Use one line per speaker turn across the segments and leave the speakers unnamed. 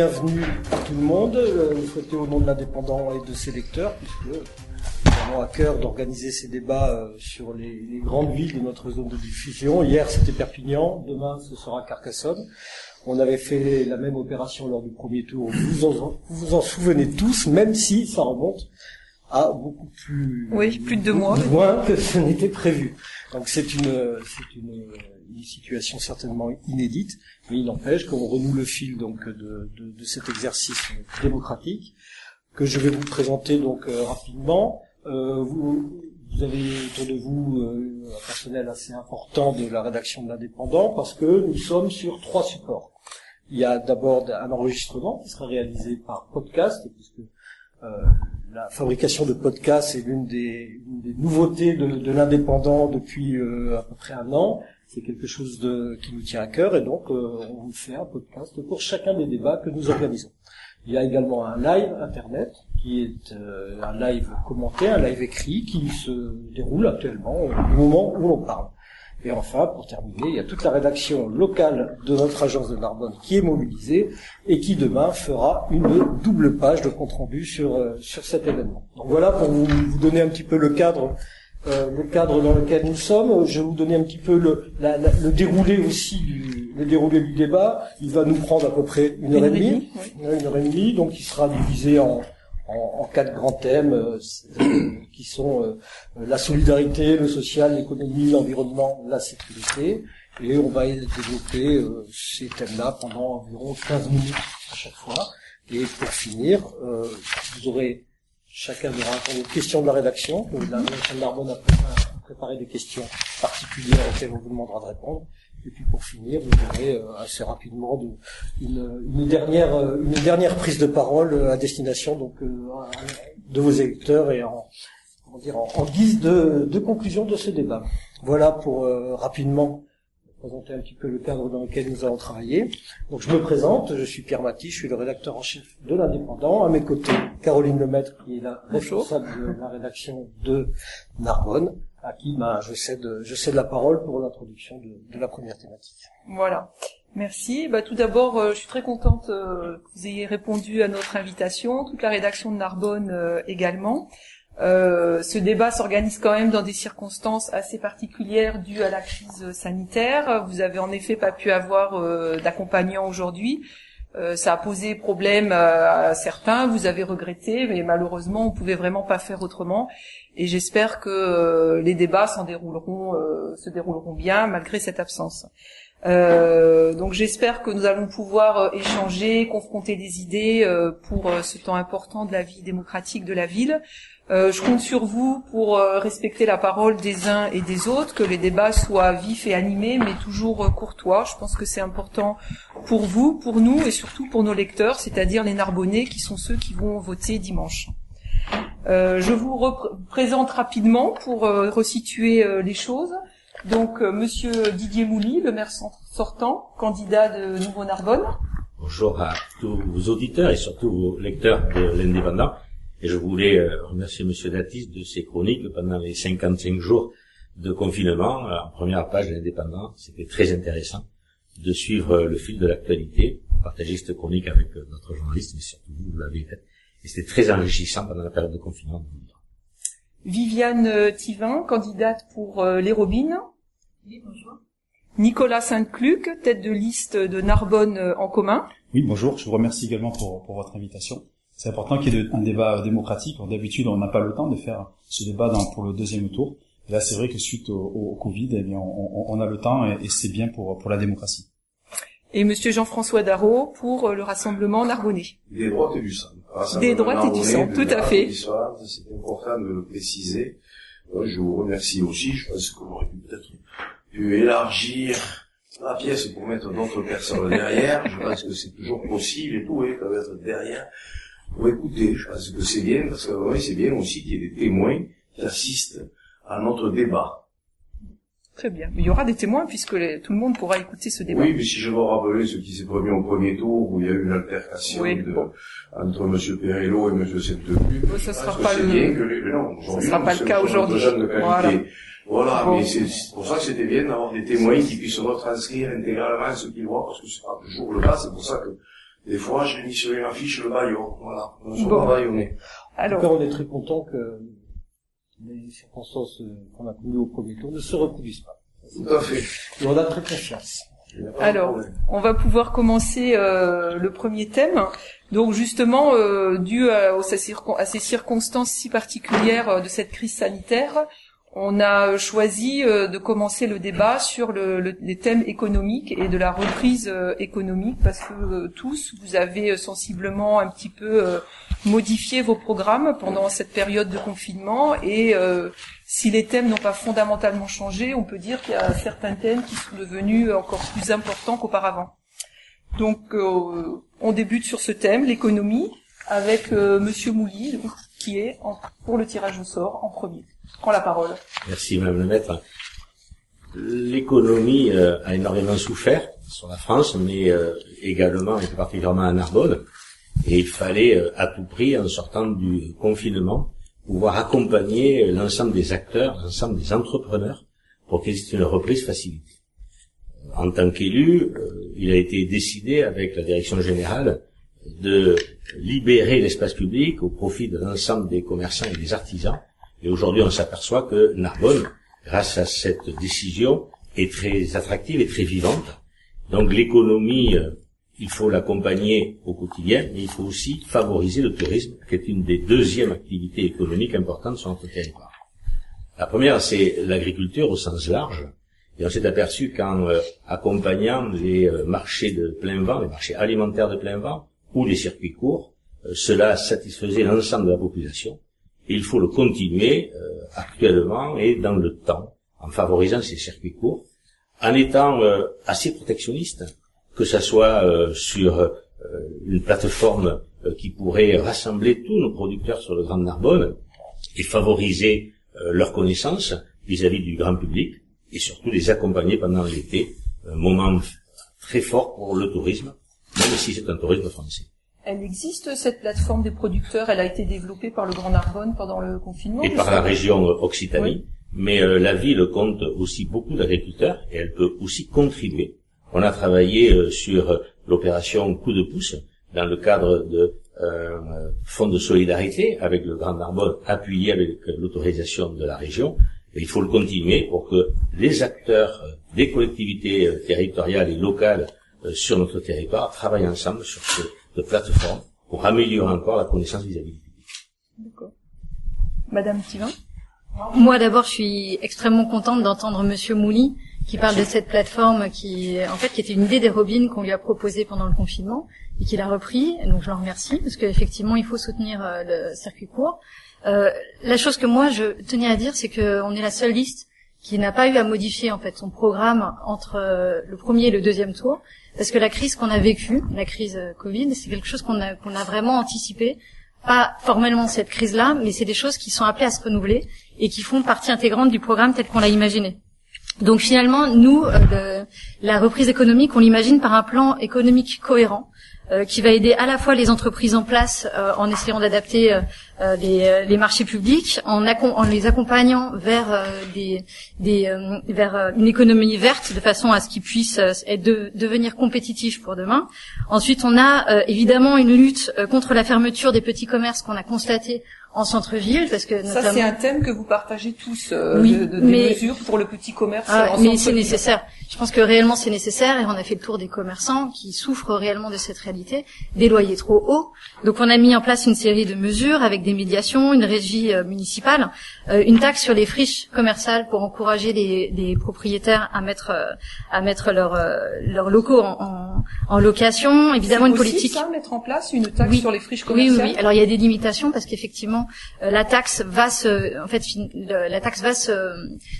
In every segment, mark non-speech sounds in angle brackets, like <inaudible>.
Bienvenue à tout le monde, euh, vous souhaitez au nom de l'indépendant et de ses lecteurs, puisque nous avons à cœur d'organiser ces débats euh, sur les, les, grandes villes de notre zone de diffusion. Hier c'était Perpignan, demain ce sera Carcassonne. On avait fait la même opération lors du premier tour, vous en, vous, en souvenez tous, même si ça remonte à beaucoup plus,
oui, plus de deux mois,
moins que ce n'était prévu. Donc c'est une, c'est une, une, situation certainement inédite, mais il n'empêche qu'on renoue le fil donc de, de, de, cet exercice démocratique que je vais vous présenter donc euh, rapidement. Euh, vous, vous, avez autour de vous euh, un personnel assez important de la rédaction de l'Indépendant parce que nous sommes sur trois supports. Il y a d'abord un enregistrement qui sera réalisé par podcast, puisque euh, la fabrication de podcasts est l'une des, des, nouveautés de, de l'indépendant depuis euh, à peu près un an. C'est quelque chose de, qui nous tient à cœur et donc euh, on vous fait un podcast pour chacun des débats que nous organisons. Il y a également un live internet qui est euh, un live commenté, un live écrit qui se déroule actuellement au moment où l'on parle. Et enfin, pour terminer, il y a toute la rédaction locale de notre agence de Narbonne qui est mobilisée et qui demain fera une double page de compte rendu sur euh, sur cet événement. Donc voilà pour vous donner un petit peu le cadre euh, le cadre dans lequel nous sommes. Je vais vous donner un petit peu le, la, la, le déroulé aussi du le déroulé du débat. Il va nous prendre à peu près une, heure et demie, une heure et demie, donc il sera divisé en en, en, quatre grands thèmes euh, qui sont euh, la solidarité, le social, l'économie, l'environnement, la sécurité. Et on va développer euh, ces thèmes-là pendant environ 15 minutes à chaque fois. Et pour finir, euh, vous aurez chacun aura une question de la rédaction. La rédaction de Narbonne a préparé des questions particulières auxquelles on vous demandera de répondre. Et puis pour finir, vous aurez euh, assez rapidement de, une, une, dernière, euh, une dernière prise de parole à destination donc euh, de vos électeurs et en, comment dire, en, en guise de, de, conclusion de ce débat. Voilà pour rapidement présenter un petit peu le cadre dans lequel nous allons travailler. Donc je me présente, je suis Pierre Maty, je suis le rédacteur en chef de l'Indépendant. À mes côtés, Caroline Lemaître, qui est la responsable de la rédaction de Narbonne à qui ben, je, cède, je cède la parole pour l'introduction de, de, la première thématique.
Voilà. Merci. Bah, tout d'abord, euh, je suis très contente euh, que vous ayez répondu à notre invitation, toute la rédaction de Narbonne euh, également. Ce débat s'organise quand même dans des circonstances assez particulières dues à la crise sanitaire. Vous avez en effet pas pu avoir d'accompagnant aujourd'hui. Euh, ça a posé problème à certains, vous avez regretté, mais malheureusement, on pouvait vraiment pas faire autrement. Et j'espère que euh, les débats s'en dérouleront, euh, se dérouleront bien malgré cette absence. donc j'espère que nous allons pouvoir échanger, confronter des idées pour ce temps important de la vie démocratique de la ville. Euh, je compte sur vous pour euh, respecter la parole des uns et des autres, que les débats soient vifs et animés, mais toujours euh, courtois. Je pense que c'est important pour vous, pour nous et surtout pour nos lecteurs, c'est-à-dire les Narbonnais qui sont ceux qui vont voter dimanche. je vous présente rapidement pour resituer les choses. Donc, Monsieur Didier Mouly, le maire sortant, candidat de Nouveau Narbonne.
Bonjour à tous vos auditeurs et surtout vos lecteurs de l'Indépendant. Et je voulais euh, remercier Monsieur Datis de ses chroniques pendant les 55 jours de confinement. En première page de l'Indépendant, c'était très intéressant de suivre le fil de l'actualité, partager cette chronique avec euh, notre journaliste, mais surtout vous, vous l'avez fait. Et c'était très enrichissant pendant la période de confinement.
Viviane euh, Thivin, candidate pour les Robines.
Oui, bonjour.
Nicolas Sainte-Cluc, tête de liste de Narbonne en commun.
Oui, bonjour. Je vous remercie également pour, pour votre invitation c'est important qu'il y ait un débat démocratique. D'habitude, on n'a pas le temps de faire ce débat dans, pour le deuxième tour. Et là, c'est vrai que suite au, au Covid, eh bien, on, on, a le temps et, et c'est bien pour, pour la démocratie.
Et Monsieur Jean-François Darro pour le rassemblement Narbonnais.
Des droites et du sang.
Des droites et du sang, tout à fait.
C'est important de le préciser. Je vous remercie aussi. Je pense qu'on aurait pu peut-être pu élargir la pièce pour mettre d'autres personnes derrière. Je pense que c'est toujours possible et tout, et peuvent être derrière pour écouter. Je pense que c'est bien, parce que oui, c'est bien aussi qu'il y ait des témoins qui assistent à notre débat.
Très bien. Mais il y aura des témoins puisque les, tout le monde pourra écouter ce débat.
Oui, mais si je veux rappeler ce qui s'est produit au premier tour, où il y a eu une altercation
oui, bon.
entre M. Perello et M. Sainte-Debu.
Bon, ça sera pas le...
bien que les... non,
ça sera pas le cas aujourd'hui.
Voilà. Voilà, bon. mais c'est pour ça que c'était bien d'avoir des témoins qui puissent retranscrire intégralement ce qu'ils voient, parce que c'est pas toujours le cas, c'est pour ça que Des fois, j'ai mis sur une affiche le baillon, voilà. Nous sommes
Bon.
tout
Alors,
cas, on est très content que les circonstances euh, qu'on a connues au premier tour ne se reproduisent pas.
Tout à fait.
Et on a très confiance.
Alors, on va pouvoir commencer euh, le premier thème. Donc justement, euh, dû à ces circonstances si particulières euh, de cette crise sanitaire, on a euh, choisi euh, de commencer le débat sur le, le- les thèmes économiques et de la reprise euh, économique parce que tous, vous avez sensiblement un petit peu modifié vos programmes pendant cette période de confinement et si les thèmes n'ont pas fondamentalement changé, on peut dire qu'il y a certains thèmes qui sont devenus encore plus importants qu'auparavant. Donc, on débute sur ce thème, l'économie, avec euh, Monsieur Mouly, qui est pour le tirage au sort en premier. Prends la parole.
Merci Madame le Maître. L'économie euh, a énormément souffert sur la France, mais euh, également et particulièrement à Narbonne. Et il fallait euh, à tout prix, en sortant du confinement, pouvoir accompagner l'ensemble des acteurs, l'ensemble des entrepreneurs, pour qu'il existe une reprise facilitée. En tant qu'élu, euh, il a été décidé avec la direction générale de libérer l'espace public au profit de l'ensemble des commerçants et des artisans. Et aujourd'hui, on s'aperçoit que Narbonne, grâce à cette décision, est très attractive et très vivante. Donc l'économie, euh, il faut l'accompagner au quotidien, mais il faut aussi favoriser le tourisme, qui est une des deuxièmes activités économiques importantes sur notre territoire. La première, c'est l'agriculture au sens large. Et on s'est aperçu qu'en euh, accompagnant les euh, marchés de plein vent, les marchés alimentaires de plein vent, ou les circuits courts, cela satisfaisait l'ensemble de la population. Il faut le continuer euh, actuellement et dans le temps, en favorisant ces circuits courts, en étant euh, assez protectionniste, que ça soit euh, sur une plateforme qui pourrait rassembler tous nos producteurs sur le Grand Narbonne et favoriser euh, leur connaissance vis-à-vis du grand public et surtout les accompagner pendant l'été, un moment très fort pour le tourisme, même si c'est un tourisme français.
Elle existe, cette plateforme des producteurs, elle a été développée par le Grand Narbonne pendant le confinement.
et par la région Occitanie.
Oui.
Mais euh, la ville compte aussi beaucoup d'agriculteurs et elle peut aussi contribuer. On a travaillé euh, sur euh, l'opération coup de pouce dans le cadre de euh, fonds de solidarité avec le Grand Narbonne appuyé avec euh, l'autorisation de la région. Et il faut le continuer pour que les acteurs euh, des collectivités territoriales et locales sur notre territoire travaillent ensemble sur cette plateforme pour améliorer encore la connaissance vis-à-vis du public.
D'accord. Madame Thivin
Moi d'abord, je suis extrêmement contente d'entendre Monsieur Mouly qui parle de cette plateforme qui, en fait, qui était une idée des Robins qu'on lui a proposée pendant le confinement et qu'il a repris. Donc je le remercie parce qu'effectivement, il faut soutenir euh, le circuit court. Euh, la chose que moi je tenais à dire, c'est qu'on est la seule liste qui n'a pas eu à modifier en fait son programme entre euh, le premier et le deuxième tour, parce que la crise qu'on a vécue, la crise euh, Covid, c'est quelque chose qu'on a a vraiment anticipé. Pas formellement cette crise-là, mais c'est des choses qui sont appelées à se renouveler et qui font partie intégrante du programme tel qu'on l'a imaginé. Donc finalement, nous, euh, la reprise économique, on l'imagine par un plan économique cohérent qui va aider à la fois les entreprises en place euh, en essayant d'adapter euh, euh, les, euh, marchés publics, en, les accompagnant vers euh, des, des, euh, euh, une économie verte de façon à ce qu'ils puissent euh, devenir compétitifs pour demain. Ensuite, on a euh, évidemment une lutte euh, contre la fermeture des petits commerces qu'on a constaté en centre-ville, parce que
Ça,
notamment
c'est un thème que vous partagez tous, euh,
Oui,
de, de- des
mais-
mesures pour le petit commerce.
Ah,
en
mais c'est nécessaire. Je pense que réellement c'est nécessaire et on a fait le tour des commerçants qui souffrent réellement de cette réalité, des loyers trop hauts. Donc on a mis en place une série de mesures avec des médiations, une régie euh, municipale, euh, une taxe sur les friches commerciales pour encourager les, les propriétaires à mettre euh, à mettre leurs leurs locaux en, en, en location. Évidemment une
possible,
politique.
ça, mettre en place une taxe
Oui.
sur les friches
Oui, oui,
commerciales.
oui. Alors il y a des limitations parce qu'effectivement la taxe va se, en fait, la taxe va se,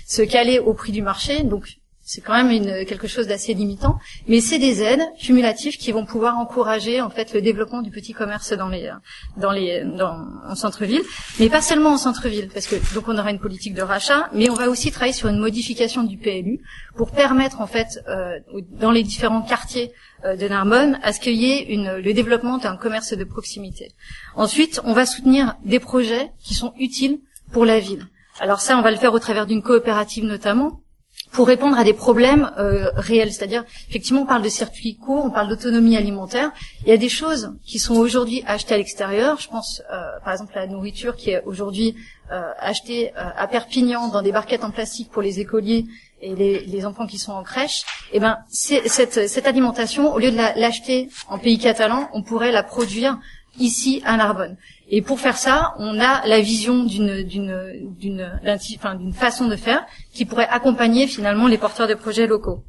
se caler au prix du marché, donc c'est quand même quelque chose d'assez limitant. Mais c'est des aides cumulatives qui vont pouvoir encourager en fait le développement du petit commerce dans les, dans les, en centre-ville, mais pas seulement en centre-ville, parce que donc on aura une politique de rachat, mais on va aussi travailler sur une modification du PLU pour permettre en fait euh, dans les différents quartiers euh, de Narbonne à ce qu'il y ait une, le développement d'un commerce de proximité. Ensuite, on va soutenir des projets qui sont utiles pour la ville. Alors ça, on va le faire au travers d'une coopérative notamment. Pour répondre à des problèmes euh, réels. C'est-à-dire, effectivement, on parle de circuits courts, on parle d'autonomie alimentaire. Il y a des choses qui sont aujourd'hui achetées à l'extérieur. Je pense, euh, par exemple, à la nourriture qui est aujourd'hui euh, achetée euh, à Perpignan dans des barquettes en plastique pour les écoliers et les, les enfants qui sont en crèche. Et ben, cette, cette alimentation, au lieu de la- l'acheter en pays catalan, on pourrait la produire ici à Narbonne. Et pour faire ça, on a la vision d'une d'une façon de faire qui pourrait accompagner finalement les porteurs de projets locaux.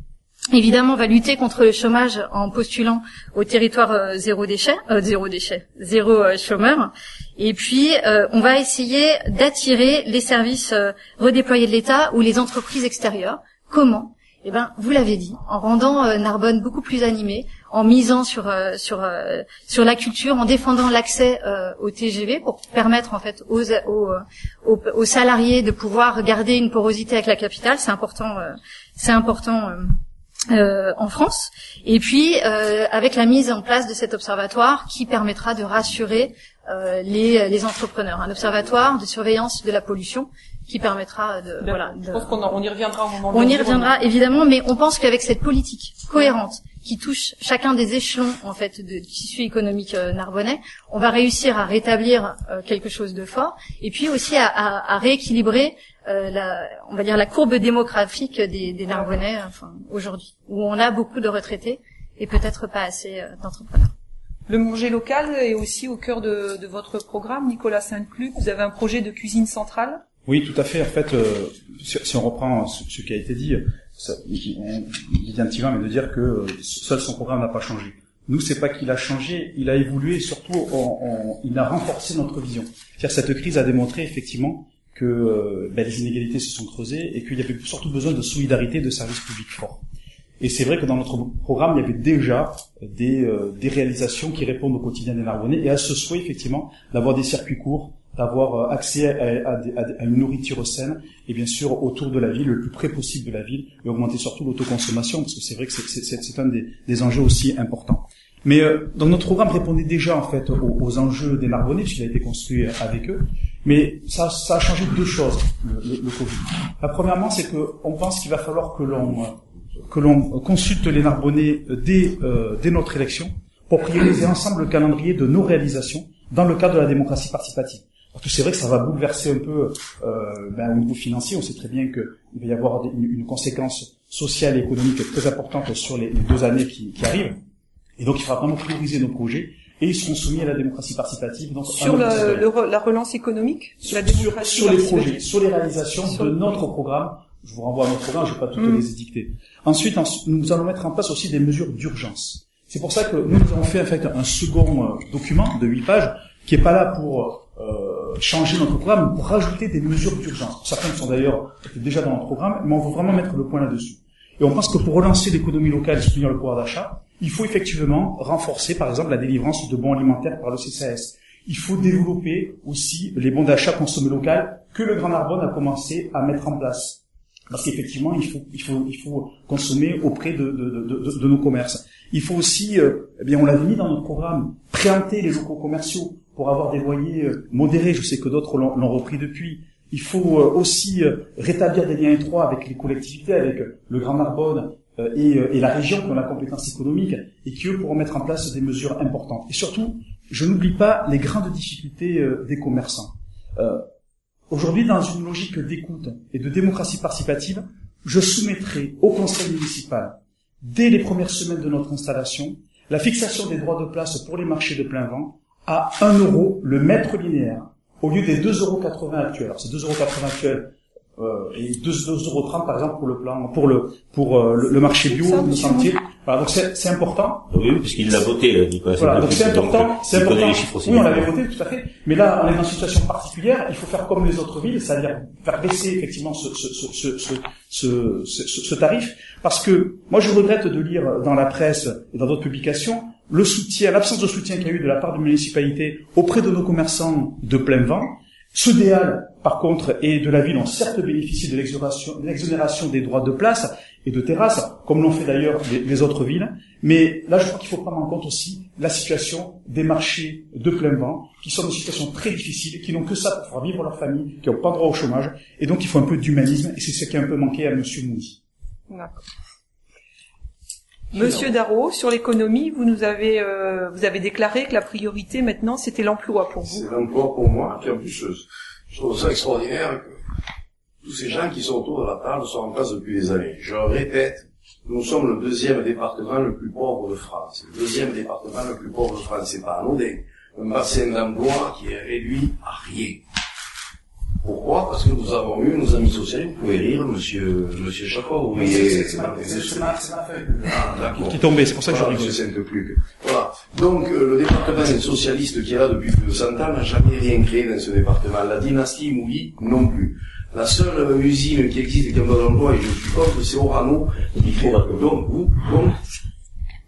Évidemment, on va lutter contre le chômage en postulant au territoire euh, zéro déchet, euh, zéro déchet, zéro euh, chômeur. Et puis, on va essayer d'attirer les services redéployés de l'État ou les entreprises extérieures. Comment? Eh ben, vous l'avez dit, en rendant euh, Narbonne beaucoup plus animée, en misant sur euh, sur euh, sur la culture, en défendant l'accès au TGV pour permettre en fait aux, aux, aux, salariés de pouvoir garder une porosité avec la capitale. C'est important. c'est important. en France, et puis avec la mise en place de cet observatoire qui permettra de rassurer les, les entrepreneurs, un observatoire de surveillance de la pollution qui permettra de voilà.
Je pense qu'on en- on y reviendra au moment
on y reviendra évidemment, mais on pense qu'avec cette politique cohérente qui touche chacun des échelons en fait de du tissu économique euh, narbonnais, on va réussir à rétablir euh, quelque chose de fort et puis aussi à, à- à rééquilibrer euh, la, on va dire la courbe démographique des, des Narbonnais enfin, aujourd'hui, où on a beaucoup de retraités et peut-être pas assez euh, d'entrepreneurs.
Le manger local est aussi au cœur de, de votre programme, Nicolas Saint-Cluc. Vous avez un projet de cuisine centrale?
Oui, tout à fait. En fait, euh, si, si on reprend ce, qui a été dit, ça, on, il vient de mais de dire que euh, seul son programme n'a pas changé. Nous, c'est pas qu'il a changé, il a évolué. et Surtout, il a renforcé notre vision. C'est-à-dire, cette crise a démontré effectivement que euh, ben, les inégalités se sont creusées et qu'il y avait surtout besoin de solidarité, de services publics forts. Et c'est vrai que dans notre programme, il y avait déjà des, des réalisations qui répondent au quotidien des Narbonnais et à ce souhait, effectivement, d'avoir des circuits courts, d'avoir euh, accès à, à à à une nourriture saine et bien sûr autour de la ville, le plus près possible de la ville et augmenter surtout l'autoconsommation parce que c'est vrai que c'est- un des, des enjeux aussi importants. Mais euh, donc notre programme répondait déjà en fait aux, aux enjeux des Narbonnais puisqu'il a été construit avec eux. Mais ça, ça a changé deux choses le, le- Covid. La premièrement, c'est que on pense qu'il va falloir que l'on euh, que l'on consulte les Narbonnais dès, euh, dès notre élection pour prioriser ensemble le calendrier de nos réalisations dans le cadre de la démocratie participative. C'est vrai que ça va bouleverser un peu euh, ben, au niveau financier. On sait très bien qu'il va y avoir une, une conséquence sociale et économique très importante sur les, les deux années qui, qui arrivent. Et donc il faudra vraiment prioriser nos projets et ils seront soumis à la démocratie participative. Donc,
Sur le re- la relance économique,
sur,
la
sur,
démocratie
sur les
participative.
projets, sur les réalisations
Sur
de
le-
notre programme. Je vous renvoie à notre programme, je ne vais pas toutes
Mm.
les édicter. Ensuite, en- nous allons mettre en place aussi des mesures d'urgence. C'est pour ça que nous, nous avons fait en fait un second euh, document de 8 pages qui est pas là pour euh, changer notre programme, pour rajouter des mesures d'urgence. Certaines sont d'ailleurs déjà dans notre programme, mais on veut vraiment mettre le point là-dessus. Et on pense que pour relancer l'économie locale et soutenir le pouvoir d'achat, il faut effectivement renforcer, par exemple, la délivrance de bons alimentaires par le CCAS. Il faut développer aussi les bons d'achat consommés local que le Grand Narbonne a commencé à mettre en place. Parce qu'effectivement, il faut, il faut, il faut consommer auprès de, de, de, de- de nos commerces. Il faut aussi, euh, eh bien, on l'avait mis dans notre programme, préempter les locaux commerciaux pour avoir des loyers euh, modérés. Je sais que d'autres l'ont repris depuis. Il faut euh, aussi euh, rétablir des liens étroits avec les collectivités, avec le Grand Narbonne et, la région qui ont la compétence économique et qui eux pourront mettre en place des mesures importantes. Et surtout, je n'oublie pas les grandes difficultés des commerçants. Aujourd'hui, dans une logique d'écoute et de démocratie participative, je soumettrai au conseil municipal, dès les premières semaines de notre installation, la fixation des droits de place pour les marchés de plein vent à 1 euro le mètre linéaire, au lieu des 2,80 euros actuels. Alors, c'est 2,80 euros actuels euh, et 2,30 euros par exemple pour le plan, pour le pour euh, le, le marché bio,
Ça,
le sentier. Voilà, donc c'est c'est important.
Oui, oui, puisqu'il l'a voté, euh, Nicolas.
Voilà, donc c'est important,
donc,
c'est important.
les chiffres aussi
Oui, on l'avait voté, tout à fait. Mais là, on est dans une situation particulière. Il faut faire comme les autres villes, c'est-à-dire faire baisser effectivement ce, ce, ce, ce, ce, ce, ce- ce tarif. Parce que moi, je regrette de lire dans la presse et dans d'autres publications le soutien, l'absence de soutien qu'il y a eu de la part des municipalités auprès de nos commerçants de plein vent. Des Halles, par contre, et de la ville ont certes bénéficié de l'exonération de des droits de place et de terrasse, comme l'ont fait d'ailleurs les, autres villes. Mais là, je crois qu'il faut prendre en compte aussi la situation des marchés de plein vent, qui sont des situations très difficiles, qui n'ont que ça pour faire vivre leur famille, qui n'ont pas droit au chômage. Et donc, il faut un peu d'humanisme, et c'est ce qui a un peu manqué à Monsieur Mouy.
D'accord. Monsieur Darro, sur l'économie, vous nous avez euh, vous avez déclaré que la priorité maintenant c'était l'emploi pour vous.
C'est l'emploi pour moi, puis en plus, euh, je trouve ça extraordinaire que tous ces gens qui sont autour de la table sont en place depuis des années. Je répète, nous sommes le deuxième département le plus pauvre de France. Le deuxième département le plus pauvre de France, c'est pas anodin. Un bassin d'emploi qui est réduit à rien. Pourquoi? Parce que nous avons eu nos amis sociaux, vous pouvez rire, monsieur, monsieur Chafot, vous voyez. Ah, d'accord.
Qui est tombé, c'est pour ça que je
Voilà,
rigole.
monsieur Sainte-Pluc. Voilà. Donc, euh, le département socialiste qui est là depuis plus de 100 ans n'a jamais rien créé dans ce département. La dynastie Mouly, non plus. La seule euh, usine qui existe qui a pas d'emploi, et je suis contre, c'est Orano. qui crée- Donc, vous, donc,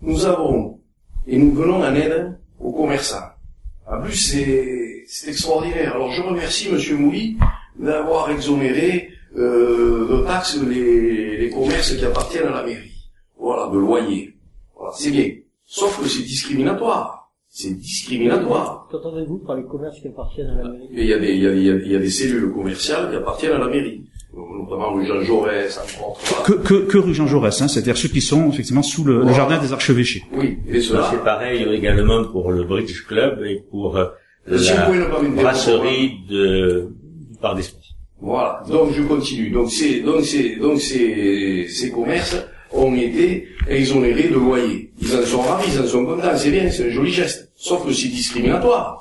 nous avons, et nous venons en aide aux commerçants. En plus, c'est, c'est extraordinaire. Alors, je remercie monsieur Mouly d'avoir exonéré, euh, de taxes les, les commerces qui appartiennent à la mairie. Voilà, de loyer. Voilà, c'est bien. Sauf que c'est discriminatoire. C'est discriminatoire.
Qu'entendez-vous par les commerces qui appartiennent à la mairie?
Il y a des, il y a, il y a- il y a des cellules commerciales qui appartiennent à la mairie. Notamment rue Jean Jaurès, entre autres. Voilà.
Que, que, que rue Jean Jaurès, hein, c'est-à-dire ceux qui sont effectivement sous le, le jardin des archevêchés.
Oui, et cela.
C'est pareil également pour le Bridge Club et pour euh, la brasserie de, du Parc des Sports.
Voilà. Donc je continue. Donc c'est donc c'est donc ces ces commerces ont été exonérés de loyer. Ils en sont ravis, ils en sont contents, c'est bien, c'est un joli geste. Sauf que c'est discriminatoire.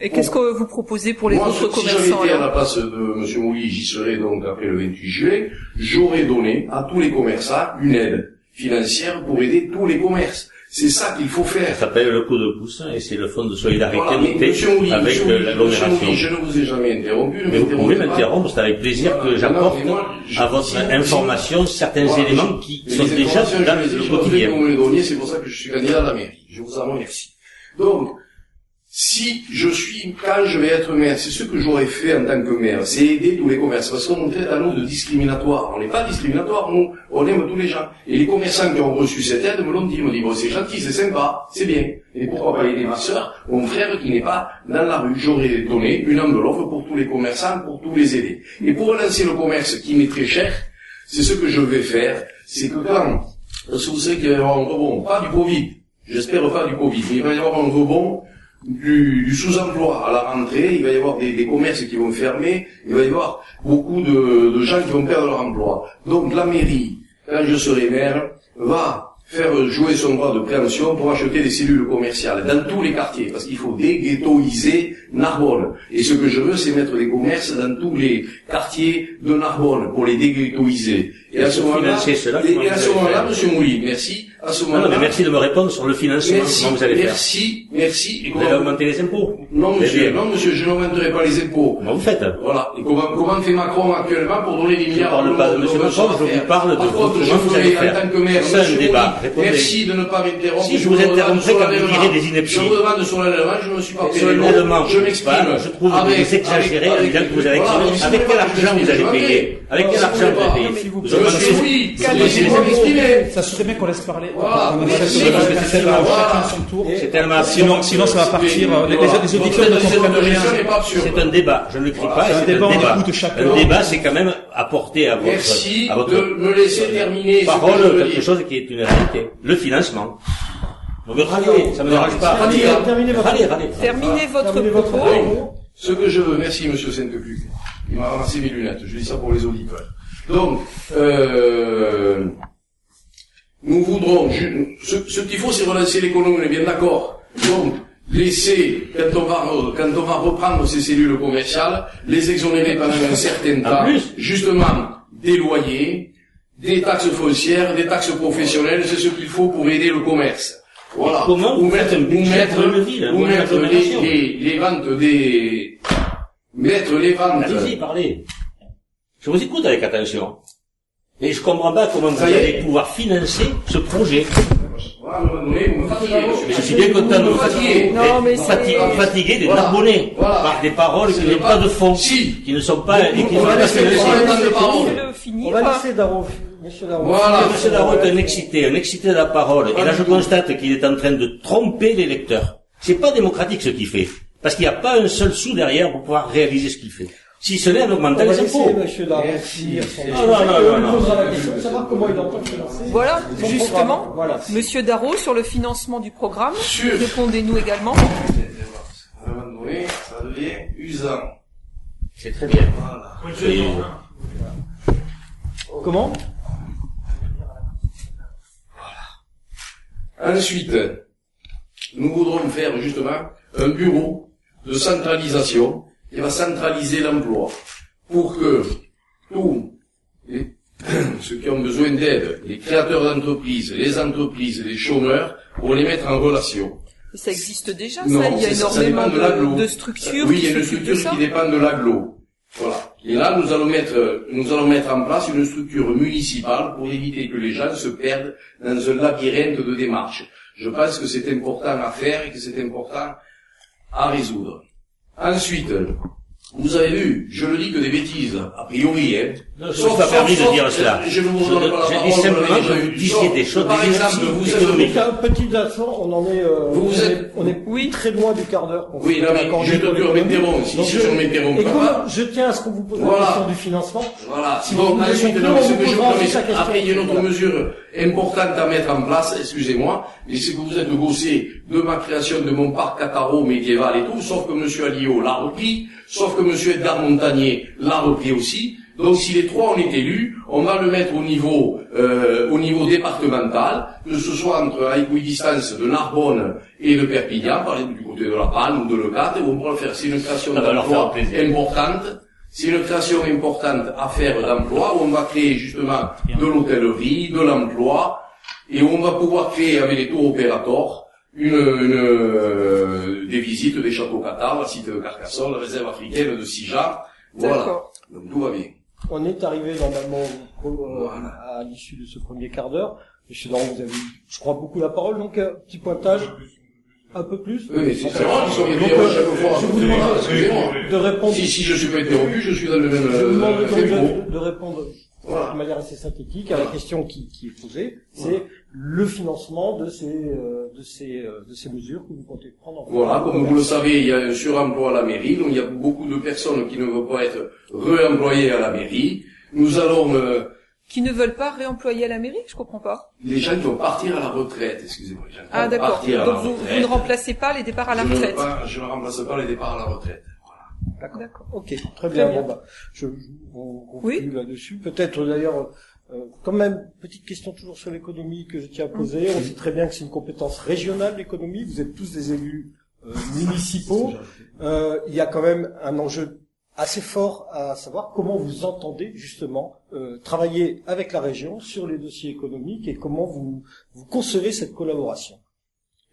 Et qu'est-ce que vous proposez pour les
Moi,
autres
si j'avais
commerçants
été à la place de M. Mouly, j'y serais donc après le 28 juillet, j'aurais donné à tous les commerçants une aide financière pour aider tous les commerces. C'est ça qu'il faut
Ça
faire.
s'appelle le coup de pouce et c'est le fonds de solidarité
Voilà, mais
avec euh, l'agglomération.
Je ne vous ai jamais interrompu. ne
Mais vous pouvez m'interrompre, c'est avec plaisir que j'apporte à votre information certains
Voilà,
éléments qui sont déjà dans le quotidien.
c'est pour ça que je suis candidat à la mairie. Je vous en remercie. Donc, si je suis, quand je vais être maire, c'est ce que j'aurais fait en tant que maire, c'est aider tous les commerces, parce qu'on traite à nous de discriminatoires. On n'est pas discriminatoire, nous, on aime tous les gens. Et les commerçants qui ont reçu cette aide me l'ont dit, m'ont dit, bon, c'est gentil, c'est sympa, c'est bien. Et pourquoi pas aider ma soeur, mon frère qui n'est pas dans la rue? J'aurais donné une enveloppe pour tous les commerçants, pour tous les aider. Et pour relancer le commerce qui m'est très cher, c'est ce que je vais faire, c'est que quand, parce que vous savez qu'il va y avoir un rebond, pas du Covid, j'espère pas du Covid, mais il va y avoir un rebond du, sous-emploi à la rentrée, il va y avoir des, commerces qui vont fermer, il va y avoir beaucoup de, de gens qui vont perdre leur emploi. Donc la mairie, quand je serai maire, va faire jouer son droit de préemption pour acheter des cellules commerciales dans tous les quartiers, parce qu'il faut déghettoiser Narbonne. Et ce que je veux, c'est mettre des commerces dans tous les quartiers de Narbonne pour les déghettoiser. Et à ce moment-là, moment-là,
faire
Monsieur Mouly, merci. À ce
Non, non,
moment-là,
mais merci de me répondre sur le financement,
merci,
comment vous allez faire.
merci, merci. Et
Vous allez augmenter les impôts.
non, monsieur, non, monsieur, je n'augmenterai pas les impôts.
Comment vous faites
Voilà. Et comment, comment fait Macron actuellement pour donner des
Je ne
milliards
parle pas de
tout le
M.
monde
Macron, je vous parle de vous,
contre, je
vous allez
en
faire.
tant que maire,
C'est un
monsieur
débat.
Merci de ne pas m'interrompre.
Si je vous
demande
interromprais quand vous direz des inepties.
Je vous demande solennellement, je ne me suis pas Je m'exprime.
je trouve que vous exagérez en
avec-
disant que vous
si
Avec quel
que
argent vous allez payer. Avec quel argent vous allez payer
M'exprimer.
Ça serait bien qu'on laisse parler. Chacun son tour.
C'est tellement
Sinon, sinon ça va partir. euh, Les, auditeurs ne comprennent
de
rien.
gestion n'est pas absurde.
C'est un débat, je ne le crie pas,
C'est un débat,
un
on
débat.
écoute chacun.
Un débat, c'est quand même apporter à votre,
Merci
à votre
de me laisser terminer que
parole quelque chose qui est une réalité. Le financement. Vous me râlez, ça me dérange pas.
Râlez,
terminez votre-
râlez, râlez.
Terminez votre
Terminez votre
propos.
propos.
Ce que je veux, merci Monsieur Sainte-Pluc. Il m'a ramassé mes lunettes. Je dis ça pour les auditeurs. Donc, euh, nous voudrons, ce, ce qu'il faut, c'est relancer l'économie, on est bien d'accord. Donc, laisser, quand on va, re- quand on va reprendre ces cellules commerciales, les exonérer pendant un certain temps, justement, des loyers, des taxes foncières, des taxes professionnelles, c'est ce qu'il faut pour aider le commerce. Voilà.
Comment vous
Ou mettre, ou mettre,
ville,
ou
une
mettre les, les, les ventes des, mettre les ventes.
Allez-y, parlez. Je vous écoute avec attention. Et je comprends pas comment vous allez pouvoir financer ce projet. Je suis bien content de vous fatiguer.
Non, mais
Voilà.
Narbonnais
Voilà.
par des paroles qui n'ont
pas-
de fond,
Si.
qui ne sont pas, et qui ne sont pas financées.
On
finir.
va laisser.
Voilà.
Monsieur Darro est un excité, un excité de la parole. Et là, je constate qu'il est en train de tromper les lecteurs. C'est pas démocratique ce qu'il fait. Parce qu'il n'y a pas un seul sou derrière pour pouvoir réaliser ce qu'il fait. Si ce n'est en
On
augmentant
va
les impôts.
monsieur Darroch
Merci. Non,
non, non,
Et
non,
on lui
non.
posera la question de savoir comment il entend financer.
Voilà, justement.
Voilà.
Monsieur Darro, sur le financement du programme, répondez-nous également.
Ça devient usant.
C'est très bien.
Voilà.
Comment?
Ensuite, nous voudrons faire justement un bureau de centralisation qui va centraliser l'emploi pour que tous les- <clears throat> ceux qui ont besoin d'aide, les créateurs d'entreprises, les entreprises, les chômeurs, pour les mettre en relation.
Et ça existe déjà,
Non,
ça. Il y a énormément
de l'aglo.
de, de structures
oui, il y a une structure qui dépend de l'aglo. Voilà. Et là, nous allons mettre, nous allons mettre en place une structure municipale pour éviter que les gens se perdent dans un labyrinthe de démarches. Je pense que c'est important à faire et que c'est important à résoudre. Ensuite, vous avez vu, je ne dis que des bêtises, a priori, hein.
Non, je ne suis pas permis de dire cela.
Je ne vous
Je-
donne pas la
je dis
parole, vous
simplement que vous disiez des choses,
Par exemple, vous
Un petit instant, on en est, euh,
Vous
on,
vous
est
êtes-
on est
Oui.
très loin du quart d'heure.
Oui, non, mais je te dure m'interrompre. Si je m'interromps
Et
pas,
je tiens à ce qu'on vous pose
Voilà.
la question du financement,
Voilà.
Si
Bon,
vous
ensuite, non, ce
vous
que je
question.
après, il y a une autre mesure importante à mettre en place, excusez-moi, mais c'est que vous êtes gossé de ma création de mon parc Cataro médiéval et tout, sauf que monsieur Alliot l'a repris, sauf que monsieur Edgar Montagnier l'a repris aussi. Donc, si les trois ont été élus, on va le mettre au niveau, euh, au niveau départemental, que ce soit entre à équidistance de Narbonne et de Perpignan, par exemple du côté de la Palme ou de Leucate, où on pourra le faire. C'est une création d'emploi importante. C'est une création importante à faire d'emploi où on va créer justement de l'hôtellerie, de l'emploi et où on va pouvoir créer avec les tours opérateurs une, une, euh, des visites des châteaux cathares, la site de Carcassonne, la réserve africaine de Sija. Voilà. Donc tout va bien.
on est arrivé normalement
Voilà.
à l'issue de ce premier quart d'heure. Monsieur vous avez, je crois, beaucoup la parole, donc un petit pointage, un peu plus.
Oui, c'est vrai qu'ils sont
euh,
chaque fois.
je vous demande
Excusez-moi.
de répondre.
Si, si je suis pas interrompu, je suis dans le même
Je vous demande
euh,
de répondre
Voilà.
de manière assez synthétique à la question qui, qui est posée, c'est le financement de ces, euh, de ces, euh, de ces mesures que vous comptez prendre en compte.
Voilà, comme vous le savez, il y a un suremploi à la mairie, donc il y a beaucoup de personnes qui ne veulent pas être réemployées à la mairie. Nous allons, euh,
Qui ne veulent pas réemployer à la mairie Je comprends pas.
les gens qui vont partir à la retraite, excusez-moi, les gens qui
Ah d'accord. Donc
la
vous,
retraite.
vous ne remplacez pas les départs à la
je, ne,
retraite.
pas- je ne remplace pas les départs à la retraite.
D'accord.
D'accord.
Ok, très bien.
bien.
Bon, bah, je, je- on
Oui.
là-dessus. Peut-être d'ailleurs, euh, quand même, petite question toujours sur l'économie que je tiens à poser. On sait très bien que c'est une compétence régionale l'économie. Vous êtes tous des élus euh, municipaux. Euh, il y a quand même un enjeu assez fort à savoir comment vous entendez justement euh, travailler avec la région sur les dossiers économiques et comment vous, vous concevez cette collaboration.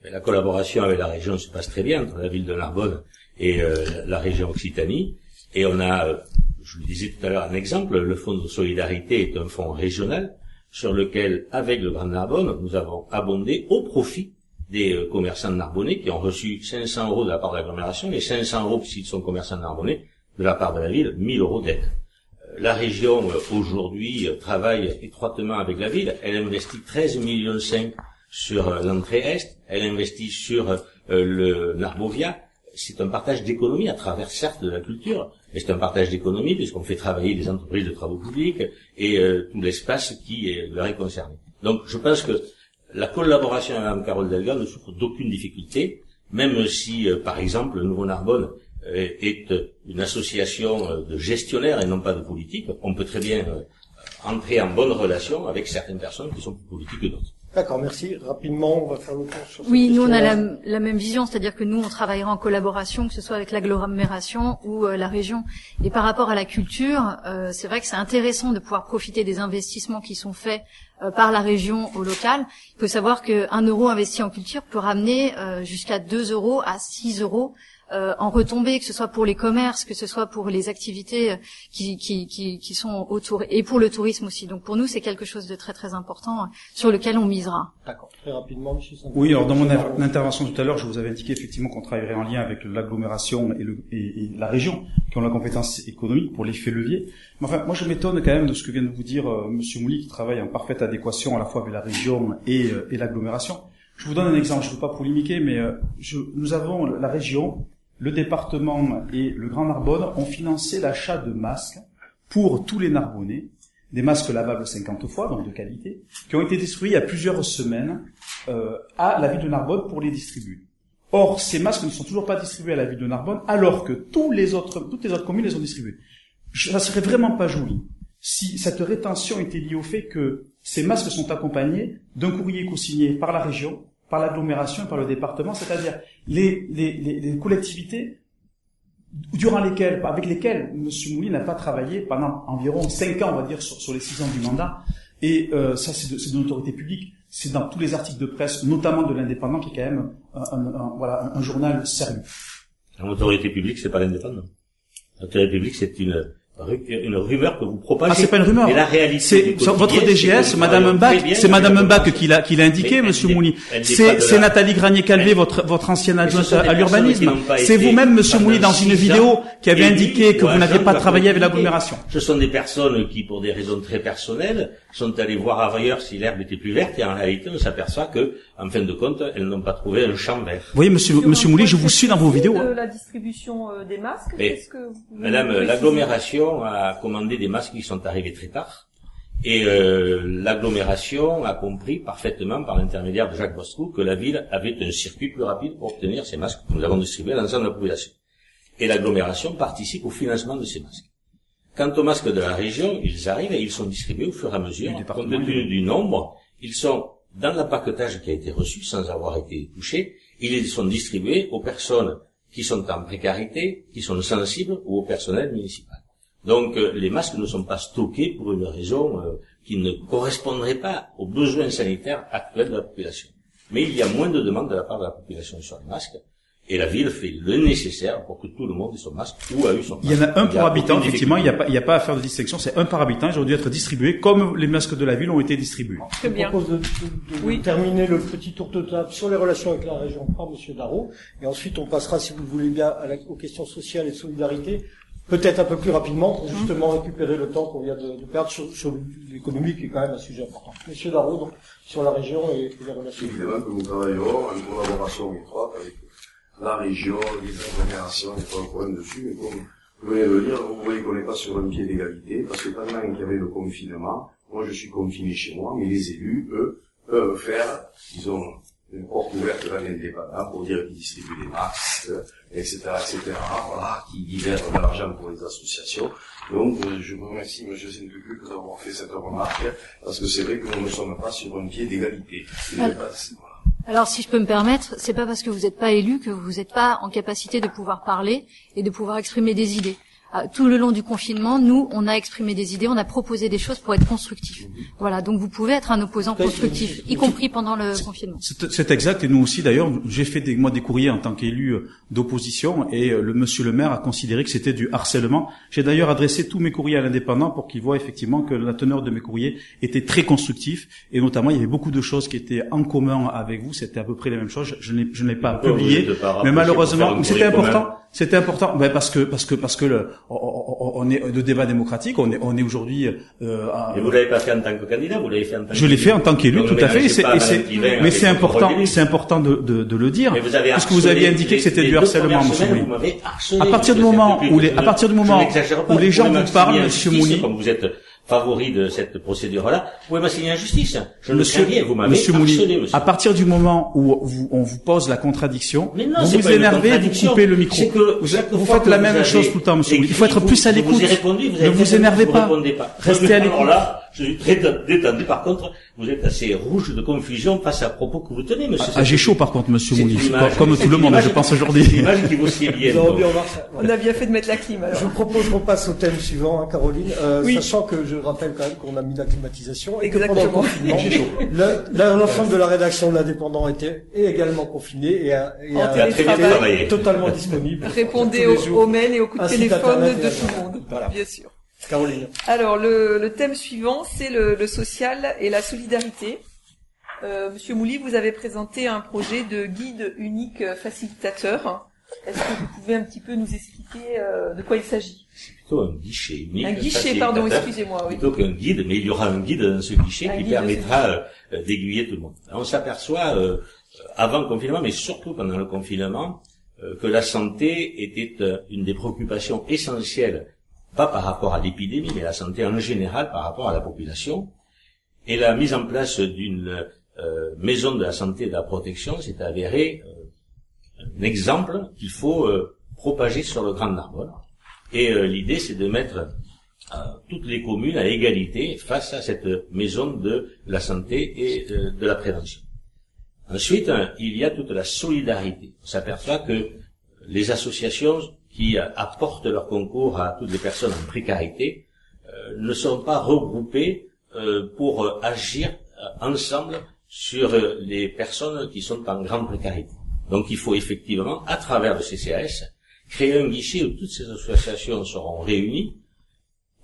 La collaboration avec la région se passe très bien entre la ville de Narbonne et euh, la région Occitanie. Et on a, euh, je le disais tout à l'heure, un exemple. Le fonds de solidarité est un fonds régional sur lequel, avec le Grand Narbonne, nous avons abondé au profit des euh, commerçants narbonnais qui ont reçu 500 euros de la part de l'agglomération et 500 euros s'ils sont commerçants narbonnais de la part de la ville, 1000 euros d'aide. La région aujourd'hui travaille étroitement avec la ville. Elle investit 13 millions 5 sur l'entrée est, elle investit sur le Narbovia. C'est un partage d'économie à travers certes de la culture, mais c'est un partage d'économie puisqu'on fait travailler des entreprises de travaux publics et euh, tout l'espace qui leur est concerné. Donc je pense que la collaboration avec Mme Carole Delga ne souffre d'aucune difficulté, même si, euh, par exemple, le Nouveau Narbonne euh, est une association de gestionnaires et non pas de politiques. On peut très bien entrer en bonne relation avec certaines personnes qui sont plus politiques que d'autres.
D'accord, merci. Rapidement, on va faire le tour sur
Oui, nous on a la, la même vision, c'est-à-dire que nous on travaillera en collaboration, que ce soit avec l'agglomération ou euh, la région. Et par rapport à la culture, euh, c'est vrai que c'est intéressant de pouvoir profiter des investissements qui sont faits euh, par la région au local. Il faut savoir qu'un euro investi en culture peut ramener euh, jusqu'à 2 euros à 6 euros euh, en retombées, que ce soit pour les commerces, que ce soit pour les activités euh, qui, qui, qui, qui sont autour, et pour le tourisme aussi. Donc pour nous, c'est quelque chose de très très important euh, sur lequel on misera.
D'accord, très rapidement, Monsieur
Oui, alors dans mon intervention tout à l'heure, je vous avais indiqué effectivement qu'on travaillerait en lien avec l'agglomération et, le- et- et la région, qui ont la compétence économique pour l'effet levier. Mais enfin, moi je m'étonne quand même de ce que vient de vous dire euh, Monsieur Mouli, qui travaille en parfaite adéquation à la fois avec la région et, euh, et l'agglomération. Je vous donne un exemple, je ne veux pas polémiquer, mais euh, je, nous avons la région, le département et le Grand Narbonne ont financé l'achat de masques pour tous les Narbonnais, des masques lavables 50 fois, donc de qualité, qui ont été distribués il y a plusieurs semaines euh, à la ville de Narbonne pour les distribuer. Or, ces masques ne sont toujours pas distribués à la ville de Narbonne, alors que tous les autres, toutes les autres communes les ont distribués. Ça serait vraiment pas joli si cette rétention était liée au fait que ces masques sont accompagnés d'un courrier co-signé par la région, par l'agglomération par le département, c'est-à-dire les, les, les, les collectivités durant lesquelles, avec lesquelles M. Mouly n'a pas travaillé pendant environ cinq ans, on va dire, sur, sur les six ans du mandat. Et euh, ça, c'est de, de l'autorité publique. C'est dans tous les articles de presse, notamment de l'Indépendant, qui est quand même un, un- voilà, un, journal sérieux.
L'autorité publique, c'est pas l'indépendant. L'autorité publique, c'est une, une rumeur que vous propagez.
Ah, c'est pas une rumeur.
Et la réalité.
C'est votre DGS, Madame Mbach, c'est Madame Mbach qui l'a qui l'a indiqué,
Mais
Monsieur
pas
C'est Nathalie Granier-Calvé, votre votre ancienne
Mais
adjointe à l'urbanisme. C'est vous-même, Monsieur Mouli, dans une vidéo qui avait indiqué que
ou
vous n'aviez pas travaillé avec l'agglomération.
Ce sont des personnes qui, pour des raisons très personnelles, sont allées voir ailleurs si l'herbe était plus verte et en réalité, on s'aperçoit que, en fin de compte, elles n'ont pas trouvé un champ vert.
Vous voyez, Monsieur Monsieur je vous suis dans vos vidéos. Hein.
la distribution euh, des masques,
Mais,
qu'est-ce que vous pouvez
Madame,
préciser
l'agglomération a commandé des masques qui sont arrivés très tard. Et euh, l'agglomération a compris parfaitement, par l'intermédiaire de Jacques Boscou, que la ville avait un circuit plus rapide pour obtenir ces masques que nous avons distribués à l'ensemble de la population. Et l'agglomération participe au financement de ces masques. Quant aux masques de la région, ils arrivent et ils sont distribués au fur et à mesure, compte tenu du nombre. Ils sont dans l'empaquetage qui a été reçu sans avoir été touché. Ils sont distribués aux personnes qui sont en précarité, qui sont sensibles ou au personnel municipal. Donc euh, les masques ne sont pas stockés pour une raison euh, qui ne correspondrait pas aux besoins sanitaires actuels de la population. Mais il y a moins de demandes de la part de la population sur les masques, et la ville fait le nécessaire pour que tout le monde ait son masque ou a eu son masque.
Il y en a un pour
a
habitant, effectivement, il n'y a pas, il y a pas à faire de distinction, c'est un par habitant, ils auraient dû être distribués comme les masques de la ville ont été distribués.
Très
Je
bien.
propose de, de- de
Oui.
terminer le petit tour de table sur les relations avec la région par Monsieur Darro, et ensuite on passera, si vous le voulez bien, à la- aux questions sociales et de solidarité, peut-être un peu plus rapidement, pour justement récupérer le temps qu'on vient de, de perdre sur, sur l'économie, qui est quand même un sujet important. Monsieur Darro, donc, sur la région et, et les relations.
Évidemment que nous travaillerons en collaboration étroite avec la région, les agglomérations, il pas problème dessus, mais comme vous venez de le dire, vous voyez qu'on n'est pas sur un pied d'égalité, parce que pendant qu'il y avait le confinement, moi je suis confiné chez moi, mais les élus, eux, peuvent faire, ils ont une porte ouverte dans l'indépendant pour dire qu'ils distribuent des masques, etc., etc., voilà, qui libèrent de l'argent pour les associations. Donc, euh, je vous remercie, Monsieur Sentucu, d'avoir fait cette remarque, parce que c'est vrai que nous ne sommes pas sur un pied d'égalité.
Alors, si je peux me permettre, c'est pas parce que vous n'êtes pas élu que vous n'êtes pas en capacité de pouvoir parler et de pouvoir exprimer des idées. Ah, Tout le long du confinement, nous, on a exprimé des idées, on a proposé des choses pour être constructifs. Voilà, donc vous pouvez être un opposant constructif, y compris pendant le confinement.
C'est c'est exact, et nous aussi d'ailleurs, j'ai fait des, moi des courriers en tant qu'élu euh, d'opposition, et euh, le monsieur le maire a considéré que c'était du harcèlement. J'ai d'ailleurs adressé tous mes courriers à l'indépendant pour qu'il voit effectivement que la teneur de mes courriers était très constructif, et notamment il y avait beaucoup de choses qui étaient en commun avec vous, c'était à peu près les mêmes choses, je, je n'ai- je n'ai pas publié, mais malheureusement, c'était important, c'était important, ben parce que parce que parce que le, on, on- est de débat démocratique, on est on est aujourd'hui euh, à-
Et vous l'avez pas fait en tant que candidat, vous l'avez fait en tant que
je l'ai fait en tant qu'élu, tout à fait, et c'est, mais c'est important, c'est important de, de, de le dire,
vous avez
puisque vous aviez indiqué que
les-
c'était
les
du harcèlement, Monsieur
harcelé,
À partir du moment où les- à partir du moment où les gens vous parlent, monsieur
justice, Favori de cette procédure-là, vous pouvez m'assigner en justice. Je ne
Monsieur,
rien, vous m'avez
Monsieur
harcelé, monsieur.
à partir du moment où vous- on vous pose la contradiction,
Mais non,
vous
c'est
vous
une
énervez, vous coupez le micro.
C'est que
Vous, faites
que
la
vous
même chose tout le temps, Monsieur Mouli. Il faut être plus à l'écoute. Ne vous énervez pas. Restez à l'écoute.
Je suis très détendu. Par contre, vous êtes assez rouge de confusion face à propos que vous tenez, monsieur.
Ah, j'ai chaud par contre, Monsieur
C'est
Mouli,
une image-
comme tout le monde, je pense aujourd'hui.
qui vous sied bien.
On a bien fait de mettre la clim alors.
Je vous propose qu'on passe au thème suivant, hein, Caroline, euh,
Oui.
sachant que je rappelle quand même qu'on a mis la climatisation et que pendant le confinement, l'ensemble de la rédaction de l'indépendant était est également confinée et, a, et
En
a
très bien
télétravail.
travaillé.
totalement disponible.
Répondez aux, aux mails et aux coups de téléphone de tout le monde,
Voilà.
bien sûr.
Caroline.
Alors le, le thème suivant, c'est le, le social et la solidarité. Euh, Monsieur Mouli, vous avez présenté un projet de guide unique facilitateur. Est-ce que vous pouvez un petit peu nous expliquer euh, de quoi il s'agit?
Plutôt un guichet unique.
Un guichet, pardon, excusez-moi. Oui.
Plutôt qu'un guide, mais il y aura un guide dans ce guichet
Un
qui
guide,
permettra euh, d'aiguiller tout le monde. On s'aperçoit, euh, avant le confinement, mais surtout pendant le confinement, euh, que la santé était euh, une des préoccupations essentielles, pas par rapport à l'épidémie, mais la santé en général par rapport à la population. Et la mise en place d'une euh, maison de la santé et de la protection s'est avérée un exemple qu'il faut propager sur le Grand Narbonne. Et l'idée, c'est de mettre toutes les communes à égalité face à cette maison de la santé et de la prévention. Ensuite, hein, il y a toute la solidarité. On s'aperçoit que les associations qui apportent leur concours à toutes les personnes en précarité euh, ne sont pas regroupées euh, pour agir euh, ensemble sur les personnes qui sont en grande précarité. Donc il faut effectivement, à travers le CCAS, créer un guichet où toutes ces associations seront réunies,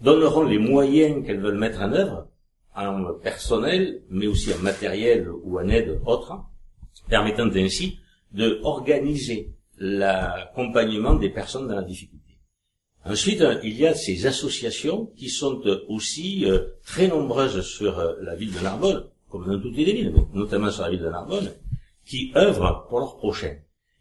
donneront les moyens qu'elles veulent mettre en œuvre, en personnel, mais aussi en matériel ou en aide autre, permettant ainsi de organiser l'accompagnement des personnes dans la difficulté. Ensuite, il y a ces associations qui sont aussi euh, très nombreuses sur euh, la ville de Narbonne, comme dans toutes les villes, notamment sur la ville de Narbonne, qui œuvrent pour leurs prochains.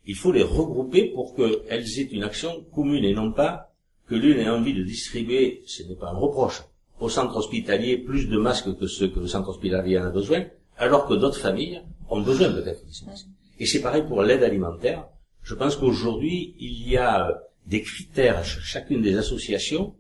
Il faut les regrouper pour qu'elles aient une action commune et non pas que l'une ait envie de distribuer, ce n'est pas un reproche, au centre hospitalier plus de masques que ceux que le centre hospitalier en a besoin, alors que d'autres familles ont besoin peut-être de ces masques. Et c'est pareil pour l'aide alimentaire. Je pense qu'aujourd'hui, il y a euh, des critères chacune des associations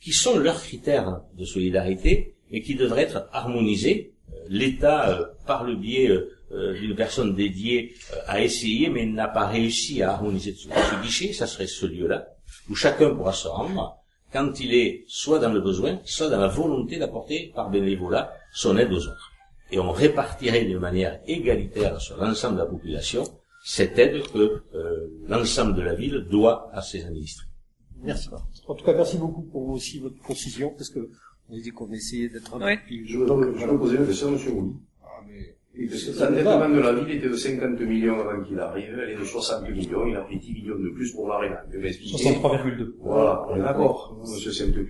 qui sont leurs critères de solidarité et qui devraient être harmonisés. Euh, L'État, euh, par le biais d'une personne dédiée, a essayé mais n'a pas réussi à harmoniser ce, ce guichet. Ça serait ce lieu-là où chacun pourra se rendre quand il est soit dans le besoin, soit dans la volonté d'apporter par bénévolat son aide aux autres. Et on répartirait d'une manière égalitaire sur l'ensemble de la population cette aide que euh, l'ensemble de la ville doit à ses administrés.
Merci. En tout cas, merci beaucoup pour aussi votre précision, parce que on a dit qu'on essayait d'être un
peu plus... Je, veux poser une question, M. Mouli. Ah, mais... L'endettement de la ville était de 50 millions avant qu'il arrive, elle est de 60 millions, il a pris 10 millions de plus pour l'ARENA.
63,2.
Voilà, on est d'accord, M.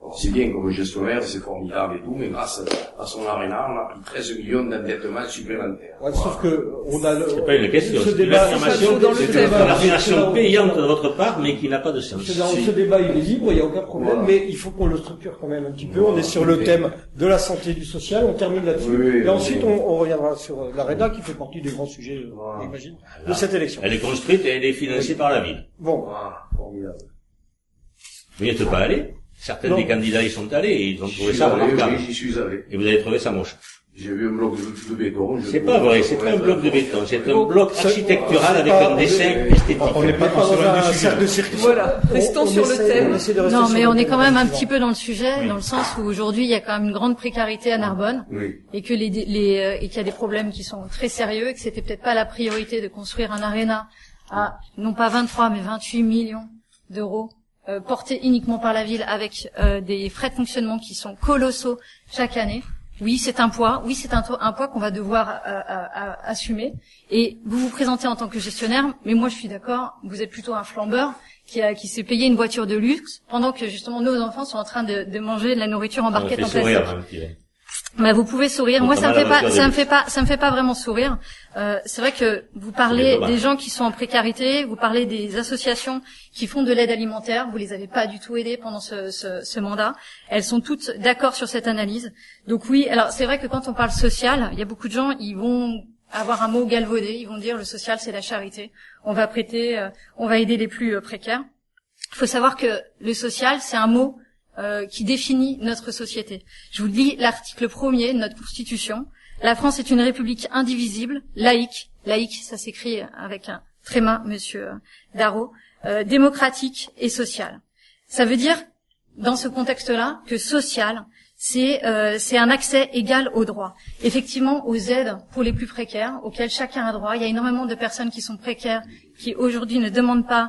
Saint-Ocupe. C'est bien comme gestionnaire, c'est formidable et tout, mais grâce à son aréna, on a pris 13 millions d'endettement supplémentaires.
Ouais, Sauf que on a le,
c'est pas une question, c'est une affirmation, c'est une affirmation payante de votre part, mais qui n'a pas de sens.
Dans ce débat, il est libre, il n'y a aucun problème, mais il faut qu'on le structure quand même un petit peu. On est sur le thème de la santé et du social, on termine là-dessus. et ensuite, on, on, reviendra sur l'ARENA, qui fait partie des grands sujets, euh, j'imagine, de cette élection.
Elle est construite et elle est financée par la ville.
Bon.
Ah, formidable.
Vous n'y êtes pas allé? Certains des candidats y sont allés et ils ont trouvé ça remarquable.
j'y suis allé.
Et vous avez trouvé ça moche.
J'ai vu un bloc de, de béton.
C'est pas vrai, c'est pas un bloc de béton, c'est un bloc architectural avec un dessin esthétique.
On n'est pas dans un cercle de circuit.
Voilà, restons sur le thème.
Non, mais on est quand même un petit peu dans le sujet, dans le sens où aujourd'hui il y a quand même une grande précarité à Narbonne, et que les, les euh, et qu'il y a des problèmes qui sont très sérieux, et que c'était peut-être pas la priorité de construire un aréna à non pas 23 mais 28 millions d'euros euh, porté uniquement par la ville avec euh, des frais de fonctionnement qui sont colossaux chaque année. Oui, c'est un poids. Oui, c'est un, un, poids qu'on va devoir euh, assumer. Et vous vous présentez en tant que gestionnaire, mais moi je suis d'accord. Vous êtes plutôt un flambeur qui, a, qui s'est payé une voiture de luxe pendant que justement nos enfants sont en train de, de manger de la nourriture en barquette en plastique. Bah, vous pouvez sourire. Moi, ça me fait pas, ça me fait pas, ça me fait pas vraiment sourire. Euh, c'est vrai que vous parlez des gens qui sont en précarité, vous parlez des associations qui font de l'aide alimentaire. Vous les avez pas du tout aidées pendant ce, ce, ce mandat. Elles sont toutes d'accord sur cette analyse. Donc oui, alors c'est vrai que quand on parle social, il y a beaucoup de gens, ils vont avoir un mot galvaudé. Ils vont dire le social, c'est la charité. On va prêter, euh, on va aider les plus euh, précaires. Il faut savoir que le social, c'est un mot euh, qui définit notre société. Je vous lis l'article premier de notre Constitution. La France est une république indivisible, laïque, laïque, ça s'écrit avec un tréma, monsieur Darro, euh, démocratique et sociale. Ça veut dire, dans ce contexte-là, que social, c'est euh, c'est un accès égal aux droits. Effectivement, aux aides pour les plus précaires, auxquelles chacun a droit. Il y a énormément de personnes qui sont précaires, qui aujourd'hui ne demandent pas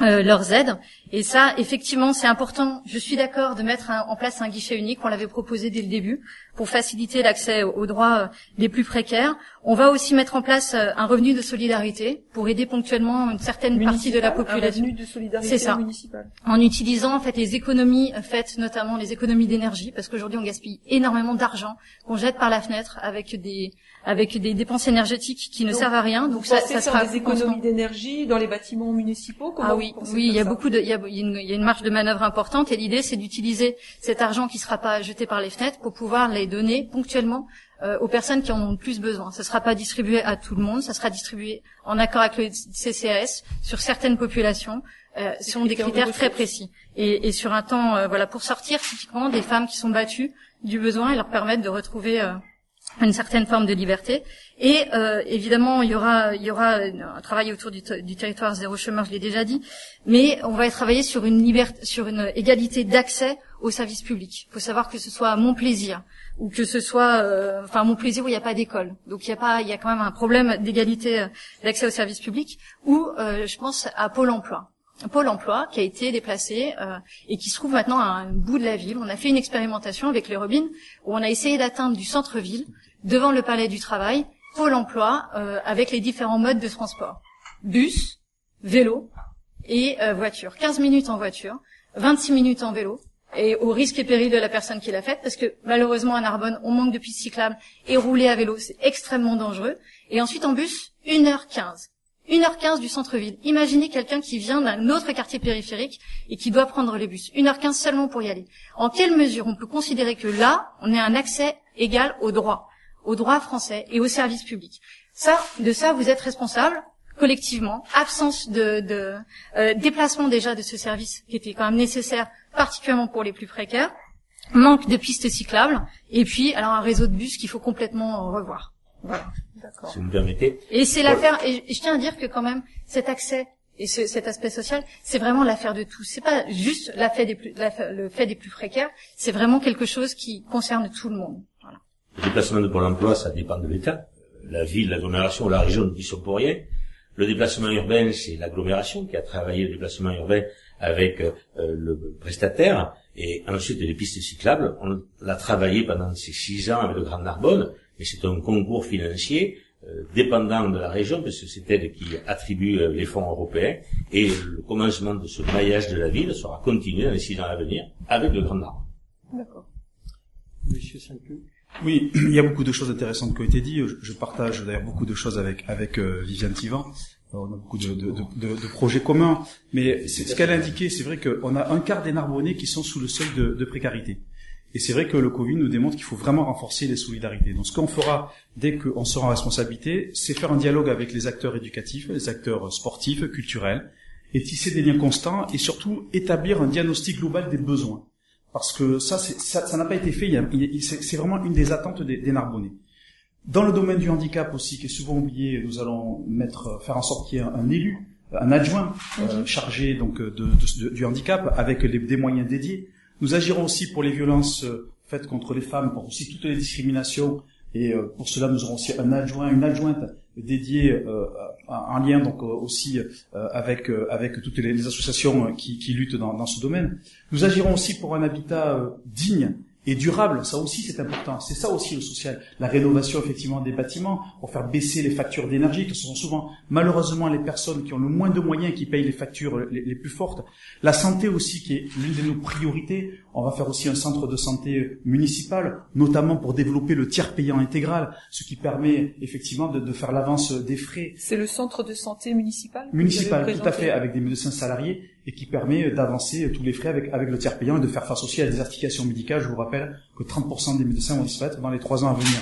euh, leurs aides. Et ça, effectivement, c'est important. Je suis d'accord de mettre en place un guichet unique. On l'avait proposé dès le début pour faciliter l'accès aux droits des plus précaires. On va aussi mettre en place euh, un revenu de solidarité pour aider ponctuellement une certaine partie de la
Un
population
revenu de solidarité
C'est ça.
municipale.
en utilisant en fait les économies euh, faites notamment les économies d'énergie parce qu'aujourd'hui on gaspille énormément d'argent qu'on jette par la fenêtre avec des avec des dépenses énergétiques qui ne
Donc,
servent à rien donc ça, ça sera
des économies d'énergie dans les bâtiments municipaux Comment
ah oui, oui, il y a beaucoup de, il y a, une, il y a une marge de manœuvre importante et l'idée c'est d'utiliser cet argent qui sera pas jeté par les fenêtres pour pouvoir les donner ponctuellement euh, aux personnes qui en ont le plus besoin. Ça sera pas distribué à tout le monde, ça sera distribué en accord avec le CCAS sur certaines populations, euh, selon des
critères de
très précis et, et sur un temps, euh, voilà, pour sortir typiquement des femmes qui sont battues du besoin et leur permettre de retrouver euh, une certaine forme de liberté. Et euh, évidemment, il y aura, il y aura un travail autour du territoire zéro chômeur, je l'ai déjà dit, mais on va travailler sur une liberté, sur une égalité d'accès aux services publics. Il faut savoir que ce soit à mon plaisir ou que ce soit, euh, enfin mon plaisir où il n'y a pas d'école. Donc il y a pas, il y a quand même un problème d'égalité euh, d'accès aux services publics. Ou euh, je pense à Pôle Emploi. Pôle emploi qui a été déplacé euh, et qui se trouve maintenant à un bout de la ville. On a fait une expérimentation avec les Robins où on a essayé d'atteindre du centre-ville devant le palais du travail Pôle emploi euh, avec les différents modes de transport. Bus, vélo et voiture. 15 minutes en voiture, 26 minutes en vélo et au risque et péril de la personne qui l'a faite parce que malheureusement à Narbonne on manque de pistes cyclables et rouler à vélo c'est extrêmement dangereux. Et ensuite en bus, 1h15. 1h15 du centre-ville. Imaginez quelqu'un qui vient d'un autre quartier périphérique et qui doit prendre le bus. 1h15 seulement pour y aller. En quelle mesure on peut considérer que là, on ait un accès égal aux droits, aux droits français et aux services publics Ça, de ça, vous êtes responsable collectivement. Absence de, de euh, déplacement déjà de ce service qui était quand même nécessaire, particulièrement pour les plus précaires. Manque de pistes cyclables. Et puis, alors un réseau de bus qu'il faut complètement euh, revoir. Voilà.
D'accord.
Si vous me permettez.
Et c'est l'affaire, et je tiens à dire que quand même, cet accès et ce- cet aspect social, c'est vraiment l'affaire de tous. C'est pas juste l'affaire des plus, le fait des plus précaires, c'est vraiment quelque chose qui concerne tout le monde. Voilà.
Le déplacement de Pôle emploi, ça dépend de l'État. La ville, l'agglomération, la région n'y sont pour rien. Le déplacement urbain, c'est l'agglomération qui a travaillé le déplacement urbain avec euh, le prestataire. Et ensuite, les pistes cyclables, on l'a travaillé pendant ces six ans avec le Grand Narbonne, mais c'est un concours financier euh, dépendant de la région, parce que c'est elle qui attribue euh, les fonds européens, et le commencement de ce maillage de la ville sera continué dans les six ans à venir avec le Grand Narbonne.
D'accord.
Monsieur Saint-Cloud.
Oui, <clears throat> il y a beaucoup de choses intéressantes qui ont été dites. Je, je partage d'ailleurs beaucoup de choses avec avec euh, Viviane Tivan. On a beaucoup de, de, de, de- projets communs, mais ce qu'elle a indiqué, c'est vrai qu'on a un quart des Narbonnais qui sont sous le seuil de, précarité. Et c'est vrai que le Covid nous démontre qu'il faut vraiment renforcer les solidarités. Donc ce qu'on fera dès qu'on sera en responsabilité, c'est faire un dialogue avec les acteurs éducatifs, les acteurs sportifs, culturels, et tisser des liens constants et surtout établir un diagnostic global des besoins. Parce que ça, ça n'a pas été fait. c'est vraiment une des attentes des, des Narbonnais. Dans le domaine du handicap aussi, qui est souvent oublié, nous allons mettre, faire en sorte qu'il y ait un, un élu, un adjoint euh, chargé donc de, de- de- du handicap avec les- des moyens dédiés. Nous agirons aussi pour les violences euh, faites contre les femmes, pour aussi toutes les discriminations. Et euh, pour cela, nous aurons aussi un adjoint, une adjointe dédiée euh, en lien donc euh, aussi euh, avec euh, avec toutes les, les associations euh, qui, qui luttent dans, dans ce domaine. Nous agirons aussi pour un habitat euh, digne et durable. Ça aussi, c'est important. C'est ça aussi le social. La rénovation effectivement des bâtiments pour faire baisser les factures d'énergie, que ce sont souvent malheureusement les personnes qui ont le moins de moyens qui payent les factures les, les plus fortes. La santé aussi, qui est l'une de nos priorités. On va faire aussi un centre de santé municipal, notamment pour développer le tiers payant intégral, ce qui permet effectivement de, de faire l'avance des frais
C'est le centre de santé municipal
municipal, tout à fait, avec des médecins salariés et qui permet d'avancer tous les frais avec, avec le tiers payant et de faire face aussi à des artifications médicales. Je vous rappelle que 30% des médecins vont disparaître dans les trois ans à venir.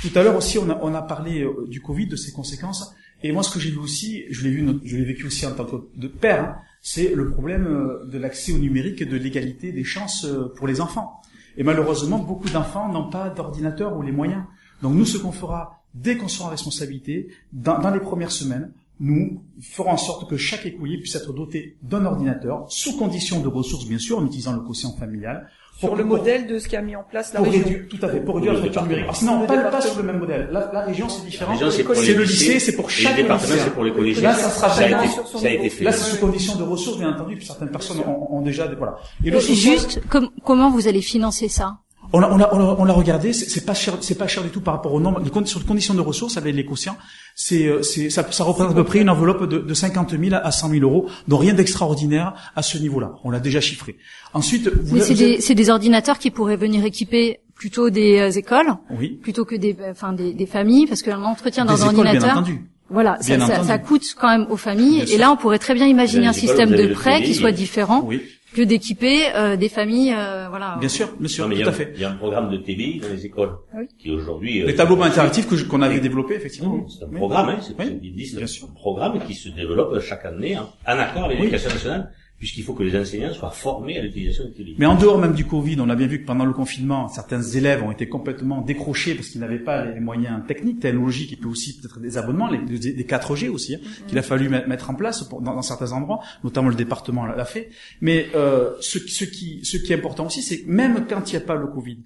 Tout à l'heure aussi, on a, on a parlé euh, du Covid, de ses conséquences. Et moi, ce que j'ai vu aussi, je l'ai vu, je l'ai vécu aussi en tant que de père, hein, c'est le problème euh, de l'accès au numérique et de l'égalité des chances euh, pour les enfants. Et malheureusement, beaucoup d'enfants n'ont pas d'ordinateur ou les moyens. Donc nous, ce qu'on fera dès qu'on sera en responsabilité, dans, dans les premières semaines, nous ferons en sorte que chaque écolier puisse être doté d'un ordinateur, sous condition de ressources bien sûr, en utilisant le quotient familial.
Sur
pour-
le modèle de ce qu'a mis en place la
pour
région.
réduire, tout à fait, pour réduire la
département.
numérique. Sinon,
Le
pas, sur le même modèle. La, la région, c'est différent.
C'est
le lycée, c'est pour chaque lycéen.
c'est pour les collégiens.
Là, ça sera
ça a
vraiment-
été, ça a fait.
Là, c'est sous condition de ressources, bien entendu, puis certaines personnes ont, ont déjà des, voilà. Et
Juste, com- comment vous allez financer ça?
On l'a, on l'a, on l'a- on l'a regardé, c'est pas cher, c'est pas cher du tout par rapport au nombre. Les conditions, sur les conditions de ressources avec les quotients, c'est, euh, c'est, ça, ça représente à peu près une enveloppe de, de 50 000 à 100 000 euros, donc rien d'extraordinaire à ce niveau-là. On l'a déjà chiffré. Ensuite, vous,
Mais c'est des, c'est des ordinateurs qui pourraient venir équiper plutôt des euh, écoles,
oui,
plutôt que des, enfin des, des familles, parce qu'un entretien dans
des
un
écoles, bien
ordinateur,
entendu.
voilà, ça, coûte quand même aux familles.
Bien
et
sûr.
là, on pourrait très bien imaginer un système de prêt qui soit différent
Oui,
que d'équiper euh, des familles, euh, voilà.
bien sûr, bien sûr,
Non, mais il y
tout
a-
à fait.
Il y a un programme de TBI dans les écoles
Oui.
qui aujourd'hui. euh,
Les tableaux interactifs que je- qu'on avait développés, effectivement.
C'est un
Oui.
programme, hein, c'est
bien sûr.
un programme qui se développe chaque année en, en accord avec
Oui.
l'éducation nationale, puisqu'il faut que les enseignants soient formés à l'utilisation des TBI.
Mais en dehors même du Covid, on a bien vu que pendant le confinement, certains élèves ont été complètement décrochés parce qu'ils n'avaient pas les moyens techniques, technologiques, et puis aussi peut-être des abonnements, les, des 4G aussi, hein, qu'il a fallu met- mettre en place pour- dans, dans certains endroits, notamment le département l'a l'a fait. Mais euh, ce, qui- ce, qui, ce qui est important aussi, c'est que même quand il n'y a pas le Covid,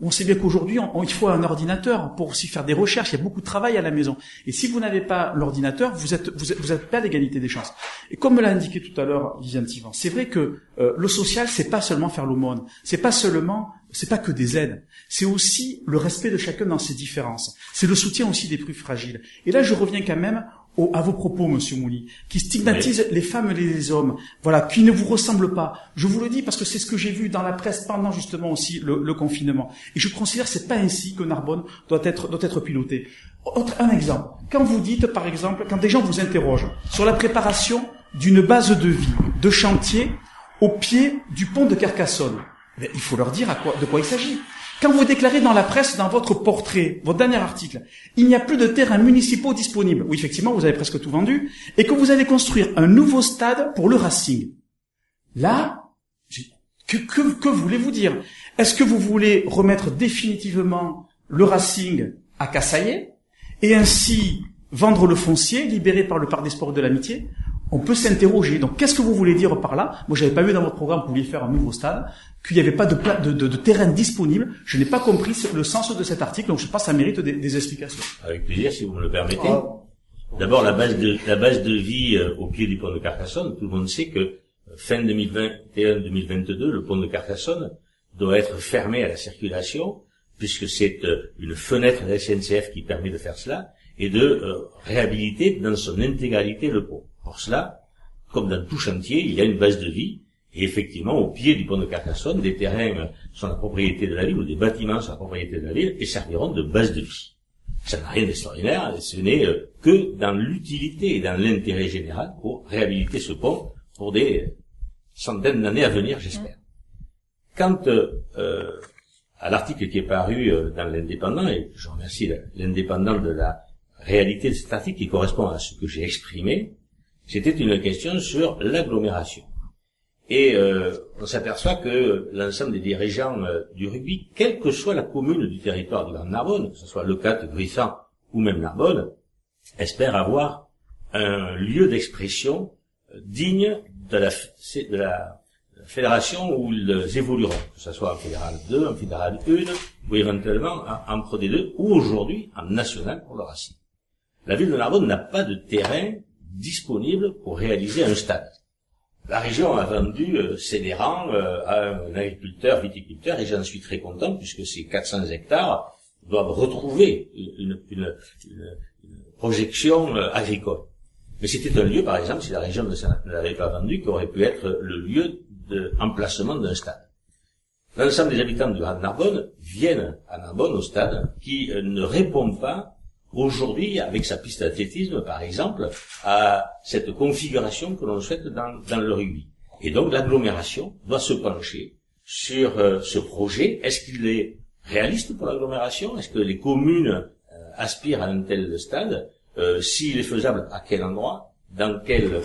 on sait bien qu'aujourd'hui, il faut un ordinateur pour aussi faire des recherches. Il y a beaucoup de travail à la maison. Et si vous n'avez pas l'ordinateur, vous êtes, vous êtes, vous êtes pas à l'égalité des chances. Et comme me l'a indiqué tout à l'heure Viviane Tivan, c'est vrai que euh, le social, c'est pas seulement faire l'aumône, c'est pas seulement, c'est pas que des aides, c'est aussi le respect de chacun dans ses différences. C'est le soutien aussi des plus fragiles. Et là, je reviens quand même au- à vos propos, Monsieur Mouli, qui stigmatisent les femmes et les hommes, voilà, qui ne vous ressemblent pas. Je vous le dis parce que c'est ce que j'ai vu dans la presse pendant justement aussi le, confinement. Et je considère que c'est pas ainsi que Narbonne doit être doit être piloté. Autre, un exemple. Quand vous dites, par exemple, quand des gens vous interrogent sur la préparation d'une base de vie, de chantier, au pied du pont de Carcassonne, il faut leur dire de quoi il s'agit. Quand vous déclarez dans la presse, dans votre portrait, votre dernier article, il n'y a plus de terrains municipaux disponibles, oui effectivement vous avez presque tout vendu, et que vous allez construire un nouveau stade pour le Racing. Là, que voulez-vous dire? Est-ce que vous voulez remettre définitivement le Racing à Cassaillet et ainsi vendre le foncier libéré par le parc des sports de l'amitié? On peut s'interroger. Donc, qu'est-ce que vous voulez dire par là? Moi, j'avais pas vu dans votre programme que vous vouliez faire un nouveau stade, qu'il n'y avait pas de, pla- de, de, de terrain disponible. Je n'ai pas compris le sens de cet article, donc je pense que ça mérite des, des explications.
Avec plaisir, si vous me le permettez.
Ah,
D'abord, la base de la base de vie euh, au pied du pont de Carcassonne. Tout le monde sait que fin 2021-2022, le pont de Carcassonne doit être fermé à la circulation, puisque c'est euh, une fenêtre de la SNCF qui permet de faire cela, et de euh, réhabiliter dans son intégralité le pont. Pour cela, comme dans tout chantier, il y a une base de vie, et effectivement, au pied du pont de Carcassonne, des terrains euh, sont la propriété de la ville, ou des bâtiments sont la propriété de la ville, et serviront de base de vie. Ça n'a rien d'extraordinaire, ce n'est euh, que dans l'utilité et dans l'intérêt général pour réhabiliter ce pont pour des centaines d'années à venir, j'espère. Quant euh, euh, à l'article qui est paru euh, dans l'Indépendant, et je remercie l'Indépendant de la réalité de cet article qui correspond à ce que j'ai exprimé, c'était une question sur l'agglomération. Et euh, on s'aperçoit que l'ensemble des dirigeants euh, du rugby, quelle que soit la commune du territoire du Grand Narbonne, que ce soit Le Cat, ou même Narbonne, espèrent avoir un lieu d'expression euh, digne de la, de la fédération où ils évolueront, que ce soit en fédéral 2, en fédéral 1, ou éventuellement en, en Pro D2, ou aujourd'hui en national pour le Racing. La ville de Narbonne n'a pas de terrain disponible pour réaliser un stade. La région a vendu euh, ses euh, à un agriculteur, viticulteur, et j'en suis très content puisque ces 400 hectares doivent retrouver une, projection euh, agricole. Mais c'était un lieu, par exemple, si la région ne l'avait pas vendu, qui aurait pu être le lieu d'emplacement d'un stade. L'ensemble des habitants Grand Narbonne viennent à Narbonne au stade qui euh, ne répond pas aujourd'hui, avec sa piste d'athlétisme par exemple, à cette configuration que l'on souhaite dans, dans le rugby. Et donc l'agglomération doit se pencher sur euh, ce projet. Est-ce qu'il est réaliste pour l'agglomération? Est-ce que les communes euh, aspirent à un tel stade? Euh, S'il est faisable, à quel endroit? Dans quelle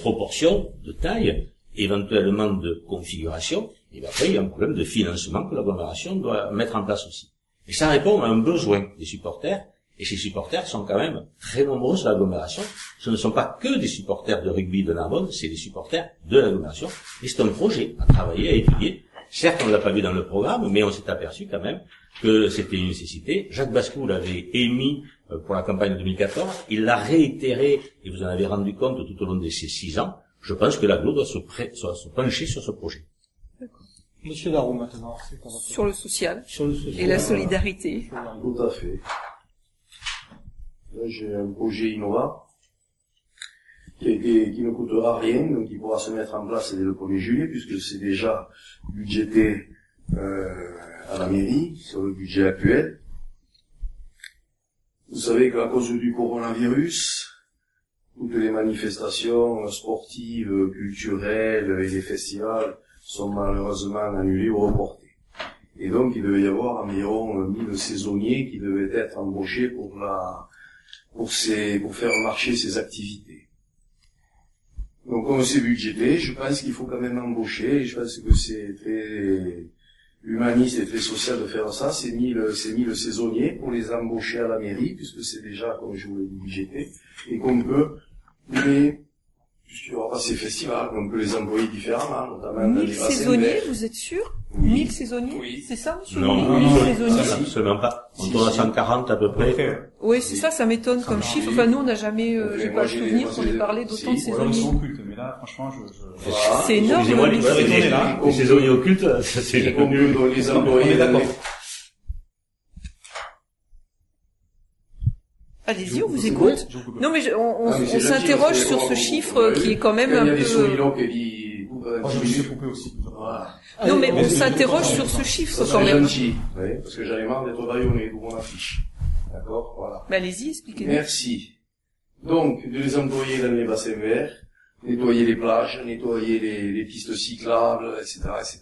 proportion de taille? Éventuellement de configuration, et après il y a un problème de financement que l'agglomération doit mettre en place aussi. Et ça répond à un besoin des supporters, et ces supporters sont quand même très nombreux sur l'agglomération. Ce ne sont pas que des supporters de rugby de Narbonne, c'est des supporters de l'agglomération. Et c'est un projet à travailler, à étudier. Certes, on ne l'a pas vu dans le programme, mais on s'est aperçu quand même que c'était une nécessité. Jacques Bascou l'avait émis euh, pour la campagne de 2014. Il l'a réitéré, et vous en avez rendu compte tout au long de ces six ans. Je pense que l'agglo doit se, pré- doit se pencher sur ce projet.
Monsieur Darou maintenant,
Sur le social
Sur le social.
et la solidarité.
Tout à fait. Là, j'ai un projet innovant qui, ne coûtera rien, donc qui pourra se mettre en place dès le 1er juillet, puisque c'est déjà budgété euh, à la mairie, sur le budget actuel. Vous savez qu'à cause du coronavirus, toutes les manifestations sportives, culturelles et les festivals sont malheureusement annulés ou reportés. Et donc, il devait y avoir environ 1000 saisonniers qui devaient être embauchés pour la, pour ces, pour faire marcher ces activités. Donc, comme c'est budgété, je pense qu'il faut quand même embaucher, et je pense que c'est très humaniste et très social de faire ça, c'est 1000, c'est 1000 saisonniers pour les embaucher à la mairie, puisque c'est déjà, comme je vous l'ai dit, budgété, et qu'on peut les, puisqu'il n'y aura pas ces festivals, on peut les employer différemment, notamment dans
1000
les bassins
saisonniers, vous êtes sûr
Oui.
1000 saisonniers
Oui.
C'est ça, monsieur
Non, non,
1000
non,
saisonniers
ça, absolument pas. On tourne à 140 à peu près.
Oui, c'est ça, ça m'étonne comme chiffre. Enfin, nous, on n'a jamais, euh, j'ai pas le souvenir qu'on ait parlé d'autant de saisonniers.
occultes, mais là, franchement, je...
C'est énorme.
Excusez-moi, les, saisonniers occultes, ça <laughs> c'est
qu'on peut les
On
employer
est d'accord.
Allez-y, on vous écoute. Non, mais je- on, on-
Ah, mais
on s'interroge sur ce chiffre qui est quand même
Il y
un
a des
peu...
soulignons qui disent...
Oh, je me suis coupé aussi.
Voilà.
Non, mais on s'interroge sur ce chiffre quand même.
gentil, oui, parce que j'en ai marre d'être baïonné pour mon affiche. D'accord Voilà.
Mais allez-y, expliquez-nous.
Merci. Donc, de les employer dans les bassins verts, nettoyer les plages, nettoyer les, les pistes cyclables, etc., etc.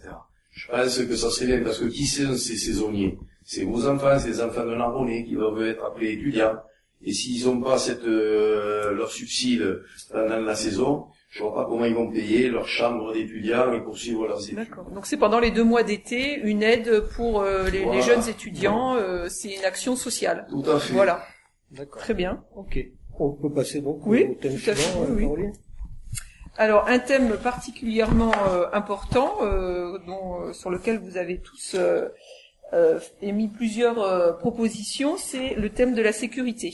Je pense que ça serait bien, parce que qui sont ces saisonniers? C'est vos enfants, c'est les enfants de Narbonnais qui doivent être appelés étudiants. Et s'ils n'ont pas cette, euh, leur subside pendant la saison, je vois pas comment ils vont payer leur chambre d'étudiants et poursuivre leurs études.
D'accord. Donc c'est pendant les deux mois d'été, une aide pour euh, les, jeunes étudiants. euh, c'est une action sociale.
Tout à fait.
Voilà.
D'accord.
Très bien.
Ok. On peut passer donc
Oui,
au thème
tout à fait,
suivant,
oui,
euh,
Alors un thème particulièrement euh, important, euh, dont, euh, sur lequel vous avez tous émis plusieurs euh, propositions, c'est le thème de la sécurité.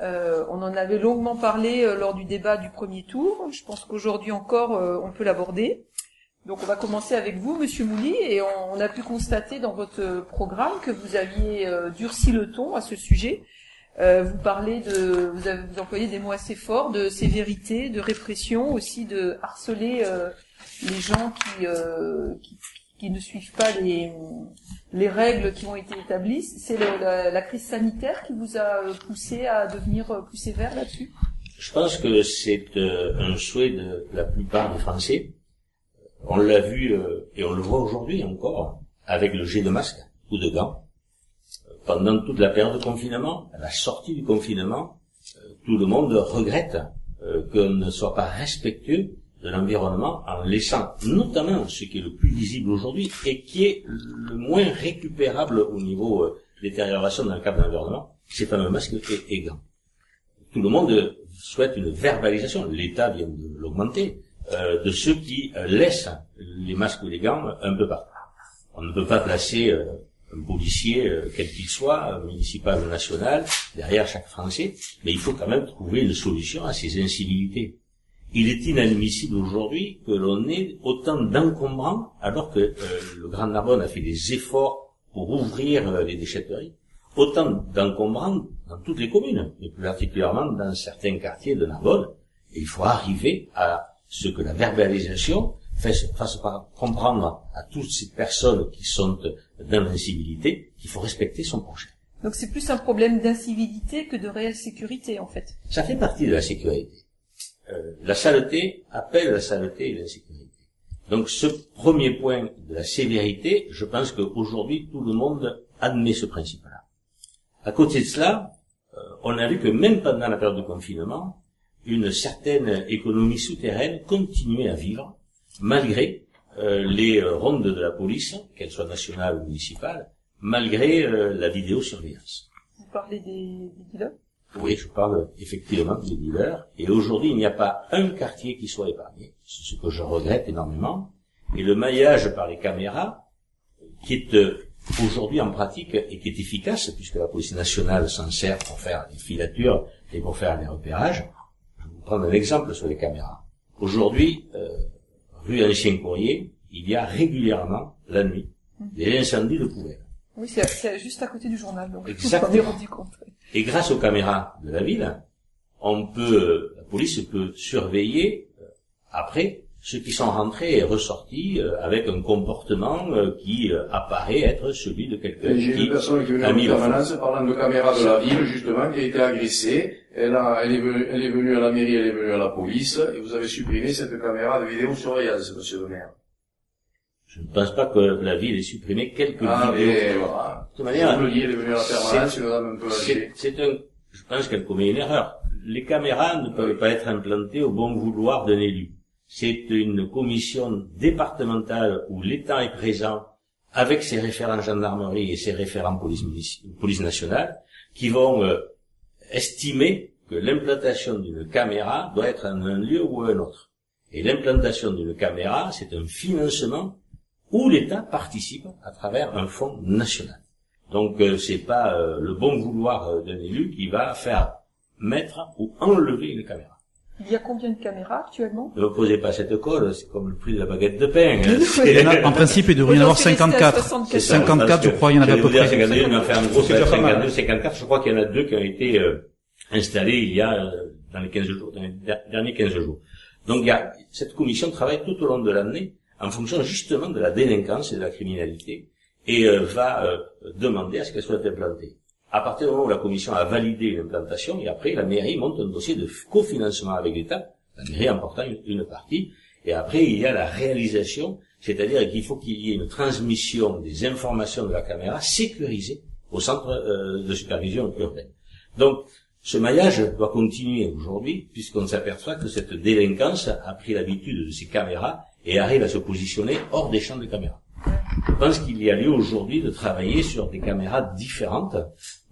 Euh, on en avait longuement parlé euh, lors du débat du premier tour. Je pense qu'aujourd'hui encore, euh, on peut l'aborder. Donc on va commencer avec vous, Monsieur Mouly, et on, on a pu constater dans votre programme que vous aviez euh, durci le ton à ce sujet. Euh, vous parlez de, vous, avez, vous employez des mots assez forts de sévérité, de répression, aussi de harceler euh, les gens qui, euh, qui qui ne suivent pas les les règles qui ont été établies. C'est la, la crise sanitaire qui vous a euh, poussé à devenir euh, plus sévère là-dessus?
Je pense que c'est euh, un souhait de la plupart des Français. On l'a vu et on le voit aujourd'hui encore avec le jet de masque ou de gants. Pendant toute la période de confinement, à la sortie du confinement, tout le monde regrette qu'on ne soit pas respectueux de l'environnement en laissant notamment ce qui est le plus visible aujourd'hui et qui est le moins récupérable au niveau euh, détérioration dans le cadre de l'environnement, ces fameux masques et, gants tout le monde souhaite une verbalisation, l'État vient de l'augmenter, euh, de ceux qui euh, laissent les masques ou les gants un peu partout. On ne peut pas placer euh, un policier, euh, quel qu'il soit, euh, municipal ou national, derrière chaque Français, mais il faut quand même trouver une solution à ces incivilités. Il est inadmissible aujourd'hui que l'on ait autant d'encombrants alors que euh, le Grand Narbonne a fait des efforts pour ouvrir euh, les déchetteries autant d'encombrants dans toutes les communes, et plus particulièrement dans certains quartiers de Narbonne. Et il faut arriver à ce que la verbalisation fasse, fasse comprendre à toutes ces personnes qui sont dans l'incivilité qu'il faut respecter son prochain.
Donc c'est plus un problème d'incivilité que de réelle sécurité en fait.
Ça fait partie de la sécurité. Euh, la saleté appelle la saleté et l'insécurité. Donc ce premier point de la sévérité, je pense qu'aujourd'hui tout le monde admet ce principe-là. À côté de cela, euh, on a vu que même pendant la période de confinement, une certaine économie souterraine continuait à vivre, malgré euh, les rondes de la police, qu'elles soient nationales ou municipales, malgré euh, la vidéosurveillance.
Vous parlez des, des dealers
Oui, je parle effectivement des dealers. Et aujourd'hui, il n'y a pas un quartier qui soit épargné. C'est ce que je regrette énormément. Et le maillage par les caméras, qui est euh, aujourd'hui en pratique et qui est efficace, puisque la police nationale s'en sert pour faire les filatures et pour faire les repérages. Je vais vous prendre un exemple sur les caméras. Aujourd'hui, euh, rue Ancien Courrier, il y a régulièrement, la nuit, des incendies de poubelles.
Oui, c'est- juste à côté du journal, donc
Exactement.
rendu compte.
Et grâce aux caméras de la ville, on peut, la police peut surveiller euh, après ceux qui sont rentrés et ressortis euh, avec un comportement euh, qui apparaît être celui de quelqu'un qui
une personne qui est venue en permanence parlant de caméras de la ville, justement, qui a été agressée. Elle, a, elle, est venue, elle est venue à la mairie, elle est venue à la police, et vous avez supprimé cette caméra de vidéosurveillance, monsieur le maire.
Je ne pense pas que la ville ait supprimé quelques
Ah,
vidéos.
mais voilà.
De toute manière, c'est un, je pense qu'elle commet une erreur. Les caméras ne peuvent pas être implantées au bon vouloir d'un élu. C'est une commission départementale où l'État est présent avec ses référents gendarmerie et ses référents police, police nationale qui vont euh, estimer que l'implantation d'une caméra doit être en un lieu ou un autre. Et l'implantation d'une caméra, c'est un financement où l'État participe à travers un fonds national. Donc euh, c'est pas euh, le bon vouloir euh, d'un élu qui va faire mettre ou enlever une caméra.
Il y a combien de caméras actuellement?
Ne me posez pas cette colle, c'est comme le prix de la baguette de pain. hein.
Il en a- en principe, il devrait y en avoir 54.
c'est ça,
54,
parce
je crois, il y en avait à peu près.
52, mais enfin, en gros,
C'est
c'est
déjà pas mal.
52, 54. Je crois qu'il y en a deux qui ont été euh, installés il y a euh, dans les 15 jours, dans les der- derniers 15 jours. Donc, il y a, cette commission travaille tout au long de l'année en fonction justement de la délinquance et de la criminalité et euh, va euh, demander à ce qu'elle soit implantée. À partir du moment où la commission a validé une implantation, et après la mairie monte un dossier de cofinancement avec l'État, la mairie emportant une, une partie, et après il y a la réalisation, c'est-à-dire qu'il faut qu'il y ait une transmission des informations de la caméra sécurisée au centre euh, de supervision urbaine. Donc, ce maillage doit continuer aujourd'hui, puisqu'on s'aperçoit que cette délinquance a pris l'habitude de ces caméras et arrive à se positionner hors des champs de caméras. Je pense qu'il y a lieu aujourd'hui de travailler sur des caméras différentes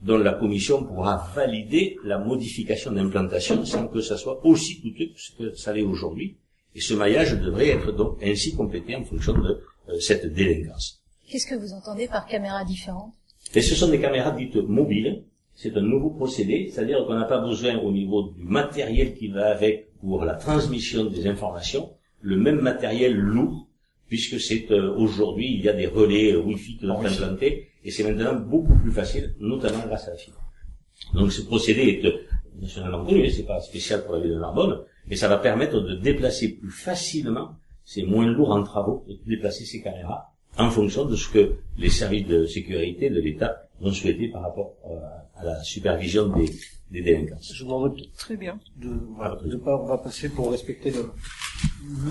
dont la commission pourra valider la modification d'implantation sans que ça soit aussi coûteux que ce que ça l'est aujourd'hui. Et ce maillage devrait être donc ainsi complété en fonction de euh, cette délinquance.
Qu'est-ce que vous entendez par caméra différente?
Et ce sont des caméras dites mobiles. C'est un nouveau procédé, c'est-à-dire qu'on n'a pas besoin au niveau du matériel qui va avec pour la transmission des informations, le même matériel lourd, puisque c'est euh, aujourd'hui il y a des relais euh, Wi-Fi qui sont
Oui.
implantés, et c'est maintenant beaucoup plus facile, notamment grâce à la fibre. Donc ce procédé est euh, nationalement connu, c'est pas spécial pour la ville de Narbonne, mais ça va permettre de déplacer plus facilement, c'est moins lourd en travaux, de déplacer ces caméras en fonction de ce que les services de sécurité de l'État ont souhaité par rapport euh, à la supervision des, des délinquances.
Je vous
Très bien.
de, voilà, de pas, on va passer pour respecter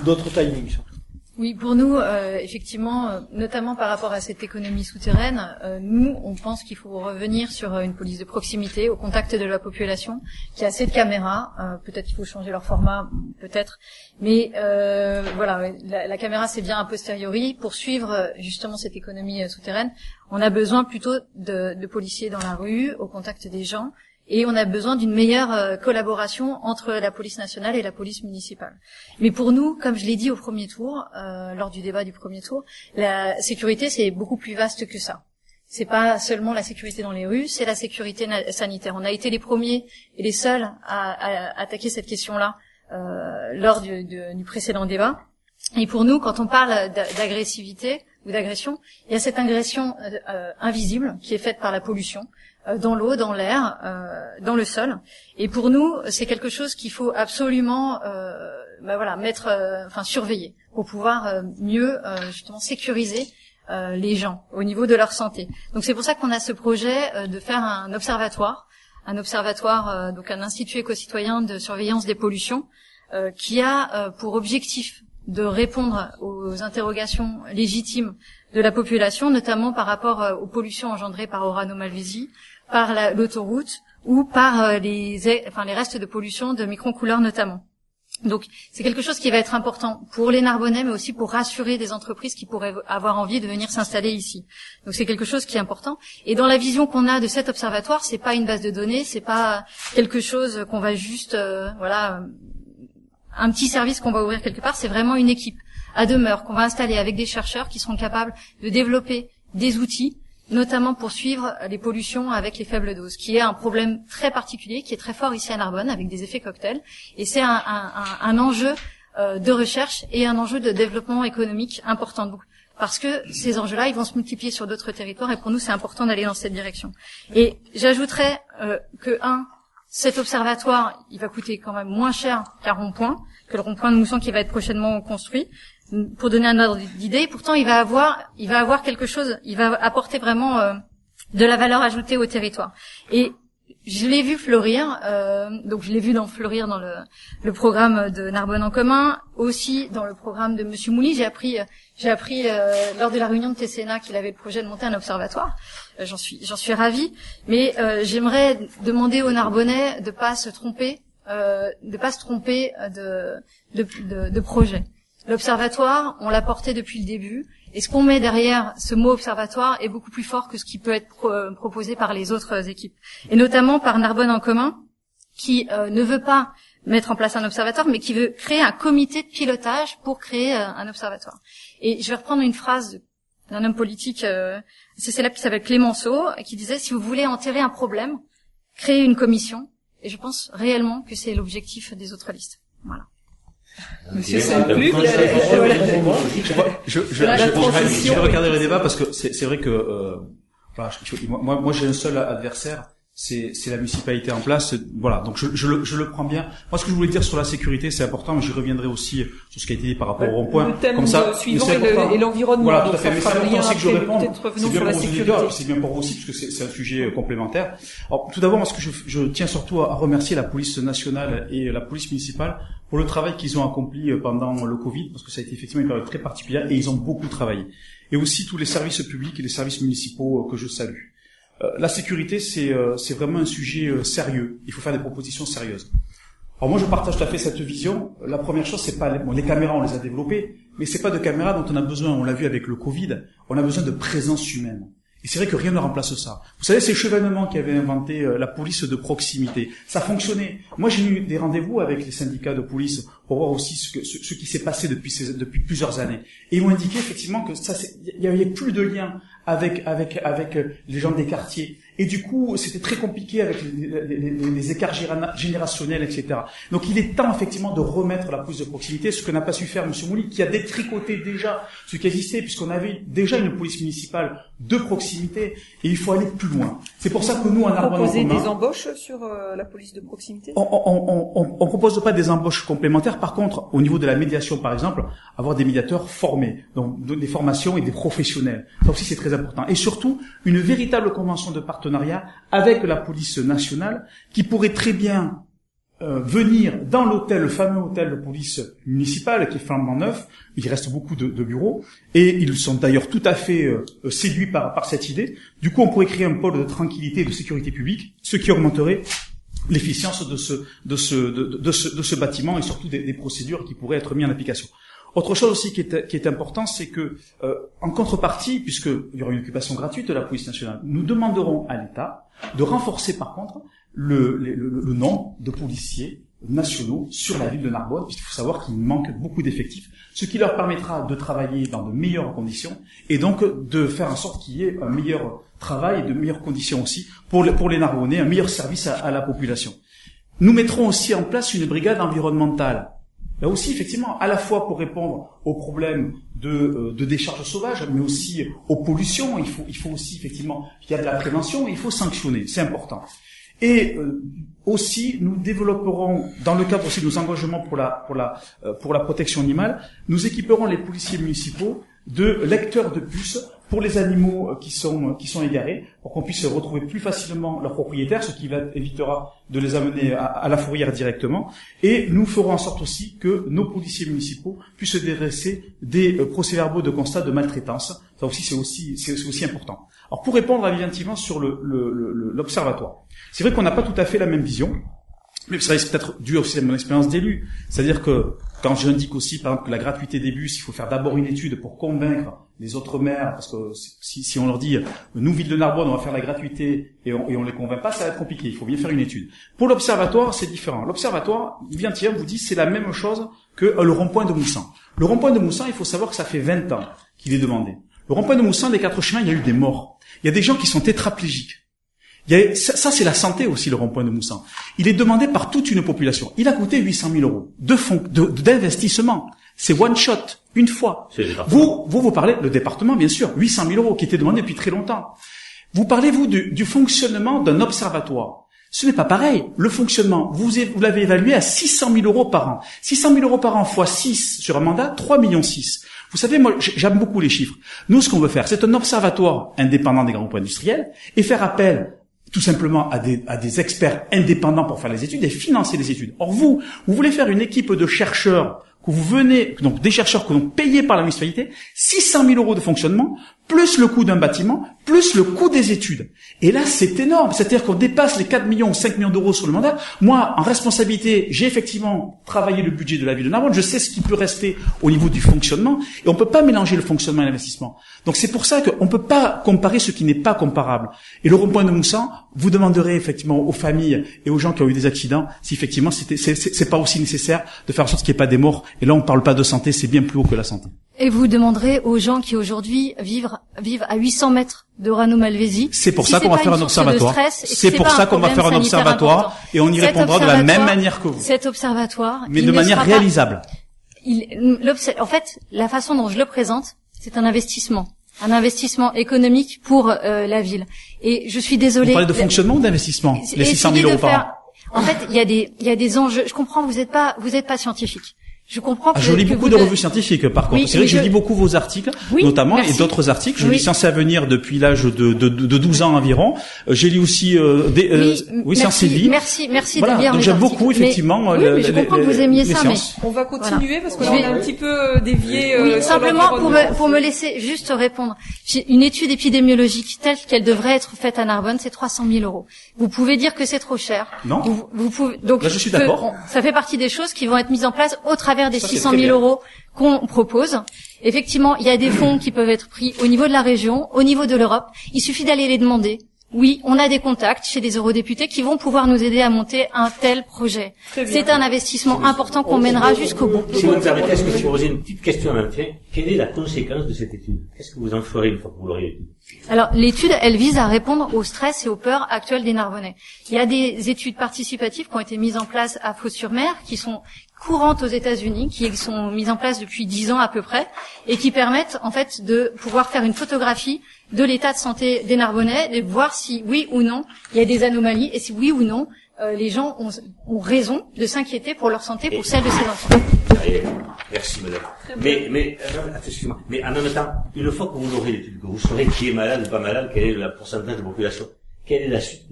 d'autres timings surtout.
Oui, pour nous, euh, effectivement, euh, notamment par rapport à cette économie souterraine, euh, nous, on pense qu'il faut revenir sur euh, une police de proximité, au contact de la population, qui a assez de caméras. euh, peut-être qu'il faut changer leur format, peut-être. Mais euh, voilà, la, la caméra, c'est bien a posteriori. Pour suivre justement cette économie euh, souterraine, on a besoin plutôt de, de policiers dans la rue, au contact des gens, et on a besoin d'une meilleure euh, collaboration entre la police nationale et la police municipale. Mais pour nous, comme je l'ai dit au premier tour, euh, lors du débat du premier tour, la sécurité c'est beaucoup plus vaste que ça. C'est pas seulement la sécurité dans les rues, c'est la sécurité sanitaire. On a été les premiers et les seuls à, attaquer cette question-là euh, lors du, du- précédent débat. Et pour nous, quand on parle d'a- d'agressivité ou d'agression, il y a cette agression euh, euh, invisible qui est faite par la pollution dans l'eau, dans l'air, euh, dans le sol. Et pour nous, c'est quelque chose qu'il faut absolument, euh, bah voilà, mettre, euh, enfin surveiller pour pouvoir euh, mieux euh, justement sécuriser euh, les gens au niveau de leur santé. Donc c'est pour ça qu'on a ce projet euh, de faire un observatoire, un observatoire, euh, donc un institut éco-citoyen de surveillance des pollutions, euh, qui a euh, pour objectif de répondre aux interrogations légitimes de la population, notamment par rapport euh, aux pollutions engendrées par Orano Malvesi, par la- l'autoroute ou par euh, les, enfin, les restes de pollution de microcouleurs notamment. Donc c'est quelque chose qui va être important pour les Narbonnais, mais aussi pour rassurer des entreprises qui pourraient avoir envie de venir s'installer ici. Donc c'est quelque chose qui est important. Et dans la vision qu'on a de cet observatoire, c'est pas une base de données, c'est pas quelque chose qu'on va juste, euh, voilà, un petit service qu'on va ouvrir quelque part. C'est vraiment une équipe à demeure qu'on va installer avec des chercheurs qui seront capables de développer des outils notamment pour suivre les pollutions avec les faibles doses, qui est un problème très particulier, qui est très fort ici à Narbonne, avec des effets cocktails. Et c'est un, enjeu euh, de recherche et un enjeu de développement économique important. Parce que ces enjeux-là, ils vont se multiplier sur d'autres territoires et pour nous, c'est important d'aller dans cette direction. Et j'ajouterais euh, que, un, cet observatoire, il va coûter quand même moins cher qu'un rond-point, que le rond-point de Mousson qui va être prochainement construit. Pour donner un ordre d'idée, pourtant, il va avoir, il va avoir quelque chose, il va apporter vraiment euh, de la valeur ajoutée au territoire. Et je l'ai vu fleurir, euh, donc je l'ai vu dans fleurir dans le, le, programme de Narbonne en commun, aussi dans le programme de Monsieur Mouly. J'ai appris, j'ai appris euh, lors de la réunion de TCNA qu'il avait le projet de monter un observatoire. Euh, j'en suis, j'en suis ravie. Mais euh, j'aimerais demander aux Narbonnais de pas se tromper, euh, de pas se tromper de, de, de, de projet. L'observatoire, on l'a porté depuis le début. Et ce qu'on met derrière ce mot observatoire est beaucoup plus fort que ce qui peut être euh, proposé par les autres équipes. Et notamment par Narbonne en commun, qui euh, ne veut pas mettre en place un observatoire, mais qui veut créer un comité de pilotage pour créer euh, un observatoire. Et je vais reprendre une phrase d'un homme politique, euh, c'est celle qui s'appelle Clémenceau, qui disait, si vous voulez enterrer un problème, créez une commission. Et je pense réellement que c'est l'objectif des autres listes. Voilà.
Monsieur
je, je, vais regarder le débat parce que c'est vrai que euh, voilà, moi, moi j'ai un seul adversaire, c'est la municipalité en place. Voilà, donc je, je, le, je le prends bien. Moi, ce que je voulais dire sur la sécurité, c'est important, mais j'y reviendrai aussi sur ce qui a été dit par rapport au rond-point.
Le thème Comme ça, suivant et l'environnement.
Voilà, tout à fait. Mais c'est important aussi que je réponde. C'est bien, pour c'est bien pour vous aussi, parce que c'est un sujet euh, complémentaire. Alors, tout d'abord, parce que je, je tiens surtout à remercier la police nationale et la police municipale pour le travail qu'ils ont accompli euh, pendant le Covid, parce que ça a été effectivement une période très particulière, et ils ont beaucoup travaillé. Et aussi tous les services publics et les services municipaux euh, que je salue. Euh, la sécurité, c'est c'est vraiment un sujet sérieux. Il faut faire des propositions sérieuses. Alors moi, je partage tout à fait cette vision. La première chose, c'est pas les, bon, les caméras, on les a développées, mais c'est pas de caméras dont on a besoin. On l'a vu avec le Covid. On a besoin de présence humaine. Et c'est vrai que rien ne remplace ça. Vous savez, c'est Chevènement qui avait inventé euh, la police de proximité. Ça fonctionnait. Moi, j'ai eu des rendez-vous avec les syndicats de police pour voir aussi ce, que, ce, qui s'est passé depuis, ces, depuis plusieurs années. Et ils m'ont indiqué effectivement que ça, il y avait plus de lien avec avec avec euh, les gens des quartiers. Et du coup, c'était très compliqué avec les, les, les, écarts générationnels, etc. Donc, il est temps effectivement de remettre la police de proximité, ce que n'a pas su faire M. Mouly, qui a détricoté déjà ce qui existait, puisqu'on avait déjà une police municipale de proximité, et il faut aller plus loin. C'est pour ça que nous, en
Narbonne, proposer des embauches sur euh, la police de proximité?
On, on, on, on, propose pas des embauches complémentaires. Par contre, au niveau de la médiation, par exemple, avoir des médiateurs formés, donc des formations et des professionnels. Ça aussi, c'est très important. Et surtout, une véritable convention de partenariat avec la police nationale qui pourrait très bien euh, venir dans l'hôtel, le fameux hôtel de police municipale qui est flambant neuf. Il reste beaucoup de, bureaux et ils sont d'ailleurs tout à fait euh, séduits par, cette idée. Du coup, on pourrait créer un pôle de tranquillité et de sécurité publique, ce qui augmenterait l'efficience de ce, de, ce, de, ce, de ce bâtiment et surtout des, des procédures qui pourraient être mises en application. Autre chose aussi qui est, qui est important, c'est que euh, en contrepartie, puisqu'il y aura une occupation gratuite de la police nationale, nous demanderons à l'État de renforcer par contre le, le, le, nombre de policiers nationaux sur la ville de Narbonne, puisqu'il faut savoir qu'il manque beaucoup d'effectifs, ce qui leur permettra de travailler dans de meilleures conditions et donc de faire en sorte qu'il y ait un meilleur travail et de meilleures conditions aussi pour les, pour les Narbonnais, un meilleur service à, à la population. Nous mettrons aussi en place une brigade environnementale Là aussi, effectivement, à la fois pour répondre aux problèmes de, euh, de décharge sauvage, mais aussi aux pollutions, il faut, il faut aussi, effectivement, qu'il y a de la prévention, il faut sanctionner, c'est important. Et euh, aussi, nous développerons, dans le cadre aussi de nos engagements pour la, pour la, euh, pour la protection animale, nous équiperons les policiers municipaux de lecteurs de puces pour les animaux euh, qui sont euh, qui sont égarés, pour qu'on puisse retrouver plus facilement leur propriétaire, ce qui évitera de les amener à, la fourrière directement. Et nous ferons en sorte aussi que nos policiers municipaux puissent dresser des euh, procès-verbaux de constat de maltraitance. Ça aussi, c'est aussi c'est aussi important. Alors pour répondre à sur le l'observatoire, c'est vrai qu'on n'a pas tout à fait la même vision. Mais ça c'est peut-être dû aussi à mon expérience d'élu. C'est-à-dire que quand j'indique aussi, par exemple, que la gratuité des bus, il faut faire d'abord une étude pour convaincre les autres maires, parce que si, si on leur dit, nous, ville de Narbonne, on va faire la gratuité et on, et on les convainc pas, ça va être compliqué. Il faut bien faire une étude. Pour l'observatoire, c'est différent. L'observatoire, vient hier vous dit, c'est la même chose que euh, le rond-point de Moussan. Le rond-point de Moussan, il faut savoir que ça fait 20 ans qu'il est demandé. Le rond-point de Moussan, des quatre chemins, il y a eu des morts. Il y a des gens qui sont tétraplégiques. Il y a, ça, ça, c'est la santé aussi, le rond-point de Moussan. Il est demandé par toute une population. Il a coûté 800 000 euros de fonds, d'investissement. C'est one shot, une fois. Vous, vous, vous parlez, le département, bien sûr, 800 000 euros qui était demandé depuis très longtemps. Vous parlez, vous, du, du fonctionnement d'un observatoire. Ce n'est pas pareil. Le fonctionnement, vous, vous l'avez évalué à 600 000 euros par an. 600 000 euros par an fois 6 sur un mandat, 3 millions 6. Vous savez, moi, j'aime beaucoup les chiffres. Nous, ce qu'on veut faire, c'est un observatoire indépendant des grands groupes industriels et faire appel tout simplement à des, à des experts indépendants pour faire les études et financer les études. Or, vous, vous voulez faire une équipe de chercheurs que vous venez, donc des chercheurs que l'on payés par la municipalité, 600 000 euros de fonctionnement, plus le coût d'un bâtiment, plus le coût des études. Et là, c'est énorme. C'est-à-dire qu'on dépasse les 4 millions ou 5 millions d'euros sur le mandat. Moi, en responsabilité, j'ai effectivement travaillé le budget de la ville de Narbonne. Je sais ce qui peut rester au niveau du fonctionnement. Et on peut pas mélanger le fonctionnement et l'investissement. Donc c'est pour ça qu'on peut pas comparer ce qui n'est pas comparable. Et le rond-point de Moussan, vous demanderez effectivement aux familles et aux gens qui ont eu des accidents si effectivement c'était, c'est, pas aussi nécessaire de faire en sorte qu'il n'y ait pas des morts. Et là, on parle pas de santé, c'est bien plus haut que la santé.
Et vous demanderez aux gens qui aujourd'hui vivent, vivent à 800 mètres de Rano Malvézy.
C'est pour
si
ça qu'on va faire un observatoire. C'est pour ça qu'on va faire un observatoire et on y
Cet
répondra de la même manière que vous.
Cet observatoire,
Mais de manière
pas-
réalisable.
il- en fait, la façon dont je le présente, c'est un investissement, un investissement économique pour euh, la ville. Et je suis
Vous
désolée.
parlez de fonctionnement ou d'investissement Les 600 000
Essayez
euros par an.
En fait, il y a des, il y a des enjeux. Je comprends, vous n'êtes pas, vous n'êtes pas scientifique. Je comprends que,
Ah, je lis
que
beaucoup de
de-
revues scientifiques, par contre.
Oui,
c'est vrai que
mais
je
je-
lis beaucoup vos articles,
Oui,
notamment,
merci.
et d'autres articles. Je
Oui.
lis Sciences et Avenir depuis l'âge de, de, de, de 12 ans environ. Euh, J'ai lu aussi euh, des, euh, oui, Sciences et
merci,
Vie.
merci, merci
Voilà,
de lire
donc j'aime beaucoup,
Mais-
effectivement,
oui,
le-
mais je
les-
comprends que vous aimiez ça, mais.
On va continuer parce que là
Je
on a
vais-
un petit peu euh, dévié.
Oui,
euh, sur
simplement pour me, pour me laisser juste répondre. Une étude épidémiologique telle qu'elle devrait être faite à Narbonne, c'est 300 000 euros. Vous pouvez dire que c'est trop cher.
Non.
Vous, vous pouvez, donc
Là, je suis d'accord.
ça fait partie des choses qui vont être mises en place au travers des
Ça, c'est
600
très
000
bien.
euros qu'on propose. Effectivement, il y a des fonds qui peuvent être pris au niveau de la région, au niveau de l'Europe. Il suffit d'aller les demander. Oui, on a des contacts chez des eurodéputés qui vont pouvoir nous aider à monter un tel projet. C'est un investissement important qu'on mènera jusqu'au bout.
Si vous me permettez, est-ce que je peux poser une petite question à Mathieu Quelle est la conséquence de cette étude? Qu'est-ce que vous en ferez une fois que vous l'aurez
Alors, l'étude, elle vise à répondre au stress et aux peurs actuelles des Narbonnais. Il y a des études participatives qui ont été mises en place à Fos-sur-Mer, qui sont courantes aux États-Unis, qui sont mises en place depuis dix ans à peu près, et qui permettent en fait de pouvoir faire une photographie de l'état de santé des Narbonnais, de voir si oui ou non il y a des anomalies, et si oui ou non euh, les gens ont, ont raison de s'inquiéter pour leur santé, pour celle de ses enfants.
Merci, madame. Mais, mais, euh. Mais en même temps, une fois que vous aurez l'étude, que vous saurez qui est malade ou pas malade, quel est le pourcentage de population, quelle est la suite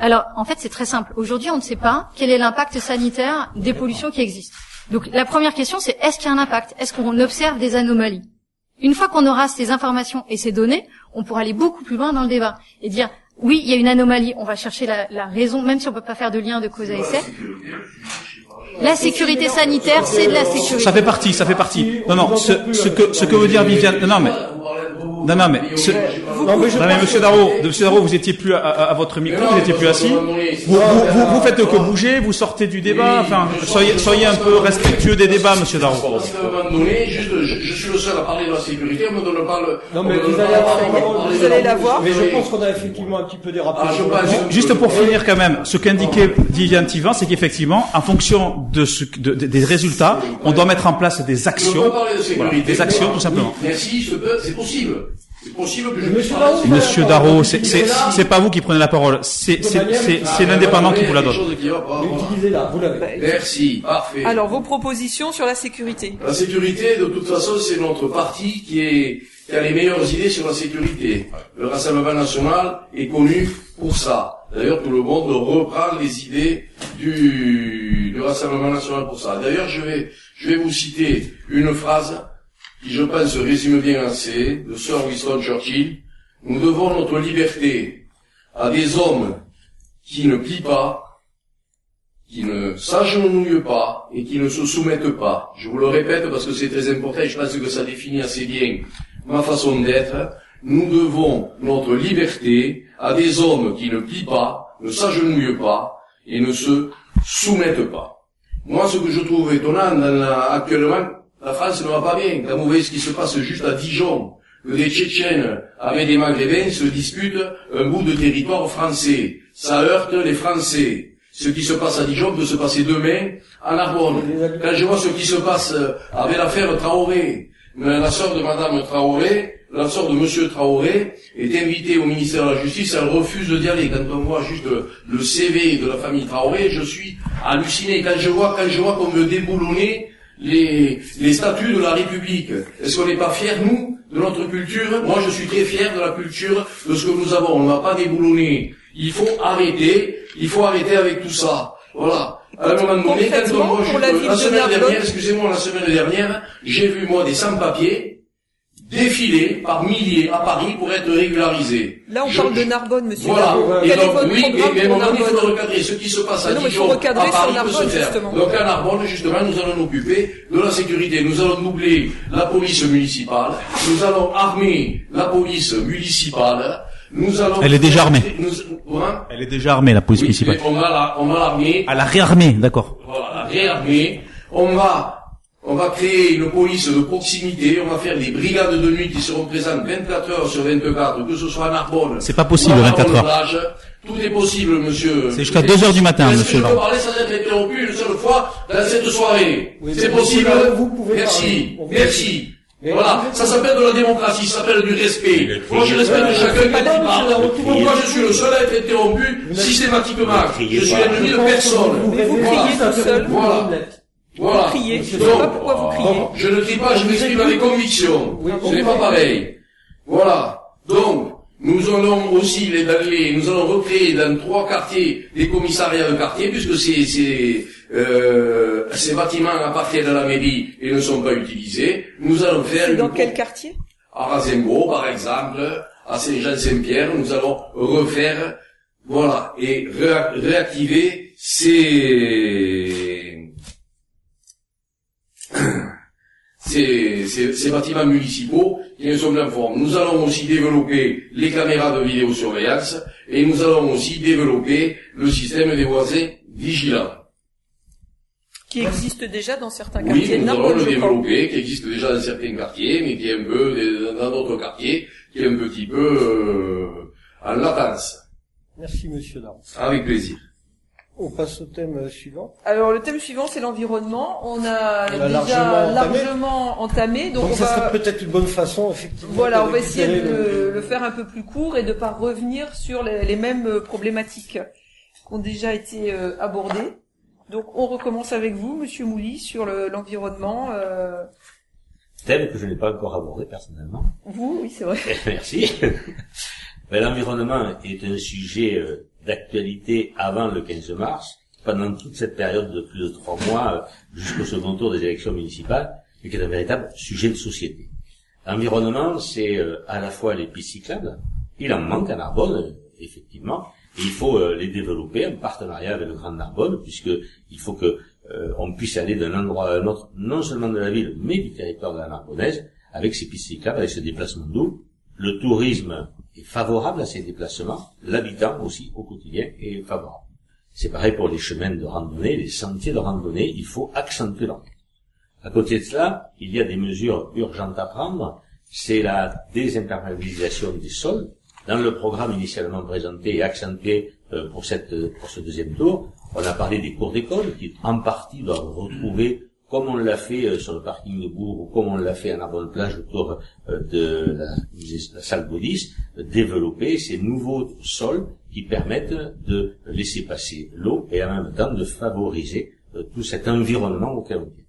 Alors, en fait, c'est très simple. Aujourd'hui, on ne sait pas quel est l'impact sanitaire des pollutions qui existent. Donc, la première question, c'est est-ce qu'il y a un impact? Est-ce qu'on observe des anomalies? Une fois qu'on aura ces informations et ces données, on pourra aller beaucoup plus loin dans le débat et dire oui, il y a une anomalie. On va chercher la, la raison, même si on peut pas faire de lien de cause à effet. La sécurité sanitaire, c'est de la sécurité.
Ça fait partie, ça fait partie. Non, non, ce, ce que, ce que veut dire Viviane, non, non, mais, non, non, mais, ce, non, mais monsieur Darro, monsieur Darro, vous étiez plus à, à- à votre micro, vous étiez plus assis. Vous, vous, vous, vous faites que bouger, vous sortez du débat, enfin, soyez, soyez un peu respectueux des débats, monsieur Darro.
Je, suis le seul à parler de la sécurité, on me donne pas le...
Non,
on
mais vous allez avoir
vous allez la voir.
Mais je pense qu'on a effectivement un petit peu dérapé.
Ah.
Juste pour finir quand même, ce qu'indiquait Viviane Tivan, c'est qu'effectivement, en fonction de ce, de- de- des résultats, on doit mettre en place des actions,
parler de sécurité.
Voilà, des actions tout simplement.
Merci, je peux- c'est possible. C'est possible que je
Monsieur Darro,
sécurité.
Monsieur Darro, c'est, c'est, c'est pas vous qui prenez la parole, c'est, c'est, c'est, c'est l'indépendant qui vous la donne.
L'avez.
Merci, parfait.
Alors, vos propositions sur la sécurité.
La sécurité, de toute façon, c'est notre parti qui, est, qui a les meilleures idées sur la sécurité. Le Rassemblement national est connu pour ça. D'ailleurs, tout le monde reprend les idées du, Rassemblement national pour ça. D'ailleurs, je vais, je vais vous citer une phrase qui, je pense, résume bien assez, de Sir Winston Churchill. Nous devons notre liberté à des hommes qui ne plient pas, qui ne s'agenouillent pas et qui ne se soumettent pas. Je vous le répète parce que c'est très important et je pense que ça définit assez bien ma façon d'être. Nous devons notre liberté à des hommes qui ne plient pas, ne s'agenouillent pas et ne se soumettent pas. Moi, ce que je trouve étonnant dans la- actuellement, la France ne va pas bien. Quand vous voyez ce qui se passe juste à Dijon, que des Tchétchènes avec des Maghrébins se disputent un bout de territoire français. Ça heurte les Français. Ce qui se passe à Dijon peut se passer demain à Narbonne. Quand je vois ce qui se passe euh, avec l'affaire Traoré, la sœur de Madame Traoré, la sœur de Monsieur Traoré, est invitée au ministère de la Justice, elle refuse d'y aller. Quand on voit juste le CV de la famille Traoré, je suis halluciné. Quand je vois, quand je vois qu'on veut déboulonner les, les statuts de la République, est-ce qu'on n'est pas fiers, nous, de notre culture? Moi, je suis très fier de la culture, de ce que nous avons. On ne va pas déboulonner. Il faut arrêter, il faut arrêter avec tout ça. Voilà. À un moment donné, quand on,
pour la,
semaine dernière, excusez-moi, la semaine dernière, j'ai vu, moi, des sans-papiers défiler par milliers à Paris pour être régularisés.
Là, on
Je-
parle de Narbonne, monsieur.
Voilà.
Narbonne.
Et donc, oui, mais, mais il faut
Narbonne
recadrer. Ce qui se passe à
non,
Dijon, à
sur
Paris peut
Narbonne,
se faire.
justement.
Donc à Narbonne, justement, nous allons nous occuper de la sécurité. Nous allons doubler la police municipale. Nous allons armer la police municipale. Nous allons...
Elle est déjà armée.
Nous, hein?
Elle est déjà armée, la police
Oui,
municipale.
on va la- on va l'armer.
À la réarmée, d'accord.
Voilà, la réarmer. On va, on va créer une police de proximité. On va faire des brigades de nuit qui seront présentes 24 heures sur 24, que ce soit à Narbonne.
C'est pas possible,
ou à
24 heures.
Tout est possible, monsieur.
C'est jusqu'à 2 heures du matin, monsieur
je peux parler sans être interrompu une seule fois dans cette soirée?
Oui,
C'est possible?
vous pouvez-
Merci,
parler.
Merci.
Mais-
Voilà, ça s'appelle de la démocratie, ça s'appelle du respect. Moi, je respecte chacun qui
pas
parle. Pourquoi je suis le seul à être interrompu systématiquement? Je suis ennemi de personne.
Mais vous
Voilà.
criez tout seul.
Voilà. Voilà.
criez. Je ne sais pas pourquoi vous criez.
je ne crie pas, je m'exprime avec conviction.
Oui,
Ce n'est pas pareil. Voilà. Donc, nous allons aussi les aller, nous allons recréer dans trois quartiers des commissariats de quartier, puisque ces, ces, euh, ces bâtiments appartiennent à la mairie et ne sont pas utilisés. Nous allons faire
dans quel quartier?
À Razembo, par exemple, à Saint-Jean-Saint-Pierre, nous allons refaire, voilà, et réa- réactiver ces, ces, ces, ces bâtiments municipaux qui ne sont plus en forme. Nous allons aussi développer les caméras de vidéosurveillance et nous allons aussi développer le système des voisins vigilants.
Qui existe déjà dans certains
Oui,
quartiers de
nous allons le développer, qui existe déjà dans certains quartiers, mais qui est un peu, dans d'autres quartiers, qui est un petit peu euh, en latence.
Merci, monsieur Laurent.
Avec plaisir.
On passe au thème euh, suivant.
Alors le thème suivant c'est l'environnement. On a
On
déjà
largement
largement
entamé.
entamé, donc,
Donc,
on
ça
va
serait peut-être une bonne façon, effectivement.
voilà, on va essayer de le, le faire un peu plus court et de pas revenir sur les, les mêmes euh, problématiques qui ont déjà été euh, abordées. Donc on recommence avec vous, Monsieur Mouly, sur le- l'environnement. euh,
Thème que je n'ai pas encore abordé personnellement.
vous, oui c'est vrai. <laughs>
Merci. <laughs> Ben, L'environnement est un sujet euh, d'actualité avant le 15 mars, pendant toute cette période de plus de trois mois euh, jusqu'au second tour des élections municipales, et qui est un véritable sujet de société. L'environnement, c'est euh, à la fois les pistes cyclables, il en manque à Narbonne, euh, effectivement, et il faut les développer en partenariat avec le Grand Narbonne, puisque il faut que euh, on puisse aller d'un endroit à un autre, non seulement de la ville, mais du territoire de la Narbonnaise, avec ces pistes cyclables, avec ce déplacement doux. Le tourisme est favorable à ces déplacements, l'habitant aussi au quotidien est favorable. C'est pareil pour les chemins de randonnée, les sentiers de randonnée, il faut accentuer leur à côté de cela, il y a des mesures urgentes à prendre. C'est la désimperméabilisation des sols. Dans le programme initialement présenté et accentué euh, pour, cette, euh, pour ce deuxième tour, on a parlé des cours d'école qui, en partie, doivent retrouver, comme on l'a fait euh, sur le parking de Bourg ou comme on l'a fait à Narbonne Plage autour euh, de la, la salle Baudis, euh, développer ces nouveaux sols qui permettent de laisser passer l'eau et en même temps de favoriser tout cet environnement auquel on est.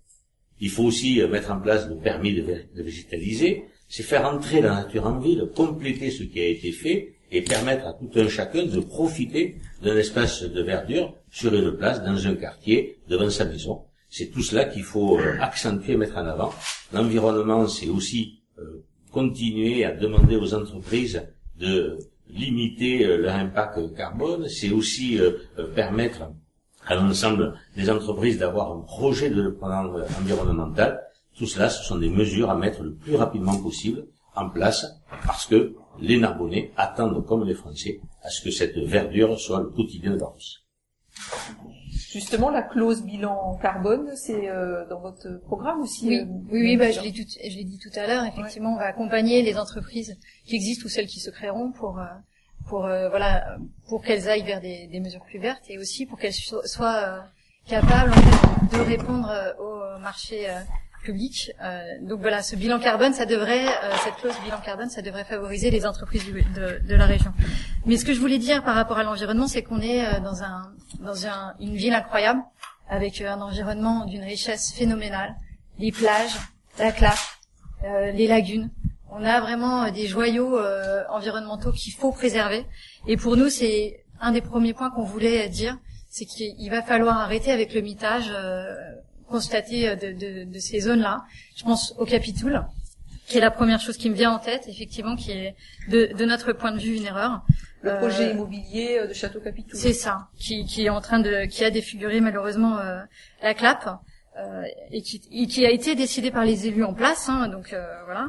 Il faut aussi mettre en place le permis de végétaliser, c'est faire entrer la nature en ville, compléter ce qui a été fait et permettre à tout un chacun de profiter d'un espace de verdure sur une place, dans un quartier, devant sa maison. C'est tout cela qu'il faut euh, accentuer, mettre en avant. L'environnement, c'est aussi euh, continuer à demander aux entreprises de limiter euh, leur impact carbone, c'est aussi permettre à l'ensemble des entreprises d'avoir un projet de euh, environnemental. Tout cela, ce sont des mesures à mettre le plus rapidement possible en place parce que les Narbonnais attendent, comme les Français, à ce que cette verdure soit le quotidien de leur vie.
Justement, la clause bilan carbone, c'est euh, dans votre programme aussi.
Oui,
euh,
oui, oui, bah, je l'ai dit tout à l'heure. Effectivement, on va accompagner les entreprises qui existent ou celles qui se créeront pour, euh, pour euh, voilà, pour qu'elles aillent vers des, des mesures plus vertes et aussi pour qu'elles so- soient capables en fait, de répondre au marché euh, public. Euh, donc voilà, ce bilan carbone, ça devrait, euh, cette clause bilan carbone, ça devrait favoriser les entreprises de, de la région. Mais ce que je voulais dire par rapport à l'environnement, c'est qu'on est euh, dans un, dans un, une ville incroyable avec un environnement d'une richesse phénoménale, les plages, la clap, euh, les lagunes. On a vraiment des joyaux euh, environnementaux qu'il faut préserver. Et pour nous, c'est un des premiers points qu'on voulait dire, c'est qu'il va falloir arrêter avec le mitage euh, constaté euh, de, de- de ces zones-là. Je pense au Capitoul, qui est la première chose qui me vient en tête, effectivement, qui est de, de notre point de vue une erreur.
Le
Euh,
projet immobilier euh, de Château Capitoul.
c'est ça, qui, qui est en train de, qui a défiguré malheureusement euh, la clap euh, et, qui, et qui a été décidé par les élus en place. hein, donc voilà.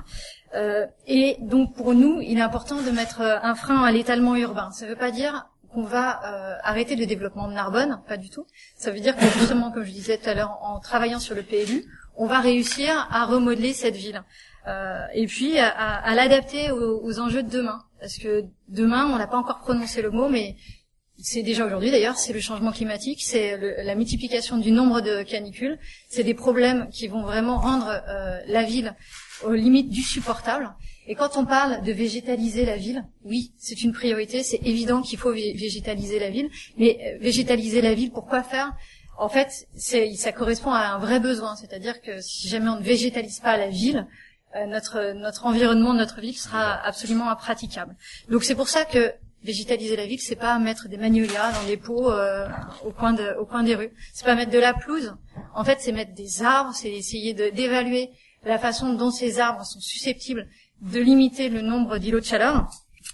Et donc pour nous, il est important de mettre un frein à l'étalement urbain. Ça ne veut pas dire qu'on va euh, arrêter le développement de Narbonne, pas du tout. Ça veut dire que justement, comme je disais tout à l'heure, en travaillant sur le PLU, on va réussir à remodeler cette ville. Euh, et puis à, l'adapter aux, enjeux de demain. Parce que demain, on n'a pas encore prononcé le mot, mais c'est déjà aujourd'hui d'ailleurs, c'est le changement climatique, c'est la multiplication du nombre de canicules, c'est des problèmes qui vont vraiment rendre euh, la ville aux limites du supportable. Et quand on parle de végétaliser la ville, oui, c'est une priorité, c'est évident qu'il faut vé- végétaliser la ville, mais euh, végétaliser la ville, pourquoi faire? En fait, ça correspond à un vrai besoin, c'est-à-dire que si jamais on ne végétalise pas la ville, euh, notre notre environnement, notre ville sera absolument impraticable. Donc c'est pour ça que végétaliser la ville, c'est pas mettre des magnolias dans des pots euh, au coin de, au coin des rues. C'est pas mettre de la pelouse. En fait, c'est mettre des arbres, c'est essayer d'évaluer la façon dont ces arbres sont susceptibles de limiter le nombre d'îlots de chaleur.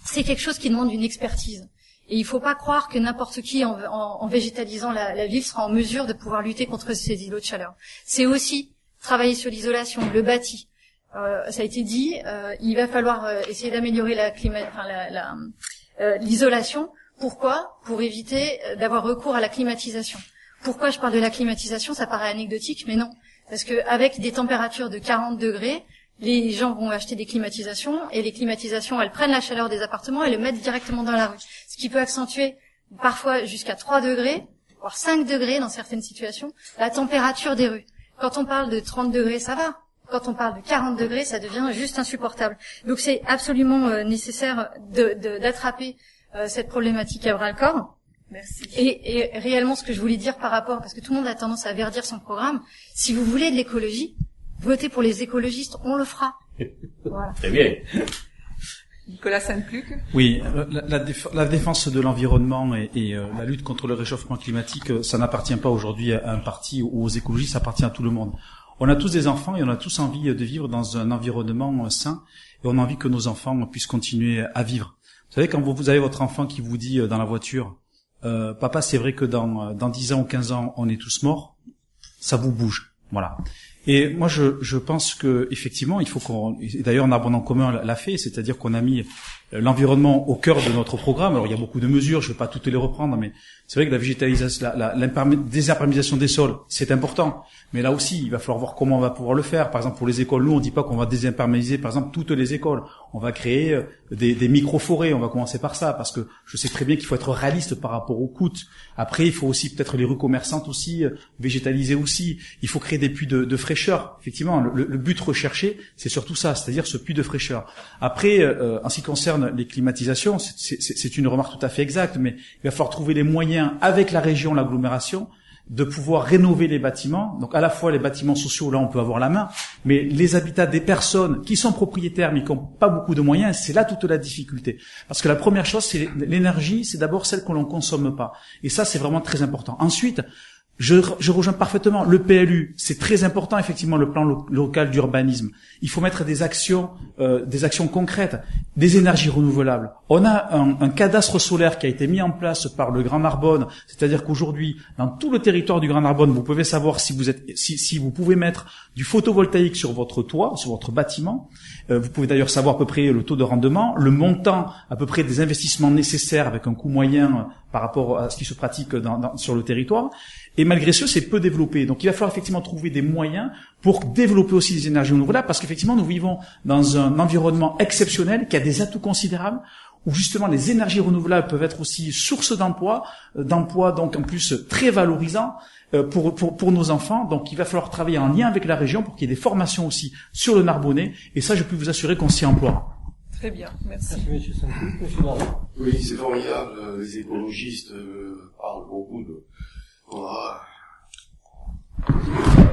C'est quelque chose qui demande une expertise. Et il faut pas croire que n'importe qui, en, végétalisant la, ville, sera en mesure de pouvoir lutter contre ces îlots de chaleur. C'est aussi travailler sur l'isolation, le bâti. Euh, ça a été dit, euh, il va falloir euh, essayer d'améliorer euh, l'isolation. Pourquoi? Pour éviter d'avoir recours à la climatisation. Pourquoi je parle de la climatisation? Ça paraît anecdotique, mais non. Parce que avec des températures de 40 degrés, les gens vont acheter des climatisations et les climatisations, elles prennent la chaleur des appartements et le mettent directement dans la rue. Ce qui peut accentuer parfois jusqu'à 3 degrés, voire 5 degrés dans certaines situations, la température des rues. Quand on parle de 30 degrés, ça va. Quand on parle de 40 degrés, ça devient juste insupportable. Donc c'est absolument euh, nécessaire de- de- d'attraper euh, cette problématique à bras le corps.
Merci.
Et, et réellement, ce que je voulais dire par rapport, parce que tout le monde a tendance à verdir son programme, si vous voulez de l'écologie, votez pour les écologistes, on le fera. Voilà.
Très bien.
Nicolas Saint-Pluc.
Oui, euh, la, la déf- la défense de l'environnement et, et, euh, la lutte contre le réchauffement climatique, euh, ça n'appartient pas aujourd'hui à un parti ou aux écologistes, ça appartient à tout le monde. On a tous des enfants et on a tous envie de vivre dans un environnement euh, sain et on a envie que nos enfants puissent continuer à vivre. Vous savez, quand vous, vous avez votre enfant qui vous dit euh, dans la voiture, euh, papa, c'est vrai que dans, euh, dans 10 ans ou 15 ans, on est tous morts, ça vous bouge. Voilà. Et moi, je, pense que effectivement, il faut qu'on. D'ailleurs, un abonnement commun l'a fait, c'est-à-dire qu'on a mis euh, l'environnement au cœur de notre programme. Alors, il y a beaucoup de mesures, je ne vais pas toutes les reprendre, mais c'est vrai que la végétalisation, la, la, des sols, c'est important. Mais là aussi, il va falloir voir comment on va pouvoir le faire. Par exemple, pour les écoles, nous, on dit pas qu'on va désimperméabiliser, par exemple, toutes les écoles. On va créer euh, des, micro-forêts. On va commencer par ça, parce que je sais très bien qu'il faut être réaliste par rapport au coût. Après, il faut aussi peut-être les rues commerçantes aussi euh, végétaliser aussi. Il faut créer des puits de, fraîcheur. Effectivement, le, le but recherché, c'est surtout ça, c'est-à-dire ce puits de fraîcheur. Après, euh, en ce qui concerne les climatisations, c'est une remarque tout à fait exacte, mais il va falloir trouver les moyens avec la région, l'agglomération, de pouvoir rénover les bâtiments. Donc à la fois les bâtiments sociaux, là on peut avoir la main, mais les habitats des personnes qui sont propriétaires mais qui n'ont pas beaucoup de moyens, c'est là toute la difficulté. Parce que la première chose, c'est l'énergie, c'est d'abord celle que l'on consomme pas. Et ça, c'est vraiment très important. Ensuite, je, je rejoins parfaitement le PLU. C'est très important, effectivement, le plan lo- local d'urbanisme. Il faut mettre des actions, euh, des actions concrètes. des énergies renouvelables. On a un, un, cadastre solaire qui a été mis en place par le Grand Narbonne, c'est-à-dire qu'aujourd'hui, dans tout le territoire du Grand Narbonne, vous pouvez savoir si vous êtes, si, si vous pouvez mettre du photovoltaïque sur votre toit, sur votre bâtiment. Euh, vous pouvez d'ailleurs savoir à peu près le taux de rendement, le montant à peu près des investissements nécessaires avec un coût moyen euh, par rapport à ce qui se pratique dans, dans, sur le territoire. Et malgré ce, c'est peu développé. Donc il va falloir effectivement trouver des moyens pour développer aussi les énergies renouvelables, parce qu'effectivement nous vivons dans un environnement exceptionnel qui a des atouts considérables, où justement les énergies renouvelables peuvent être aussi source d'emploi, euh, d'emploi donc en plus très valorisant euh, pour, pour, pour nos enfants. Donc il va falloir travailler en lien avec la région pour qu'il y ait des formations aussi sur le Narbonnais. Et ça, je peux vous assurer qu'on s'y emploie.
Très bien, merci.
Merci, monsieur. Monsieur Baron.
Oui, c'est formidable. Les écologistes euh, parlent beaucoup de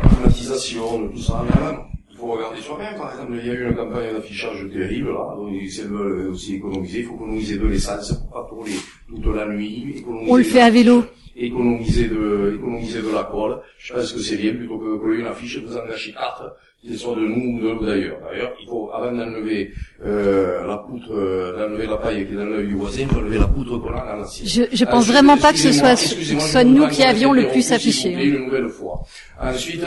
climatisation, tout ça. Mais même, il faut regarder soi-même. Par exemple, il y a eu une campagne d'affichage terrible là. Ils veulent aussi économiser. Il faut économiser de l'essence pour pas tourner toute la nuit. économiser
On le fait à vélo.
Économiser de, économiser de la colle. Je pense que c'est bien plutôt que de coller une affiche, vous en gâchez quatre qu'ils soient de nous ou de d'ailleurs. D'ailleurs, il faut, avant d'enlever euh, la poutre, euh, d'enlever la paille qui est dans l'œil du voisin, il faut enlever la poutre qu'on a dans la.
Je, je
Ah,
pense vraiment pas que ce soit, que soit nous qui avions le plus affiché.
Une nouvelle fois. Ensuite,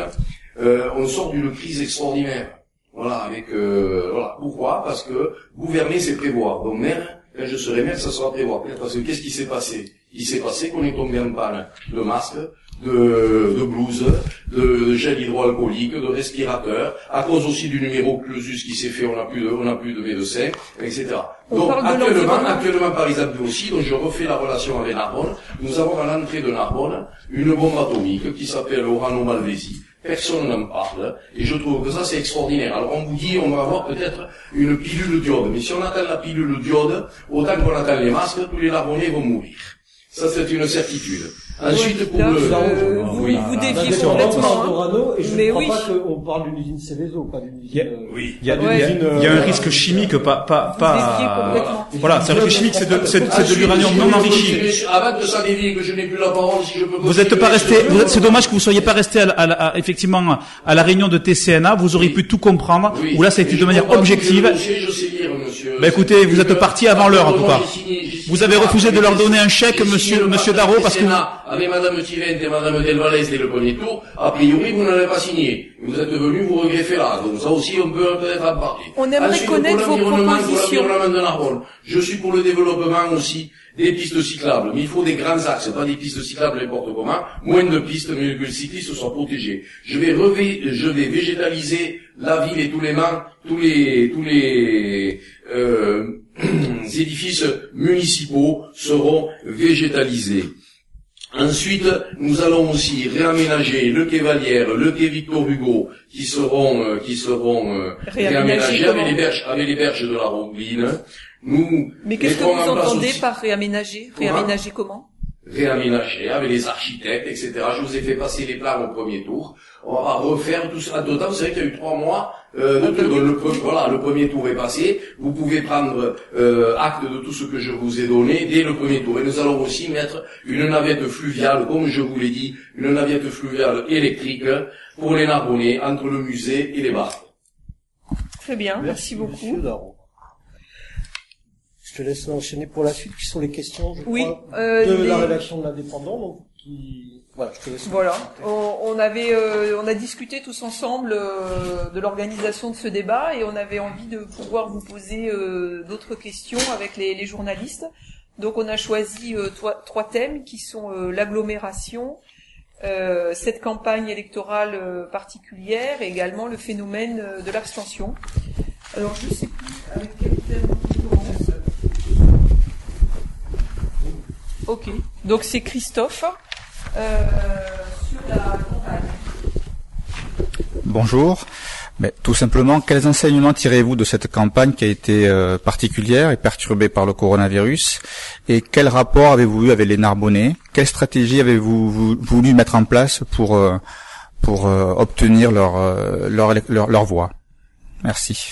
euh, on sort d'une crise extraordinaire. Voilà, avec euh, voilà. Pourquoi? Parce que gouverner, c'est prévoir. Donc maire, quand je serai maire, ça sera prévoir. Parce que qu'est-ce qui s'est passé? Il s'est passé qu'on est tombé en panne de masques, de, de blouses, de gel hydroalcoolique, de respirateurs, à cause aussi du numéro clausus qui s'est fait, on n'a plus de, on n'a plus de médecins, etc.
On
Donc actuellement, actuellement par exemple aussi, donc je refais la relation avec Narbonne, nous avons à l'entrée de Narbonne une bombe atomique qui s'appelle Orano Malvesi. Personne n'en parle, et je trouve que ça c'est extraordinaire. Alors on vous dit, on va avoir peut-être une pilule diode, mais si on attend la pilule diode, autant qu'on attend les masques, tous les Narbonnais vont mourir. Ça c'est une certitude. Ensuite pour le...
euh, vous,
Oui.
vous défiez complètement.
parle
hein.
d'Orano, et je
Mais
ne crois
oui.
pas qu'on parle d'une usine Céveso, pas d'une usine...
Il y a-
euh,
Oui.
Il y a,
Ouais.
il y a- il y a un risque chimique, pas, pas,
Vous
pas. Voilà, c'est un risque chimique, c'est de, c'est de- de l'uranium non enrichi.
Avant que ça dévie et que je n'ai plus la parole, si je peux
Vous n'êtes pas resté, c'est dommage que vous soyez pas resté à, effectivement à la réunion de TCNA. Vous auriez pu tout comprendre.
Oui.
Où là, ça a été de manière objective. Bah, écoutez, vous êtes parti avant l'heure, en tout cas. Vous avez refusé de leur donner un chèque, monsieur- monsieur Darro, parce que
Avec madame Tivent et madame Delvalès dès le premier tour, a priori, vous n'avez pas signé. Vous êtes venu vous regretter là. Donc ça aussi, on peut peut-être en parler.
On aimerait
Ensuite,
connaître
pour
vos
l'environnement, pour
propositions.
l'environnement de Narbonne. Je suis pour le développement aussi des pistes cyclables. Mais il faut des grands axes, pas des pistes cyclables n'importe comment. Moins de pistes, mais que le cycliste soit protégé. Je vais revé, je vais végétaliser la ville et tous les mains, tous les, tous les, euh, <clears throat> édifices municipaux seront végétalisés. Ensuite, nous allons aussi réaménager le quai Valière, le quai Victor Hugo, qui seront, euh, qui seront euh,
Réaménagés
avec les berges, avec les berges de la Rombline. Nous
Mais qu'est-ce que vous
place
entendez par réaménager? Réaménager comment?
Réaménager avec les architectes, etc. Je vous ai fait passer les plans au premier tour. On va refaire tout ça. D'autant, vous savez qu'il y a eu trois mois euh, de tout. Donc, le, voilà, le premier tour est passé. Vous pouvez prendre euh, acte de tout ce que je vous ai donné dès le premier tour. Et nous allons aussi mettre une navette fluviale, comme je vous l'ai dit, une navette fluviale électrique pour les Narbonnais entre le musée et les bars.
Très bien, merci, beaucoup.
Te laisse enchaîner pour la suite, qui sont les questions, je
Oui,
crois,
euh,
de
les-
la rédaction de l'indépendant, donc qui... Voilà, je te laisse.
Voilà, on, on avait, euh, on a discuté tous ensemble euh, de l'organisation de ce débat et on avait envie de pouvoir vous poser d'autres questions avec les, les journalistes. Donc on a choisi trois, trois thèmes qui sont l'agglomération, euh, cette campagne électorale euh, particulière et également le phénomène euh, de l'abstention. Alors je sais plus avec quel thème on commence. Ok, donc c'est Christophe euh, sur la campagne.
Bonjour. Mais tout simplement, quels enseignements tirez-vous de cette campagne qui a été euh, particulière et perturbée par le coronavirus? Et quel rapport avez-vous eu avec les Narbonnais? Quelle stratégie avez-vous vou- voulu mettre en place pour euh, pour euh, obtenir leur, leur leur leur voix? Merci.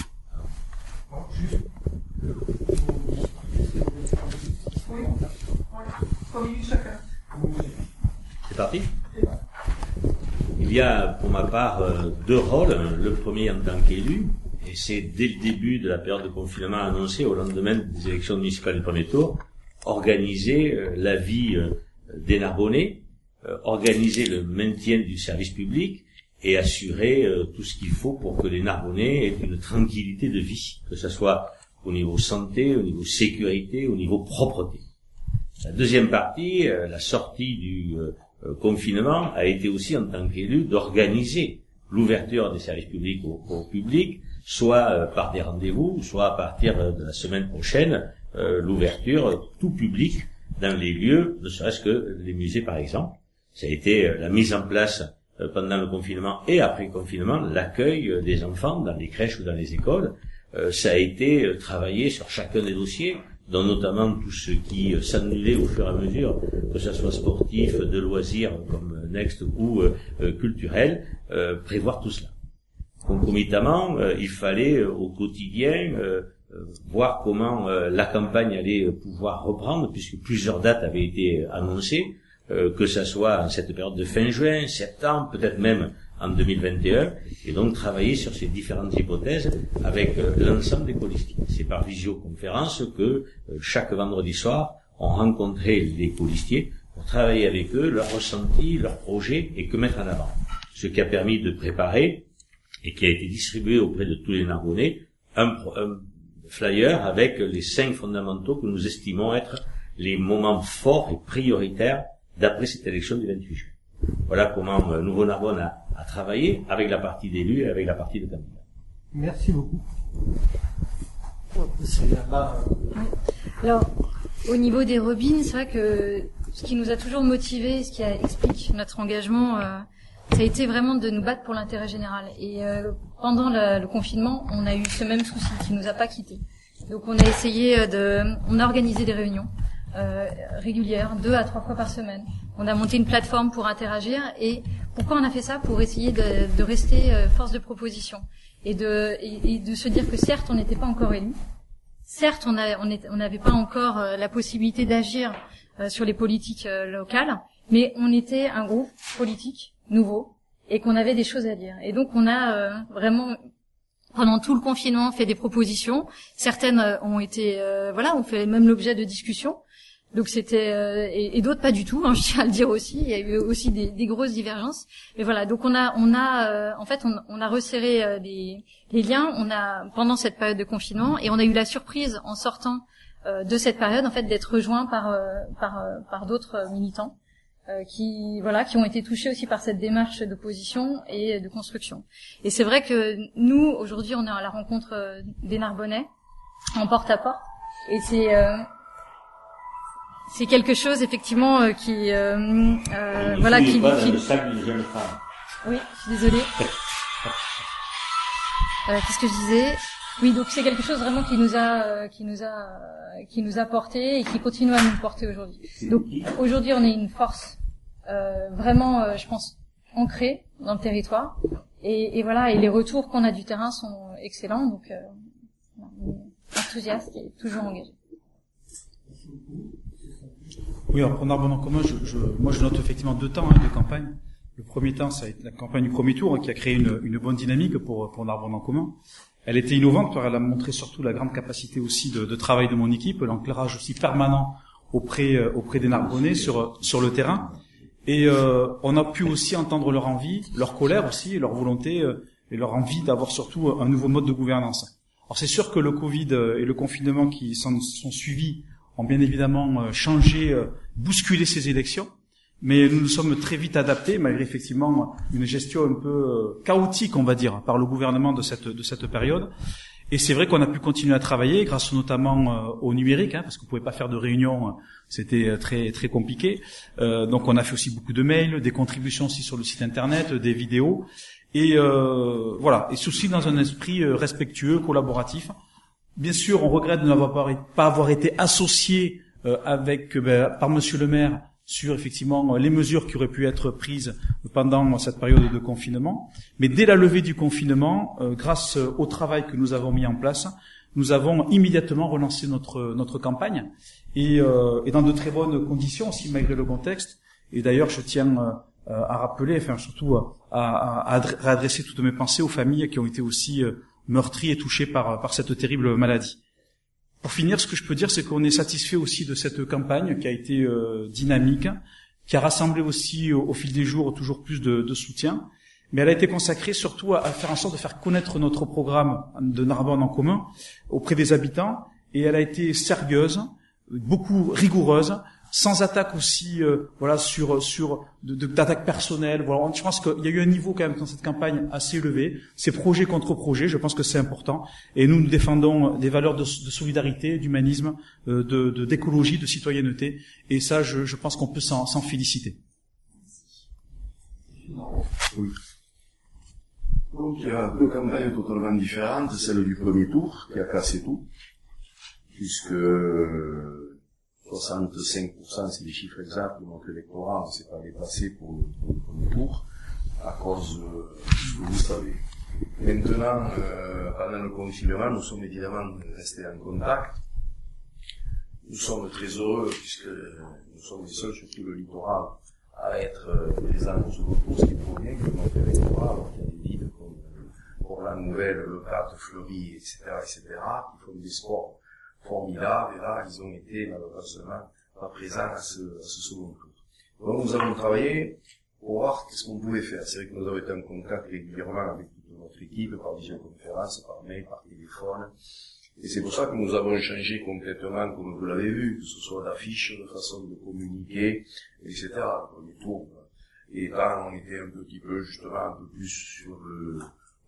Il y a pour ma part euh, deux rôles. Le premier en tant qu'élu et c'est dès le début de la période de confinement annoncée au lendemain des élections municipales du premier tour, organiser euh, la vie euh, des Narbonnais, organiser le maintien du service public et assurer tout ce qu'il faut pour que les Narbonnais aient une tranquillité de vie, que ce soit au niveau santé, au niveau sécurité, au niveau propreté. La deuxième partie, la sortie du confinement, a été aussi en tant qu'élu d'organiser l'ouverture des services publics au, public, soit par des rendez-vous, soit à partir de la semaine prochaine, euh, l'ouverture tout public dans les lieux, ne serait-ce que les musées par exemple. Ça a été euh, la mise en place euh, pendant le confinement et après le confinement, l'accueil des enfants dans les crèches ou dans les écoles. ça a été travaillé sur chacun des dossiers, dont notamment tout ce qui s'annulait au fur et à mesure, que ce soit sportif, de loisirs comme Next ou culturel, prévoir tout cela. Concomitamment, il fallait au quotidien euh, voir comment euh, la campagne allait pouvoir reprendre, puisque plusieurs dates avaient été annoncées, euh, que ce soit en cette période de fin juin, septembre, peut-être même en 2021, et donc travailler sur ces différentes hypothèses avec l'ensemble des colistiers. C'est par visioconférence que chaque vendredi soir, on rencontrait les colistiers pour travailler avec eux leurs ressentis, leurs projets et que mettre en avant. Ce qui a permis de préparer et qui a été distribué auprès de tous les Narbonnais un, un flyer avec les cinq fondamentaux que nous estimons être les moments forts et prioritaires d'après cette élection du 28 juin. Voilà comment euh, Nouveau Narbonne a, travaillé avec la partie d'élus et avec la partie de candidats.
Merci beaucoup.
Alors, au niveau des robines, c'est vrai que ce qui nous a toujours motivé, ce qui explique notre engagement, euh, ça a été vraiment de nous battre pour l'intérêt général. Et euh, pendant le, le, confinement, on a eu ce même souci qui nous a pas quittés. Donc on a essayé euh, de, on a organisé des réunions euh, régulières, deux à trois fois par semaine. On a monté une plateforme pour interagir. Et pourquoi on a fait ça? Pour essayer de, de rester euh, force de proposition et de, et, de se dire que certes on n'était pas encore élu, certes on n'avait pas encore la possibilité d'agir sur les politiques locales, mais on était un groupe politique nouveau et qu'on avait des choses à dire. Et donc on a euh, vraiment pendant tout le confinement fait des propositions. Certaines euh, ont été euh, voilà, ont fait même l'objet de discussions. Donc c'était et, d'autres pas du tout. Hein, <laughs> je tiens à le dire aussi. Il y a eu aussi des, des grosses divergences. Mais voilà, donc on a on a en fait on, on a resserré les, les, liens. On a pendant cette période de confinement et on a eu la surprise en sortant de cette période en fait d'être rejoint par par par d'autres militants euh, qui voilà qui ont été touchés aussi par cette démarche d'opposition et de construction. Et c'est vrai que nous aujourd'hui on est à la rencontre euh, des Narbonnais en porte à porte et c'est euh, c'est quelque chose effectivement qui voilà qui, qui... Oui, je suis désolée. <laughs> Qu'est-ce que je disais? Oui, donc c'est quelque chose vraiment qui nous a qui nous a qui nous a porté et qui continue à nous porter aujourd'hui. Donc aujourd'hui on est une force euh, vraiment, euh, je pense, ancré dans le territoire. Et, et voilà, et les retours qu'on a du terrain sont excellents, donc euh, enthousiaste et toujours engagé.
Oui, alors en commun, je, je, moi je note effectivement deux temps hein, de campagne. Le premier temps, ça a été la campagne du premier tour hein, qui a créé une, une, bonne dynamique pour, pour Narbonne en commun. Elle était innovante car elle a montré surtout la grande capacité aussi de, de travail de mon équipe, l'éclairage aussi permanent auprès, euh, auprès des Narbonnais sur, sur le terrain. Et euh, on a pu aussi entendre leur envie, leur colère aussi, leur volonté euh, et leur envie d'avoir surtout un nouveau mode de gouvernance. Alors c'est sûr que le Covid euh, et le confinement qui sont, sont suivis ont bien évidemment changé, bousculé ces élections, mais nous nous sommes très vite adaptés, malgré effectivement une gestion un peu chaotique, on va dire, par le gouvernement de cette, de cette période. Et c'est vrai qu'on a pu continuer à travailler grâce notamment euh, au numérique, hein, parce qu'on pouvait pas faire de réunions, euh, c'était euh, très très compliqué. Euh, donc on a fait aussi beaucoup de mails, des contributions aussi sur le site internet, des vidéos, et euh, voilà, et ceci dans un esprit respectueux, collaboratif. Bien sûr, on regrette de n'avoir pas avoir été associé avec ben, par Monsieur le Maire sur effectivement les mesures qui auraient pu être prises pendant cette période de confinement. Mais dès la levée du confinement, euh, grâce au travail que nous avons mis en place, nous avons immédiatement relancé notre notre campagne et, euh, et dans de très bonnes conditions aussi malgré le contexte. Et d'ailleurs, je tiens euh, à rappeler, enfin surtout à, à, à, adresser toutes mes pensées aux familles qui ont été aussi
meurtris et touchés par, par cette terrible maladie. Pour finir, ce que je peux dire, c'est qu'on est satisfait aussi de cette campagne qui a été euh, dynamique, qui a rassemblé aussi au, fil des jours toujours plus de, de, soutien, mais elle a été consacrée surtout à, faire en sorte de faire connaître notre programme de Narbonne en commun auprès des habitants, et elle a été sérieuse, beaucoup rigoureuse, sans attaque aussi, euh, voilà, sur sur d'attaque personnelle. Voilà, je pense qu'il y a eu un niveau quand même dans cette campagne assez élevé. C'est projet contre projet, je pense que c'est important. Et nous, nous défendons des valeurs de, solidarité, d'humanisme, euh, de d'écologie, de, citoyenneté. Et ça, je, je pense qu'on peut s'en féliciter.
Oui. Donc il y a deux campagnes totalement différentes, celle du premier tour qui a cassé tout, puisque 65%, c'est des chiffres exacts de notre électorat, on ne s'est pas dépassé pour le, premier tour, à cause de ce que vous savez. Maintenant, euh, pendant le confinement, nous sommes évidemment restés en contact. Nous sommes très heureux puisque nous sommes les seuls sur tout le littoral à être euh, présents au second tour, ce qui prouve bien que notre électorat, alors qu'il y a des villes comme pour la Nouvelle, Le Cat, Fleury, etc., etc., qui font des sports formidables, et là, ils ont été malheureusement pas présents à ce, à ce second tour. Donc nous avons travaillé pour voir qu'est-ce qu'on pouvait faire. C'est vrai que nous avons été en contact régulièrement avec toute notre équipe, par visioconférence, par mail, par téléphone. Et c'est pour ça que nous avons changé complètement, comme vous l'avez vu, que ce soit d'affiches, de façon de communiquer, etc. Le premier tour, et là, on était un petit peu, justement, un peu plus sur le,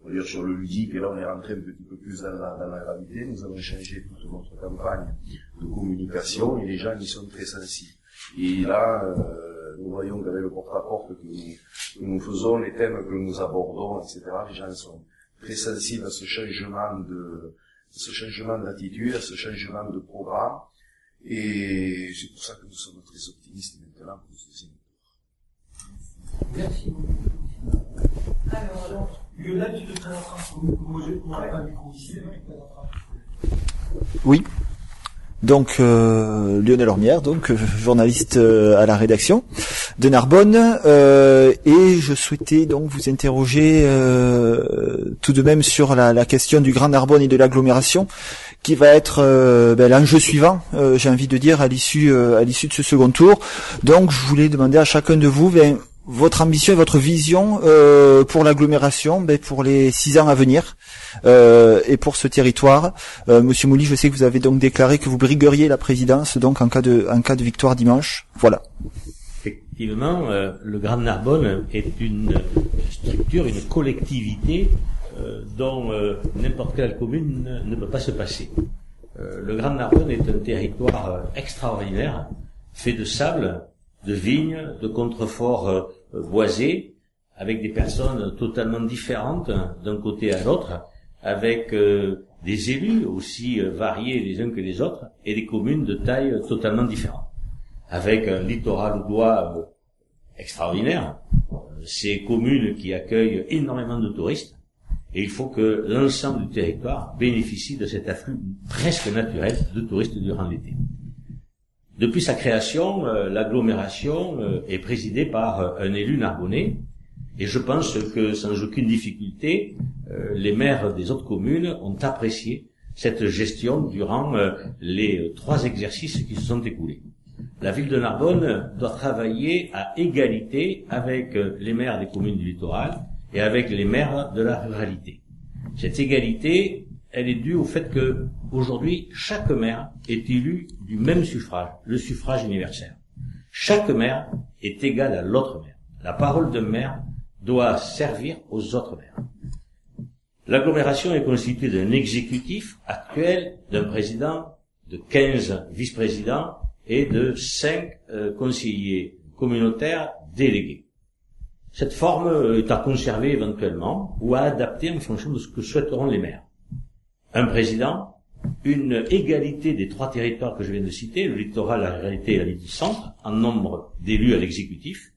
on va dire sur le ludique, et là on est rentré un petit peu plus dans la, gravité. Nous avons changé toute notre campagne de communication et les gens y sont très sensibles. Et là, euh, nous voyons qu'avec le porte-à-porte que, nous, faisons, les thèmes que nous abordons, etc., les gens sont très sensibles à ce changement de, ce changement d'attitude, à ce changement de programme. Et c'est pour ça que nous sommes très optimistes maintenant pour ce deuxième tour.
Merci alors
oui. Donc euh, Lionel Ormière, donc euh, journaliste euh, à la rédaction de Narbonne, et je souhaitais donc vous interroger tout de même sur la, question du Grand Narbonne et de l'agglomération, qui va être ben, l'enjeu suivant, j'ai envie de dire à l'issue à l'issue de ce second tour. Donc je voulais demander à chacun de vous, ben, votre ambition et votre vision euh, pour l'agglomération, ben, pour les six ans à venir euh, et pour ce territoire. Euh, Monsieur Mouli, je sais que vous avez donc déclaré que vous brigueriez la présidence donc en cas de en cas de victoire dimanche. Voilà.
Effectivement, le Grand Narbonne est une structure, une collectivité dont n'importe quelle commune ne peut pas se passer. le Grand Narbonne est un territoire extraordinaire, fait de sable, de vignes, de contreforts boisé, avec des personnes totalement différentes d'un côté à l'autre, avec euh, des élus aussi euh, variés les uns que les autres, et des communes de taille totalement différente, avec un littoral doigt euh, extraordinaire, ces communes qui accueillent énormément de touristes, et il faut que l'ensemble du territoire bénéficie de cet afflux presque naturel de touristes durant l'été. Depuis sa création, euh, l'agglomération euh, est présidée par euh, un élu narbonnais, et je pense que sans aucune difficulté, les maires des autres communes ont apprécié cette gestion durant les trois exercices qui se sont écoulés. La ville de Narbonne doit travailler à égalité avec les maires des communes du littoral et avec les maires de la ruralité. Cette égalité, elle est due au fait que aujourd'hui chaque maire est élu du même suffrage, le suffrage universel. Chaque maire est égal à l'autre maire. La parole d'un maire doit servir aux autres maires. L'agglomération est constituée d'un exécutif actuel, d'un président, de 15 vice-présidents et de 5 euh, conseillers communautaires délégués. Cette forme est à conserver éventuellement ou à adapter en fonction de ce que souhaiteront les maires un président, une égalité des trois territoires que je viens de citer, le littoral, la réalité et la du centre, en nombre d'élus à l'exécutif,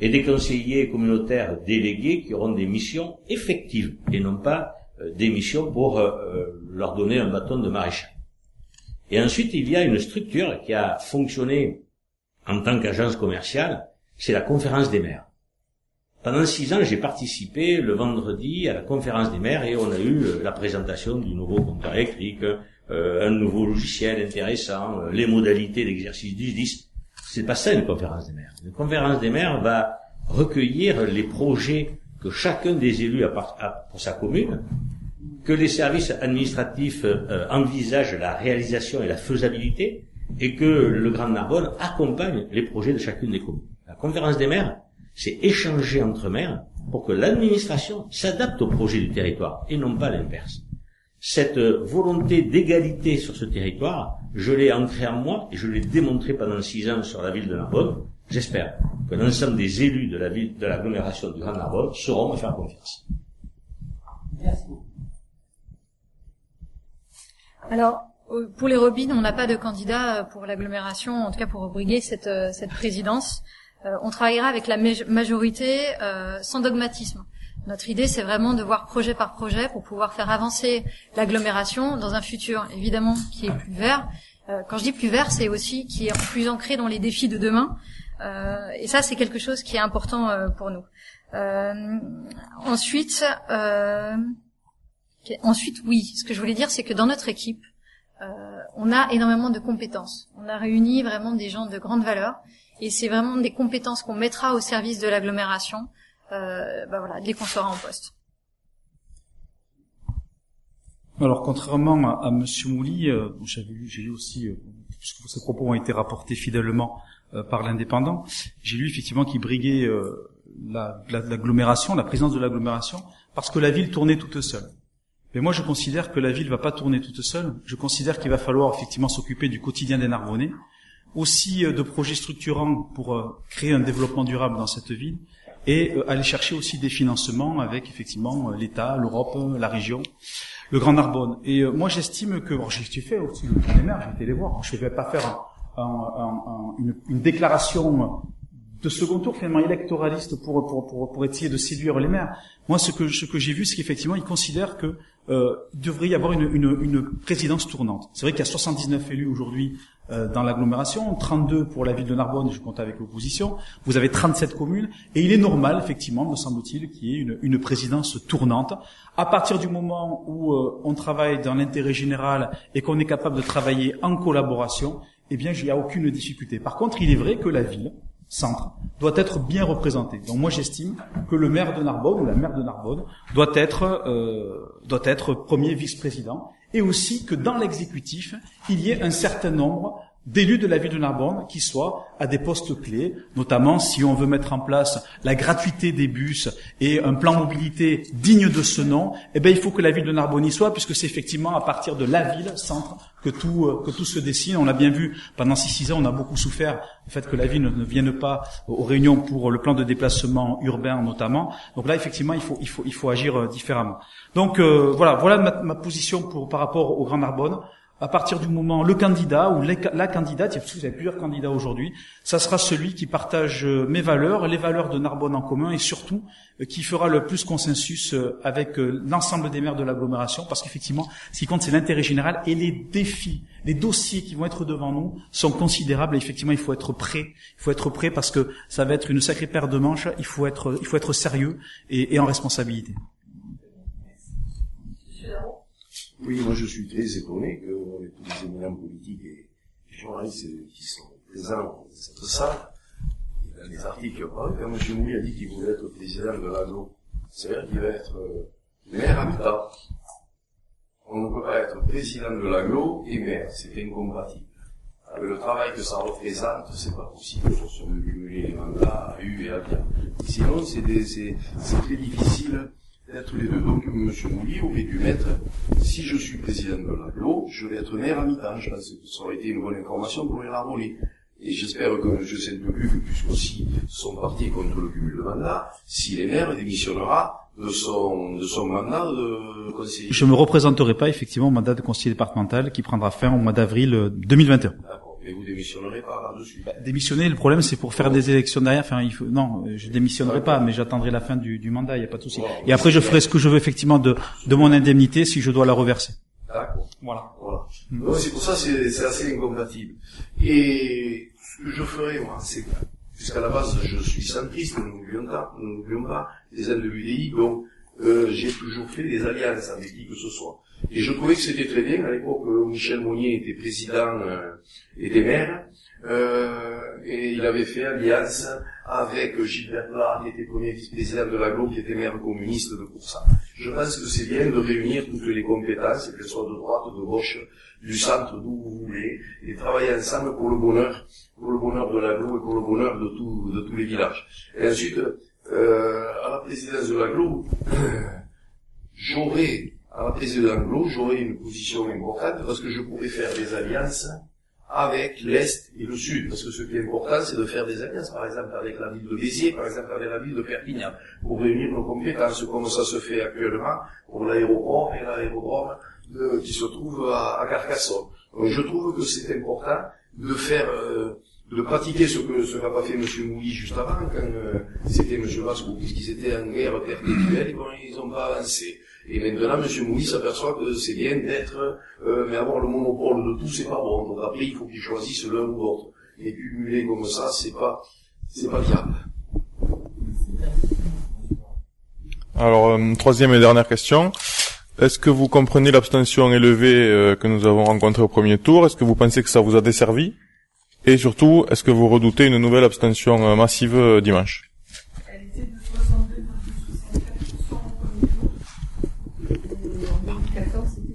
et des conseillers communautaires délégués qui auront des missions effectives et non pas euh, des missions pour euh, euh, leur donner un bâton de maréchal. Et ensuite, il y a une structure qui a fonctionné en tant qu'agence commerciale, c'est la conférence des maires. Pendant six ans, j'ai participé le vendredi à la conférence des maires et on a eu euh, la présentation du nouveau compteur électrique, euh, un nouveau logiciel intéressant, euh, les modalités d'exercice du 10. C'est pas ça une conférence des maires. Une conférence des maires va recueillir les projets que chacun des élus a, pour sa commune, que les services administratifs envisagent la réalisation et la faisabilité, et que le Grand Narbonne accompagne les projets de chacune des communes. La conférence des maires, c'est échanger entre maires pour que l'administration s'adapte au projet du territoire et non pas l'inverse. Cette volonté d'égalité sur ce territoire, je l'ai ancrée en moi et je l'ai démontré pendant six ans sur la ville de Narbonne. J'espère que l'ensemble des élus de la ville, de l'agglomération du Grand Narbonne sauront me faire confiance.
Merci. Alors, pour les Robines, on n'a pas de candidat pour l'agglomération, en tout cas pour briguer cette, cette présidence. Euh, on travaillera avec la majorité euh, sans dogmatisme. Notre idée, c'est vraiment de voir projet par projet pour pouvoir faire avancer l'agglomération dans un futur, évidemment, qui est plus vert. Euh, quand je dis plus vert, c'est aussi qui est plus ancré dans les défis de demain. et ça, c'est quelque chose qui est important pour nous. ensuite, ensuite, oui, ce que je voulais dire, c'est que dans notre équipe, on a énormément de compétences. On a réuni vraiment des gens de grande valeur et c'est vraiment des compétences qu'on mettra au service de l'agglomération euh, bah voilà, dès qu'on sera en poste.
Alors, contrairement à, à Monsieur Mouly, euh, j'ai lu aussi, euh, puisque ces propos ont été rapportés fidèlement euh, par l'indépendant, j'ai lu effectivement qu'il briguait l'agglomération, la, présidence de l'agglomération, parce que la ville tournait toute seule. Mais moi, je considère que la ville va pas tourner toute seule. Je considère qu'il va falloir effectivement s'occuper du quotidien des Narbonnais, aussi euh, de projets structurants pour euh, créer un développement durable dans cette ville et euh, aller chercher aussi des financements avec effectivement l'État, l'Europe, la région, le Grand Narbonne. Et moi j'estime que, bon, j'ai fait aussi le plan des maires, j'ai été les voir, je ne vais pas faire un, un, une, une, déclaration de second tour finalement électoraliste pour, pour, pour, pour essayer de séduire les maires. Moi ce que, ce que j'ai vu c'est qu'effectivement ils considèrent que euh, devrait y avoir une, une, une présidence tournante. C'est vrai qu'il y a 79 élus aujourd'hui euh, dans l'agglomération, 32 pour la ville de Narbonne, je compte avec l'opposition, vous avez 37 communes, et il est normal, effectivement, me semble-t-il, qu'il y ait une, une, présidence tournante. À partir du moment où euh, on travaille dans l'intérêt général et qu'on est capable de travailler en collaboration, eh bien, il n'y a aucune difficulté. Par contre, il est vrai que la ville, centre, doit être bien représentée. Donc moi, j'estime que le maire de Narbonne ou la maire de Narbonne doit être, euh, doit être premier vice-président et aussi que dans l'exécutif, il y ait un certain nombre d'élus de la ville de Narbonne qui soient à des postes clés, notamment si on veut mettre en place la gratuité des bus et un plan mobilité digne de ce nom, eh bien il faut que la ville de Narbonne y soit, puisque c'est effectivement à partir de la ville, centre, que tout, euh, que tout se dessine. On l'a bien vu, pendant ces six ans, on a beaucoup souffert du fait que la ville ne, vienne pas aux réunions pour le plan de déplacement urbain notamment. Donc là, effectivement, il faut, il faut, il faut agir euh, différemment. Donc euh, voilà, voilà ma, position par rapport au Grand Narbonne à partir du moment, le candidat ou la candidate, vous avez plusieurs candidats aujourd'hui, ça sera celui qui partage euh, mes valeurs, les valeurs de Narbonne en commun et surtout euh, qui fera le plus consensus euh, avec l'ensemble des maires de l'agglomération parce qu'effectivement, ce qui compte, c'est l'intérêt général et les défis, les dossiers qui vont être devant nous sont considérables et effectivement, il faut être prêt. Il faut être prêt parce que ça va être une sacrée paire de manches, il faut être, il faut être sérieux et en responsabilité.
Oui, moi je suis très étonné que tous les éminents politiques et journalistes qui sont présents dans cette salle, dans les articles quand M. Mouy a dit qu'il voulait être président de l'ANO, c'est-à-dire qu'il va être euh, maire à mi-temps. On ne peut pas être président de l'aglo et maire, c'est incompatible. Avec le travail que ça représente, c'est pas possible de cumuler les mandats à U et à bien. Sinon, c'est très difficile tous les deux. Donc, M. Mouly aurait dû mettre, si je suis président de l'aglo, je vais être maire à mi-temps. Je pense que ça aurait été une bonne information pour les Narbonnais. Et j'espère que M. Saint-Peluc, puisqu'aussi son parti contre le cumul de mandat, s'il est maire, démissionnera de son, de son mandat de conseiller.
Je ne me représenterai pas effectivement au mandat de conseiller départemental qui prendra fin au mois d'avril 2021.
Mais vous démissionnerez pas là-dessus. Bah,
démissionner, le problème, c'est pour faire des élections derrière. Enfin, il faut, non, je démissionnerai pas, mais j'attendrai la fin du, du mandat. Il n'y a pas de souci. Et après, je ferai ce que je veux effectivement de, de mon indemnité si je dois la reverser.
D'accord. Voilà. voilà. Mm. c'est pour ça, c'est assez incompatible. Et ce que je ferai, moi, c'est puisqu'à la base, je suis centriste, nous n'oublions pas, nous n'oublions pas, les aides de l'UDI, donc euh, j'ai toujours fait des alliances avec qui que ce soit. Et je trouvais que c'était très bien, à l'époque, euh, Michel Monnier était président, euh, était maire, euh, et il avait fait alliance avec Gilbert Plat, qui était premier vice-président de l'aglo, qui était maire communiste de Coursa. Je pense que c'est bien de réunir toutes les compétences, qu'elles soient de droite, de gauche, du centre, d'où vous voulez, et travailler ensemble pour le bonheur, pour le bonheur de l'aglo et pour le bonheur de, tout, de tous les villages. Et ensuite, euh, à la présidence de l'aglo, <clears throat> j'aurais, à la présidence de l'aglo, j'aurais une position importante parce que je pourrais faire des alliances avec l'Est et le Sud. Parce que ce qui est important, c'est de faire des alliances, par exemple avec la ville de Béziers, par exemple avec la ville de Perpignan, pour réunir nos compétences, comme ça se fait actuellement pour l'aéroport et l'aérodrome qui se trouve à, Carcassonne. Je trouve que c'est important de faire, euh, de pratiquer ce que ce qu'a pas fait M. Mouilly juste avant, quand euh, c'était M. Vasco, puisqu'ils étaient en guerre perpétuelle et bon, ils n'ont pas avancé. Et maintenant, M. Mouilly s'aperçoit que c'est bien d'être, euh, mais avoir le monopole de tout, c'est pas bon. Donc après, il faut qu'ils choisissent l'un ou l'autre. Et cumuler comme ça, c'est pas, c'est pas viable.
Alors, euh, troisième et dernière question. Est-ce que vous comprenez l'abstention élevée euh, que nous avons rencontrée au premier tour? Est-ce que vous pensez que ça vous a desservi? Et surtout, est-ce que vous redoutez une nouvelle abstention euh, massive euh, dimanche
Elle était de 62,64% au premier tour. Et en 2014, c'était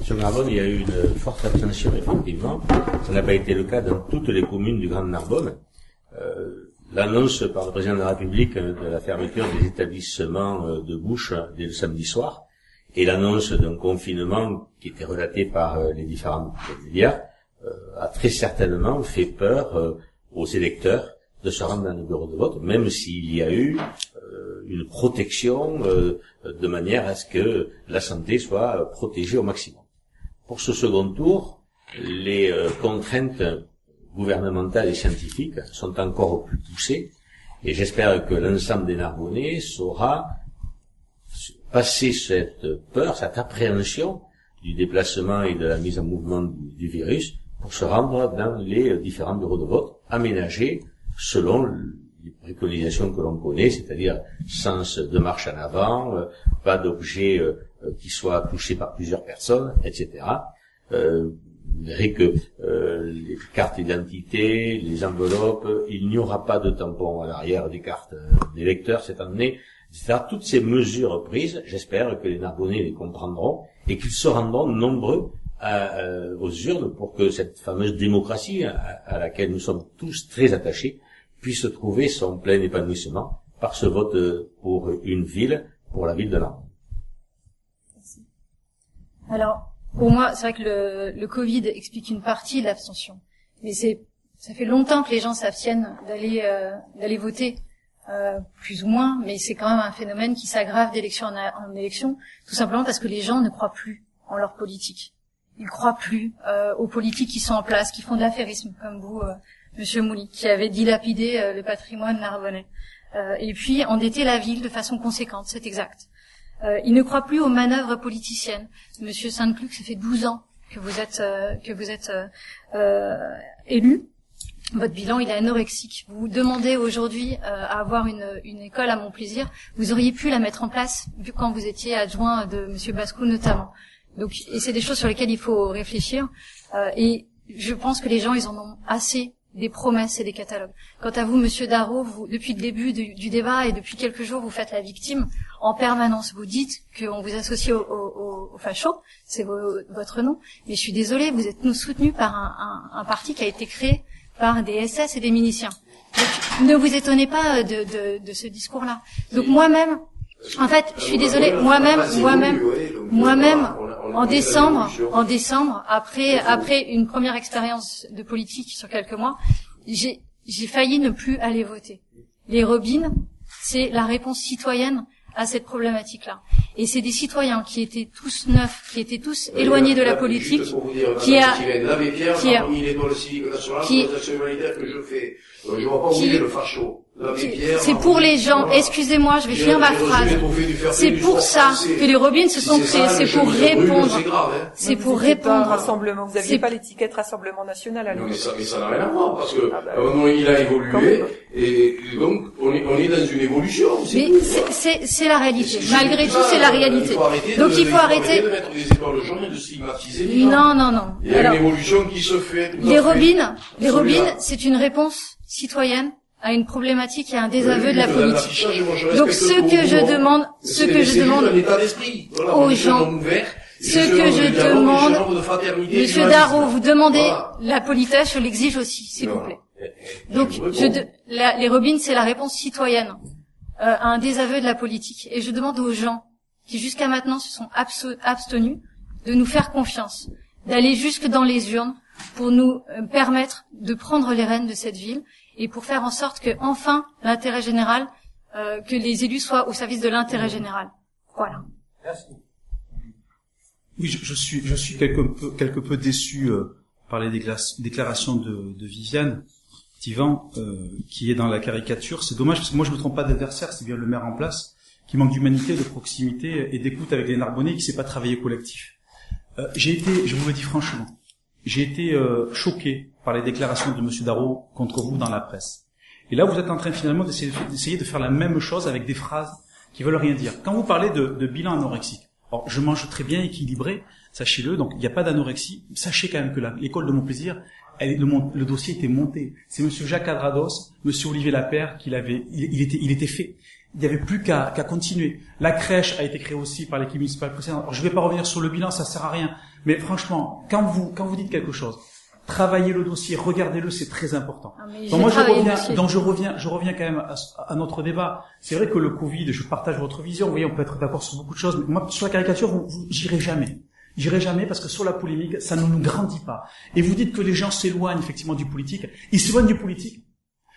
37%.
Sur Narbonne, il y a eu une forte abstention, effectivement. Ça n'a pas été le cas dans toutes les communes du Grand Narbonne. Euh, L'annonce par le président de la République de la fermeture des établissements euh, de bouche dès le samedi soir et l'annonce d'un confinement qui était relaté par euh, les différents médias a très certainement fait peur aux électeurs de se rendre dans les bureaux de vote, même s'il y a eu une protection euh, de manière à ce que la santé soit protégée au maximum. Pour ce second tour, les euh, contraintes gouvernementales et scientifiques sont encore plus poussées et j'espère que l'ensemble des Narbonnais saura passer cette peur, cette appréhension du déplacement et de la mise en mouvement du, virus pour se rendre dans les différents bureaux de vote aménagés selon les préconisations que l'on connaît, c'est-à-dire sens de marche en avant, euh, pas d'objet euh, euh, qui soit touché par plusieurs personnes, etc. Euh, vous verrez que euh, les cartes d'identité, les enveloppes, il n'y aura pas de tampon à l'arrière des cartes euh, des lecteurs cette année, etc. Toutes ces mesures prises, j'espère que les Narbonnais les comprendront et qu'ils se rendront nombreux à, aux urnes pour que cette fameuse démocratie à laquelle nous sommes tous très attachés puisse trouver son plein épanouissement par ce vote pour une ville, pour la ville de Narbonne.
Alors, pour moi, c'est vrai que le, le Covid explique une partie de l'abstention, mais c'est ça fait longtemps que les gens s'abstiennent d'aller euh, d'aller voter, euh, plus ou moins, mais c'est quand même un phénomène qui s'aggrave d'élection en élection, tout simplement parce que les gens ne croient plus en leur politique. Ils croient plus euh, aux politiques qui sont en place, qui font de l'affairisme, comme vous, euh, Monsieur Mouly, qui avait dilapidé euh, le patrimoine narbonnais, euh, et puis endetter la ville de façon conséquente, c'est exact. Euh, ils ne croient plus aux manœuvres politiciennes. Monsieur Saint-Cluc, ça fait 12 ans que vous êtes que vous êtes élu. Votre bilan, il est anorexique. Vous demandez aujourd'hui euh, à avoir une, une école à mon plaisir. Vous auriez pu la mettre en place vu quand vous étiez adjoint de Monsieur Bascou notamment. Donc, et c'est des choses sur lesquelles il faut réfléchir. Euh, et je pense que les gens, ils en ont assez des promesses et des catalogues. Quant à vous, Monsieur Darro, vous, depuis le début du, débat et depuis quelques jours, vous faites la victime en permanence. Vous dites qu'on vous associe au, au, au, au c'est vo- votre nom. Mais je suis désolée, vous êtes nous soutenu par un, un, un parti qui a été créé par des SS et des miliciens. Donc, ne vous étonnez pas de, de, de ce discours-là. Donc moi-même, en fait, je suis désolée, moi-même, moi-même, moi-même, en décembre, en décembre, après après une première expérience de politique sur quelques mois, j'ai j'ai failli ne plus aller voter. Les robines, c'est la réponse citoyenne à cette problématique-là. Et c'est des citoyens qui étaient tous neufs, qui étaient tous éloignés de la politique, qui a- qui a-
qui pas où
qui- C'est pour les gens. Excusez-moi, je vais finir ma phrase. C'est pour ça que les robines se sont créées. C'est pour répondre.
C'est hein.
Pour répondre.
rassemblement. Vous
C'est-
aviez pas l'étiquette Rassemblement National à
Non, mais
l'époque.
ça, mais ça n'a rien à voir, parce que,
Ah bah,
moment, il a évolué, et, donc, on est, on est dans une évolution, c'est
Mais c'est- la réalité. Malgré tout, c'est la
euh,
réalité. Donc il faut arrêter.
de mettre des étoiles jaunes et de stigmatiser les gens.
Non, non, non.
Il y a
Alors,
une évolution qui se fait.
les robines, les robines, c'est une réponse citoyenne à une problématique et à un
Oui,
désaveu de la politique. Donc ce que je demande, ce que je demande.
Voilà,
aux gens,
ouvert,
ce que je demande,
de
Monsieur. Darro, vous demandez
Voilà.
la politesse, je l'exige aussi, s'il vous plaît.
Et- et
Donc,
je
de- la- les robines, c'est la réponse citoyenne euh, à un désaveu de la politique. Et je demande aux gens qui jusqu'à maintenant se sont abstenus de nous faire confiance, d'aller jusque dans les urnes pour nous euh, permettre de prendre les rênes de cette ville et pour faire en sorte que enfin l'intérêt général, euh, que les élus soient au service de l'intérêt général. Voilà.
Oui, je, je suis, je suis quelque peu, quelque peu déçu euh, par les décla- déclarations de, de Viviane Tivan, euh, qui est dans la caricature. C'est dommage parce que moi je me trompe pas d'adversaire, c'est bien le maire en place, qui manque d'humanité, de proximité et d'écoute avec les Narbonnais, qui sait pas travailler collectif. Euh, j'ai été, je vous le dis franchement, j'ai été euh, choqué par les déclarations de Monsieur Darro contre vous dans la presse. Et là, vous êtes en train finalement d'essayer de faire la même chose avec des phrases qui veulent rien dire. Quand vous parlez de, de bilan anorexique, alors je mange très bien équilibré, sachez-le, donc il n'y a pas d'anorexie. Sachez quand même que l'école de mon plaisir, elle, le, le dossier était monté. C'est Monsieur Jacques Adrados, Monsieur Olivier Lapère qui l'avait, il, était, il était fait. Il n'y avait plus qu'à qu'à continuer. La crèche a été créée aussi par l'équipe municipale précédente. Alors, je ne vais pas revenir sur le bilan, ça sert à rien. Mais franchement, quand vous quand vous dites quelque chose, travaillez le dossier, regardez-le, c'est très important.
Ah,
Donc moi je reviens, donc je reviens, je reviens quand même à, à notre débat. C'est vrai que le Covid, je partage votre vision. Vous voyez, on peut être d'accord sur beaucoup de choses, mais moi sur la caricature, vous, vous- j'irai jamais. J'irai jamais parce que sur la polémique, ça ne nous grandit pas. Et vous dites que les gens s'éloignent effectivement du politique. Ils s'éloignent du politique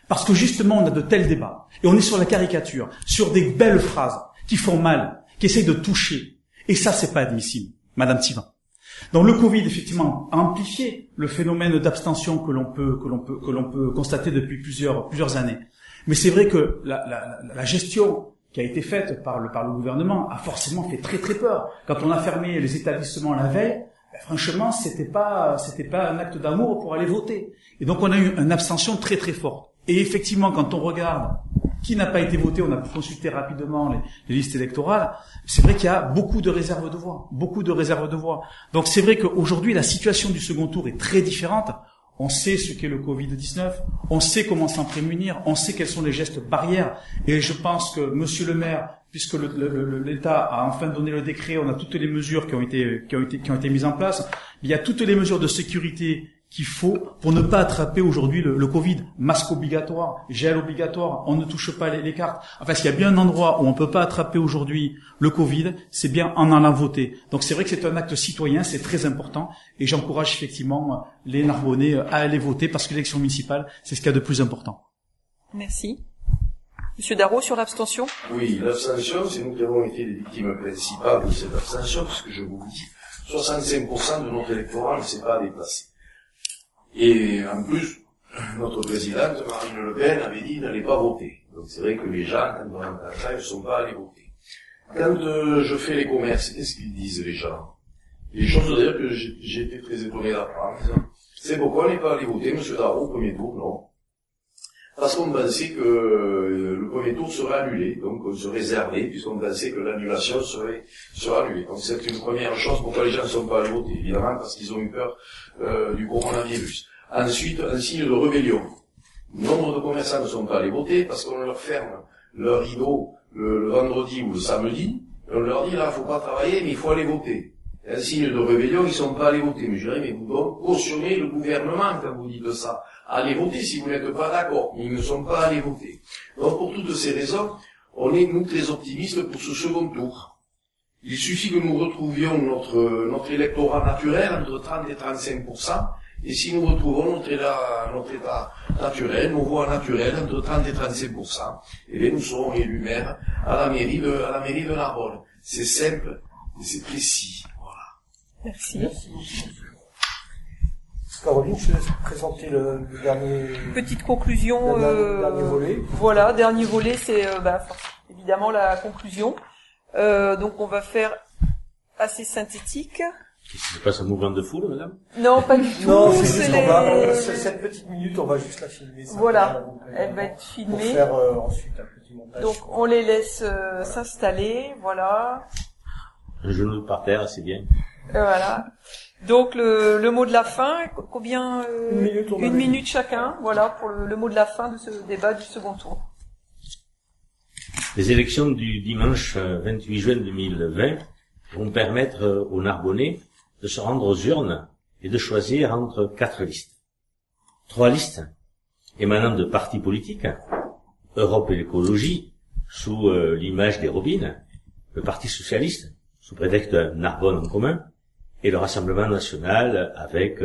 parce que justement on a de tels débats et on est sur la caricature, sur des belles phrases qui font mal, qui essayent de toucher. Et ça, c'est pas admissible, Madame Tivan. Donc le Covid effectivement a amplifié le phénomène d'abstention que l'on peut que l'on peut que l'on peut constater depuis plusieurs plusieurs années. Mais c'est vrai que la, la, la- gestion qui a été faite par le par le gouvernement a forcément fait très très peur. Quand on a fermé les établissements la veille, ben, franchement c'était pas c'était pas un acte d'amour pour aller voter. Et donc on a eu une abstention très très forte. Et effectivement quand on regarde qui n'a pas été voté, on a pu consulter rapidement les, les listes électorales. C'est vrai qu'il y a beaucoup de réserves de voix, beaucoup de réserves de voix. Donc c'est vrai qu'aujourd'hui la situation du second tour est très différente. On sait ce qu'est le Covid-19, on sait comment s'en prémunir, on sait quels sont les gestes barrières. Et je pense que Monsieur le maire, puisque l'État a enfin donné le décret, on a toutes les mesures qui ont été qui ont été qui ont été mises en place. Il y a toutes les mesures de sécurité qu'il faut pour ne pas attraper aujourd'hui le, le Covid. Masque obligatoire, gel obligatoire, on ne touche pas les, les cartes. Enfin, s'il y a bien un endroit où on peut pas attraper aujourd'hui le Covid, c'est bien en allant voter. Donc c'est vrai que c'est un acte citoyen, c'est très important, et j'encourage effectivement les Narbonnais à aller voter parce que l'élection municipale, c'est ce qu'il y a de plus important.
Merci. Monsieur Darro, sur l'abstention
Oui, l'abstention, c'est nous qui avons été les victimes principales de cette abstention, parce que je vous le dis, 65% de notre électorat ne s'est pas déplacé. Et en plus, notre présidente, Marine Le Pen, avait dit n'allez pas voter. Donc c'est vrai que les gens, quand on ne sont pas allés voter. Quand euh, je fais les commerces, qu'est-ce qu'ils disent les gens? Les choses d'ailleurs que j'ai j'ai été très étonné d'apprendre. C'est pourquoi on n'est pas allé voter, monsieur Darro, au premier tour, non? Parce qu'on pensait que euh, le premier tour serait annulé, donc on se réservait, puisqu'on pensait que l'annulation serait, serait annulée. Donc c'est une première chose pourquoi les gens ne sont pas allés voter, évidemment parce qu'ils ont eu peur euh, du coronavirus. Ensuite, un signe de rébellion. Nombre de commerçants ne sont pas allés voter parce qu'on leur ferme leur rideau le, vendredi ou le samedi, on leur dit là, faut pas travailler, mais il faut aller voter. Un signe de rébellion, ils sont pas allés voter. Mais je dirais, mais vous donc cautionnez le gouvernement quand vous dites ça. Allez voter si vous n'êtes pas d'accord. Ils ne sont pas allés voter. Donc pour toutes ces raisons, on est nous très optimistes pour ce second tour. Il suffit que nous retrouvions notre, notre électorat naturel entre 30 et 35% et si nous retrouvons notre état, notre état naturel, nos voix naturelles entre 30 et 35 eh bien nous serons élus maires à la mairie de, à la mairie de Narbonne. C'est simple et c'est précis. Voilà.
Merci.
Caroline, je te laisse présenter le, le dernier,
Petite conclusion.
le dernier-
euh,
dernier volet.
Voilà, dernier volet, c'est euh, bah, évidemment la conclusion. Euh, donc on va faire assez synthétique.
Qu'est-ce qui se passe un mouvement de foule, madame?
Non, pas du <laughs> tout.
Non, c'est juste
les-
va, cette petite minute, on va juste la filmer. ça
Voilà. Elle va être
Pour
filmée.
faire euh, ensuite un petit montage.
Donc on les laisse euh, s'installer, voilà.
Un genou par terre, c'est bien.
Voilà. Donc le, le mot de la fin, co- combien euh,
Une minute,
une chacun, voilà pour le, le mot de la fin de ce débat du second tour.
Les élections du dimanche euh, 28 juin 2020 vont permettre euh, aux Narbonnais de se rendre aux urnes et de choisir entre quatre listes. Trois listes émanant de partis politiques, Europe et l'écologie, sous euh, l'image des robines, le Parti socialiste, sous prétexte Narbonne en commun, et le Rassemblement national avec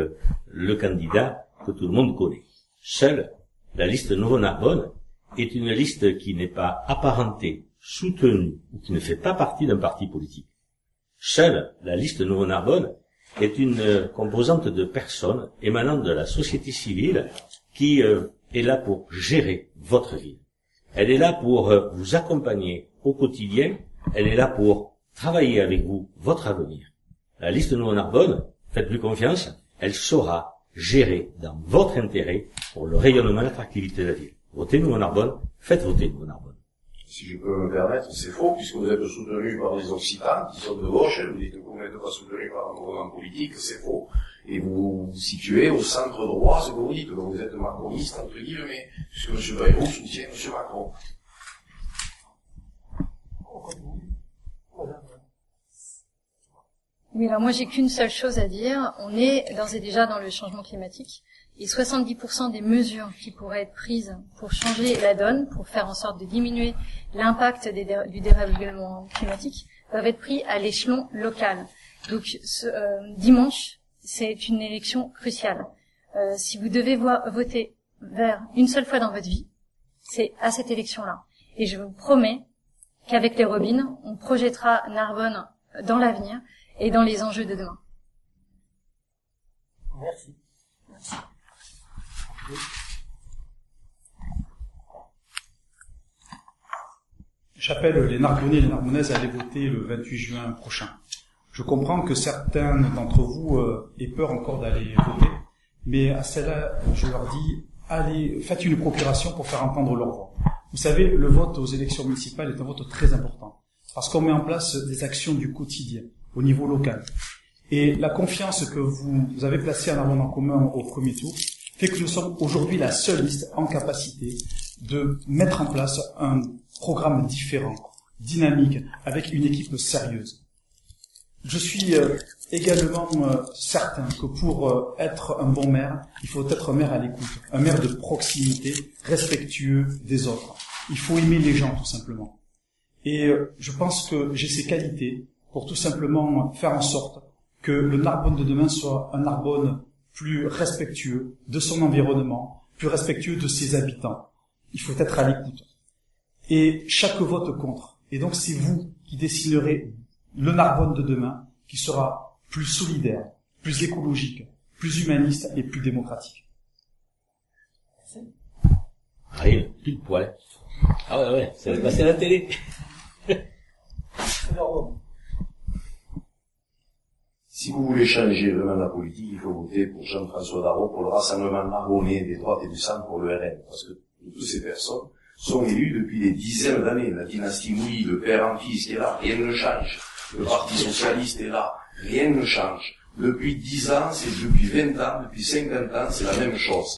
le candidat que tout le monde connaît. Seule la liste Nouveau Narbonne est une liste qui n'est pas apparentée, soutenue ou qui ne fait pas partie d'un parti politique. Seule la liste Nouveau Narbonne est une composante de personnes émanant de la société civile qui euh, est là pour gérer votre ville. Elle est là pour euh, vous accompagner au quotidien. Elle est là pour travailler avec vous votre avenir. La liste Nouveau Narbonne, faites-lui confiance, elle saura gérer dans votre intérêt pour le rayonnement et l'attractivité de la ville. Votez Nouveau Narbonne, faites voter Nouveau Narbonne.
Si je peux me permettre, c'est faux, puisque vous êtes soutenu par les Occitans, qui sont de gauche, et vous dites que vous n'êtes pas soutenu par un mouvement politique, c'est faux. Et vous vous situez au centre droit, ce que vous dites, donc vous êtes macroniste, entre guillemets, puisque M. Bayrou soutient M. Macron.
Oui, alors moi j'ai qu'une seule chose à dire. On est d'ores et déjà dans le changement climatique. Et 70% des mesures qui pourraient être prises pour changer la donne, pour faire en sorte de diminuer l'impact du dérèglement climatique, doivent être pris à l'échelon local. Donc ce, euh, dimanche, c'est une élection cruciale. Euh, si vous devez voter vers une seule fois dans votre vie, c'est à cette élection-là. Et je vous promets qu'avec les robines, on projettera Narbonne dans l'avenir et dans les enjeux de demain.
Merci.
J'appelle les Narbonnais et les Narbonnaises à aller voter le 28 juin prochain. Je comprends que certains d'entre vous euh, aient peur encore d'aller voter, mais à cela, je leur dis, allez, faites une procuration pour faire entendre leur voix. Vous savez, le vote aux élections municipales est un vote très important, parce qu'on met en place des actions du quotidien, au niveau local. Et la confiance que vous avez placée en Narbonne en commun au premier tour fait que nous sommes aujourd'hui la seule liste en capacité de mettre en place un programme différent, dynamique, avec une équipe sérieuse. Je suis euh, également euh, certain que pour euh, être un bon maire, il faut être un maire à l'écoute, un maire de proximité, respectueux des autres. Il faut aimer les gens tout simplement. Et je pense que j'ai ces qualités pour tout simplement faire en sorte que le Narbonne de demain soit un Narbonne plus respectueux de son environnement, plus respectueux de ses habitants. Il faut être à l'écoute. Et chaque vote compte. Et donc c'est vous qui dessinerez le Narbonne de demain qui sera plus solidaire, plus écologique, plus humaniste et plus démocratique.
Arrive, pile poil. Ah ouais, ouais, ça va passer à la télé. <laughs>
Si vous voulez changer vraiment la politique, il faut voter pour Jean-François Darro, pour le Rassemblement Narbonnais des droites et du centre, pour le RN. Parce que toutes ces personnes sont élues depuis des dizaines d'années. La dynastie Mouilly, le père en fils est là, rien ne change. Le Parti Socialiste est là, rien ne change. Depuis 10 ans, c'est depuis 20 ans, depuis 50 ans, c'est la même chose.